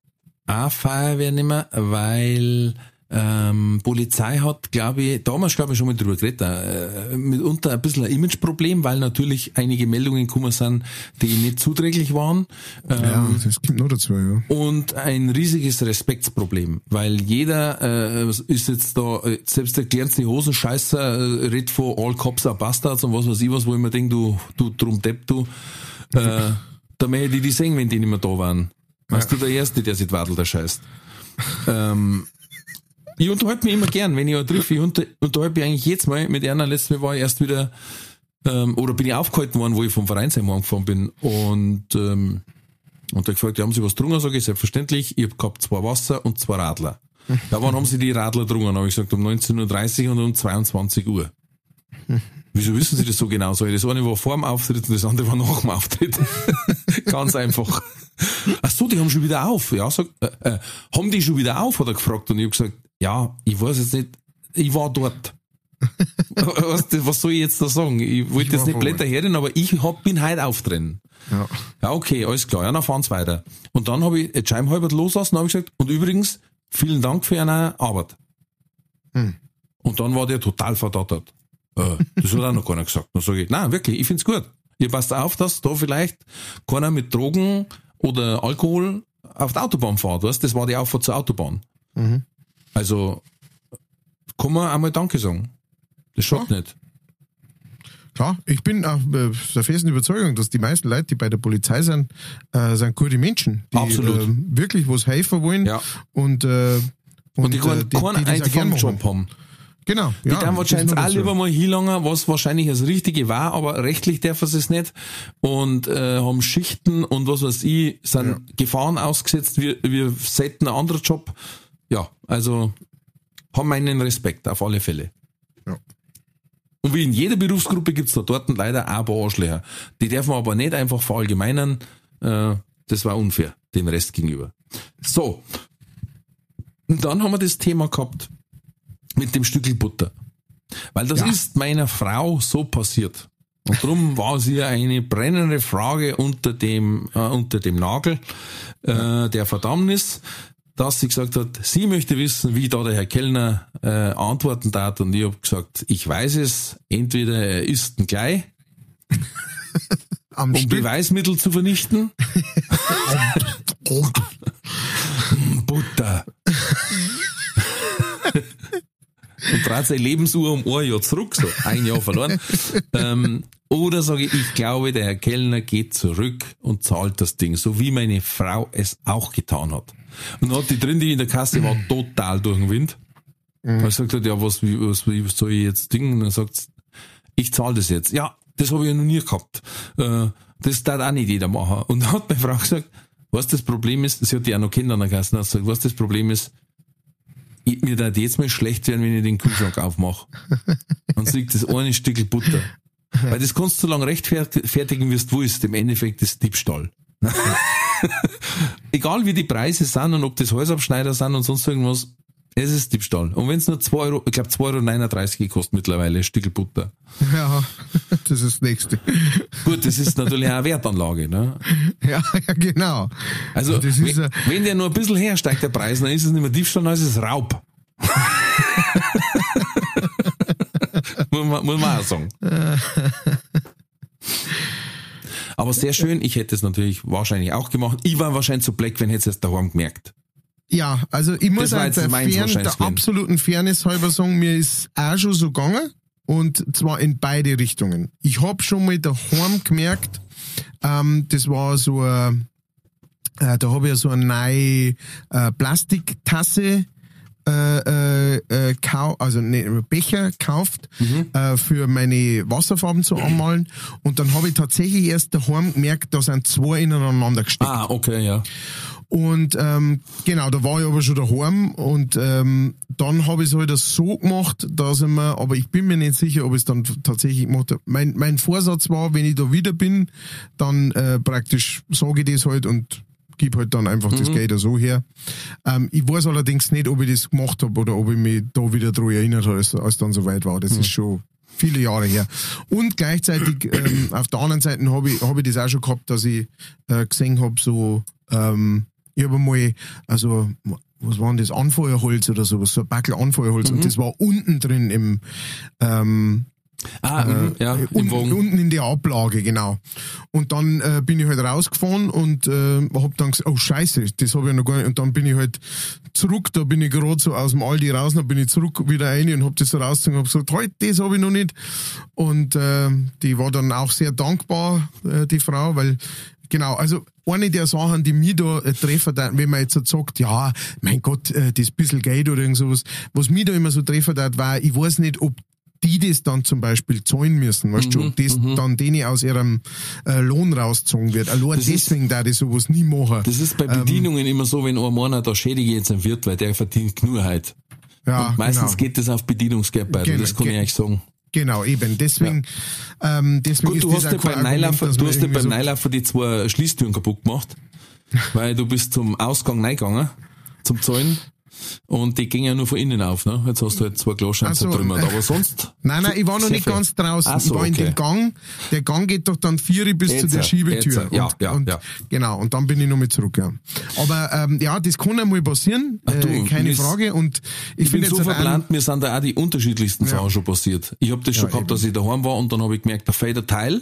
auch Feuerwehr nicht mehr, weil ähm, Polizei hat, glaube ich, damals glaube ich schon mal drüber geredet, äh, mitunter ein bisschen ein Imageproblem, weil natürlich einige Meldungen gekommen sind, die nicht zuträglich waren. Ähm, Ja, das kommt noch dazu, ja. und ein riesiges Respektsproblem, weil jeder äh, ist jetzt da, äh, selbst der kleinste Hosenscheißer äh, redet von All Cops are Bastards und was weiß ich was, wo ich mir denke, du, du drum depp, du, äh, da möchte ich die, die sehen, wenn die nicht mehr da waren. Weißt du, der Erste, der sich die Wadel da scheißt. ähm, ich unterhalte mich immer gern, wenn ich einen treffe. Ich unter, unterhalte mich eigentlich jetzt mal mit einer. Letztes Mal war ich erst wieder, ähm, oder bin ich aufgehalten worden, wo ich vom Vereinsheim angefahren bin. Und, ähm, und er gefragt, haben Sie was getrunken? Sag ich, selbstverständlich. Ich hab gehabt zwei Wasser und zwei Radler. Ja, wann haben Sie die Radler getrunken? Habe ich gesagt, um 19.30 Uhr und um 22 Uhr. Wieso wissen Sie das so genau? Sag ich, das eine war vor dem Auftritt und das andere war nach dem Auftritt. Ganz einfach. Ach so, die haben schon wieder auf. Ja, sag, äh, äh, haben die schon wieder auf? Hat er gefragt. Und ich habe gesagt, ja, ich weiß jetzt nicht, ich war dort. was, was soll ich jetzt da sagen? Ich wollte jetzt nicht. Blätter herren, aber ich hab, bin heute aufdrehen. ja. Ja, okay, alles klar. Ja, dann fahren's weiter. Und dann habe ich die Scheibenhalber loslassen und habe gesagt, und übrigens, vielen Dank für Ihre Arbeit. Hm. Und dann war der total verdattert. Äh, das hat auch noch keiner gesagt. Dann sage ich, nein, wirklich, ich find's gut. Ihr passt auf, dass da vielleicht keiner mit Drogen oder Alkohol auf der Autobahn fährt, weißt? Das war die Auffahrt zur Autobahn. Mhm. Also, kann man einmal Danke sagen. Das schadet nicht. Klar, ich bin auch äh, der festen Überzeugung, dass die meisten Leute, die bei der Polizei sind, äh, sind gute Menschen, die Absolut. Äh, wirklich was helfen wollen Ja. und äh, Und die äh, können keinen auch gern einfachen machen. Job haben. Genau. Die ja, dann wahrscheinlich auch lieber mal hinlangen, was wahrscheinlich das Richtige war, aber rechtlich dürfen sie es nicht und äh, haben Schichten und was weiß ich, sind Gefahren ausgesetzt, wir, wir setzen einen anderen Job. Ja, also haben meinen Respekt auf alle Fälle. Ja. Und wie in jeder Berufsgruppe gibt's da dort leider auch ein paar Arschlöcher. Die dürfen wir aber nicht einfach verallgemeinern. Äh, das war unfair dem Rest gegenüber. So. Und dann haben wir das Thema gehabt mit dem Stückel Butter. Weil das Ja. ist meiner Frau so passiert. Und darum war es ihr eine brennende Frage unter dem, äh, unter dem Nagel äh, der Verdammnis, dass sie gesagt hat, sie möchte wissen, wie da der Herr Kellner äh, antworten darf. Und ich habe gesagt, ich weiß es, entweder er isst ihn gleich, um Stück. Beweismittel zu vernichten. Butter. und dreht seine Lebensuhr um ein Jahr zurück, so ein Jahr verloren. ähm, Oder sage ich, ich glaube, der Herr Kellner geht zurück und zahlt das Ding, so wie meine Frau es auch getan hat. Und dann hat die drin, die in der Kasse war, total durch den Wind. Mhm. Weil sagt hat, ja, was, wie, was, wie soll ich jetzt dingen? Und dann sagt ich zahle das jetzt. Ja, das habe ich ja noch nie gehabt. Äh, das darf auch nicht jeder machen. Und dann hat meine Frau gesagt, was das Problem ist, sie hat die auch noch Kinder an der Kasse, gesagt, was das Problem ist, ich, mir da jetzt mal schlecht werden, wenn ich den Kühlschrank aufmache. Und liegt das eine Stück Butter. Weil das kannst du so lange rechtfertigen, wie du willst. Im Endeffekt ist Diebstahl. Egal wie die Preise sind und ob das Häusabschneider sind und sonst irgendwas, es ist Diebstahl. Und wenn es nur 2 Euro, ich glaube 2,39 Euro gekostet mittlerweile, ein Stück Butter. Ja, das ist das nächste. Gut, das ist natürlich auch eine Wertanlage, ne? Ja, ja, genau. Also, wenn, wenn der nur ein bisschen hersteigt, der Preis, dann ist es nicht mehr Diebstahl, dann ist es Raub. muss, man, muss man auch sagen. Aber sehr schön, ich hätte es natürlich wahrscheinlich auch gemacht. Ich war wahrscheinlich zu black, wenn hätte es daheim gemerkt. Ja, also ich muss halt der, Fern, der absoluten Fairness halber sagen, mir ist auch schon so gegangen und zwar in beide Richtungen. Ich hab schon mal daheim gemerkt, ähm, das war so ein, äh, da habe ich so eine neue äh, Plastiktasse äh, äh, äh, kau also ne, Becher gekauft mhm. äh, für meine Wasserfarben zu anmalen und dann habe ich tatsächlich erst daheim gemerkt, da sind zwei ineinander gesteckt. Ah, okay, ja. Und ähm, genau, da war ich aber schon daheim und ähm, dann habe ich es halt so gemacht, dass ich mir, aber ich bin mir nicht sicher, ob ich es dann tatsächlich gemacht habe. Mein, mein Vorsatz war, wenn ich da wieder bin, dann äh, praktisch sage ich das halt und gib halt dann einfach mhm. das Geld so her. Ähm, ich weiß allerdings nicht, ob ich das gemacht habe oder ob ich mich da wieder daran erinnert habe, als, als dann soweit war. Das mhm. ist schon viele Jahre her. Und gleichzeitig ähm, auf der anderen Seite habe ich, hab ich das auch schon gehabt, dass ich äh, gesehen habe, so ähm, ich habe mal, also, was war denn das, Anfeuerholz oder sowas, so ein Backel Anfeuerholz mhm. und das war unten drin im, ähm, Ah, äh, mhm, ja, unten, unten in der Ablage, genau. Und dann äh, bin ich halt rausgefahren und äh, hab dann gesagt, oh scheiße, das habe ich noch gar nicht. Und dann bin ich halt zurück, da bin ich gerade so aus dem Aldi raus, dann bin ich zurück wieder rein und hab das so rausgezogen und hab gesagt, halt, das habe ich noch nicht. Und äh, die war dann auch sehr dankbar, äh, die Frau, weil Genau, also eine der Sachen, die mir da äh, treffen, wenn man jetzt sagt, ja, mein Gott, äh, das bisschen Geld oder irgend sowas, was mir da immer so treffen hat, war, ich weiß nicht, ob die das dann zum Beispiel zahlen müssen, weißt mhm, du, das mhm. dann denen aus ihrem äh, Lohn rausgezogen wird. Allein das deswegen da ich sowas nie machen. Das ist bei Bedienungen ähm, immer so, wenn ein Mann da schädige jetzt ein Wirt, weil der verdient nur halt. Ja, Und meistens genau. geht das auf Bedienungsgeld bei, genau, das kann ich euch sagen. Genau, eben. Deswegen, ja. ähm, deswegen Gut, du hast, ja beim Neilaufer, du hast ja beim Neilaufer die zwei Schließtüren kaputt gemacht, weil du bist zum Ausgang reingegangen, zum Zahlen. Und die ging ja nur von innen auf, ne? Jetzt hast du halt zwei Glasscheiben so, zertrümmert, aber sonst. Nein, nein, ich war noch nicht viel. ganz draußen. So, ich war in dem Gang. Der Gang geht doch dann vier bis jetzt, zu der Schiebetür. Ja, und, ja, und, ja. Genau, und dann bin ich noch mit zurück, ja. Aber ähm, ja, das kann einmal passieren, Ach, du, äh, keine Frage. Und ich, ich bin so verplant, mir sind da auch die unterschiedlichsten. Sachen schon passiert. Ich habe das schon gehabt, eben. dass ich daheim war und dann habe ich gemerkt, da fällt ein Teil.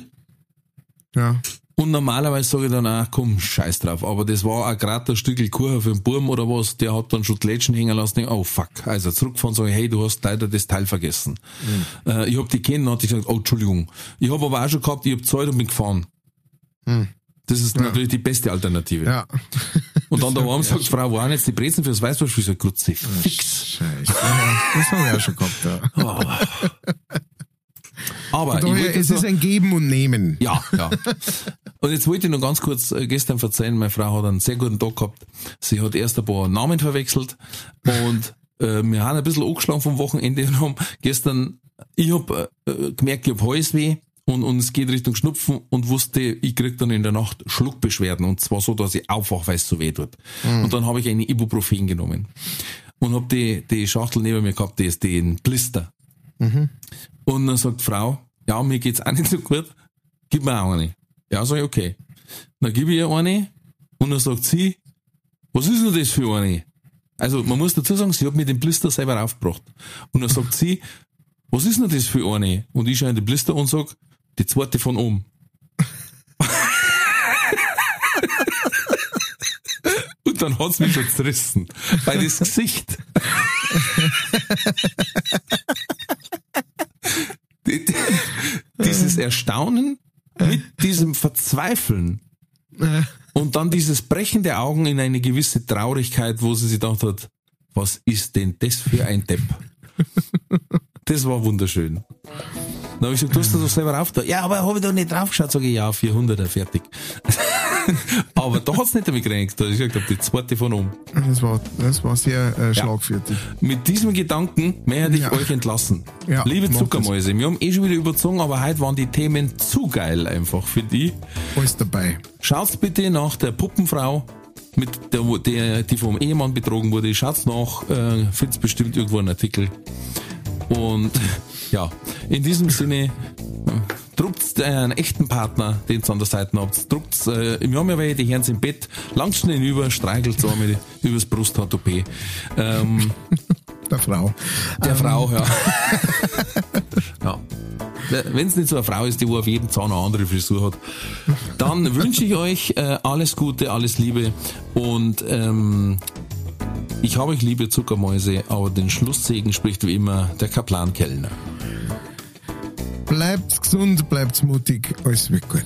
Ja. Und normalerweise sage ich dann auch, komm, scheiß drauf. Aber das war auch gerade ein Stückel Kuchen für den Burm oder was, der hat dann schon die Lätschen hängen lassen. Ich, oh fuck. Also zurückfahren, sage ich, hey, du hast leider das Teil vergessen. Mhm. Äh, ich hab die kennen, hatte ich gesagt, oh, Entschuldigung. Ich habe aber auch schon gehabt, ich hab Zeit und bin gefahren. Mhm. Das ist ja. natürlich die beste Alternative. Ja. Und dann daheim sagt Frau, wo haben jetzt die Brezen fürs Weißwurst? Ich sage, Grütze, fix. Scheiße. Ja, das habe ich auch schon gehabt, ja. Oh. Aber daher, es ist ein Geben und Nehmen. Ja, ja. Und jetzt wollte ich noch ganz kurz äh, gestern verzeihen, meine Frau hat einen sehr guten Tag gehabt. Sie hat erst ein paar Namen verwechselt und äh, wir haben ein bisschen angeschlagen vom Wochenende und haben gestern, ich hab äh, gemerkt, ich hab Halsweh und, und es geht Richtung Schnupfen und wusste, ich krieg dann in der Nacht Schluckbeschwerden und zwar so, dass ich aufwache, weil es so weh tut. Mhm. Und dann habe ich eine Ibuprofen genommen und hab die, die Schachtel neben mir gehabt, die ist den Blister. Mhm. Und dann sagt die Frau, ja, mir geht's auch nicht so gut, gib mir auch eine. Ja, sag ich, okay. Dann gebe ich ihr eine und dann sagt sie, was ist denn das für eine? Also man muss dazu sagen, sie hat mir den Blister selber aufgebracht. Und dann sagt sie, was ist denn das für eine? Und ich schaue in den Blister und sag, die zweite von oben. und dann hat's mich schon zerrissen. Bei das Gesicht. dieses Erstaunen mit diesem Verzweifeln und dann dieses Brechen der Augen in eine gewisse Traurigkeit, wo sie sich gedacht hat, was ist denn das für ein Depp? Das war wunderschön. Dann habe ich gesagt, du hast das doch selber rauf da. Ja, aber habe ich doch nicht draufgeschaut. Sage ich, ja, 400er, fertig. aber da hat's nicht damit gerechnet. Da habe ich gesagt, die zweite von oben. das, war, das war sehr äh, schlagfertig. Mit diesem Gedanken werde ich Ja. euch entlassen. Ja, Liebe Zuckermäuse, wir haben eh schon wieder überzogen, aber heute waren die Themen zu geil einfach für die. Alles dabei. Schaut bitte nach der Puppenfrau, mit der, der, die vom Ehemann betrogen wurde. Schaut nach, äh, findet bestimmt irgendwo einen Artikel. Und ja, in diesem Sinne, äh, druckt einen echten Partner, den ihr an der Seite habt. Druckt, äh, wir haben ja welche, die hören im Bett, langt schnell hinüber, streichelt so einmal übers Brusthaar-OP. Ähm, Der Frau. der Frau, ja. ja. Wenn es nicht so eine Frau ist, die wo auf jedem Zahn eine andere Frisur hat, dann wünsche ich euch äh, alles Gute, alles Liebe und ähm, ich habe euch liebe Zuckermäuse, aber den Schlusssegen spricht wie immer der Kaplan Kellner. Bleibt gesund, bleibt mutig, alles wird gut.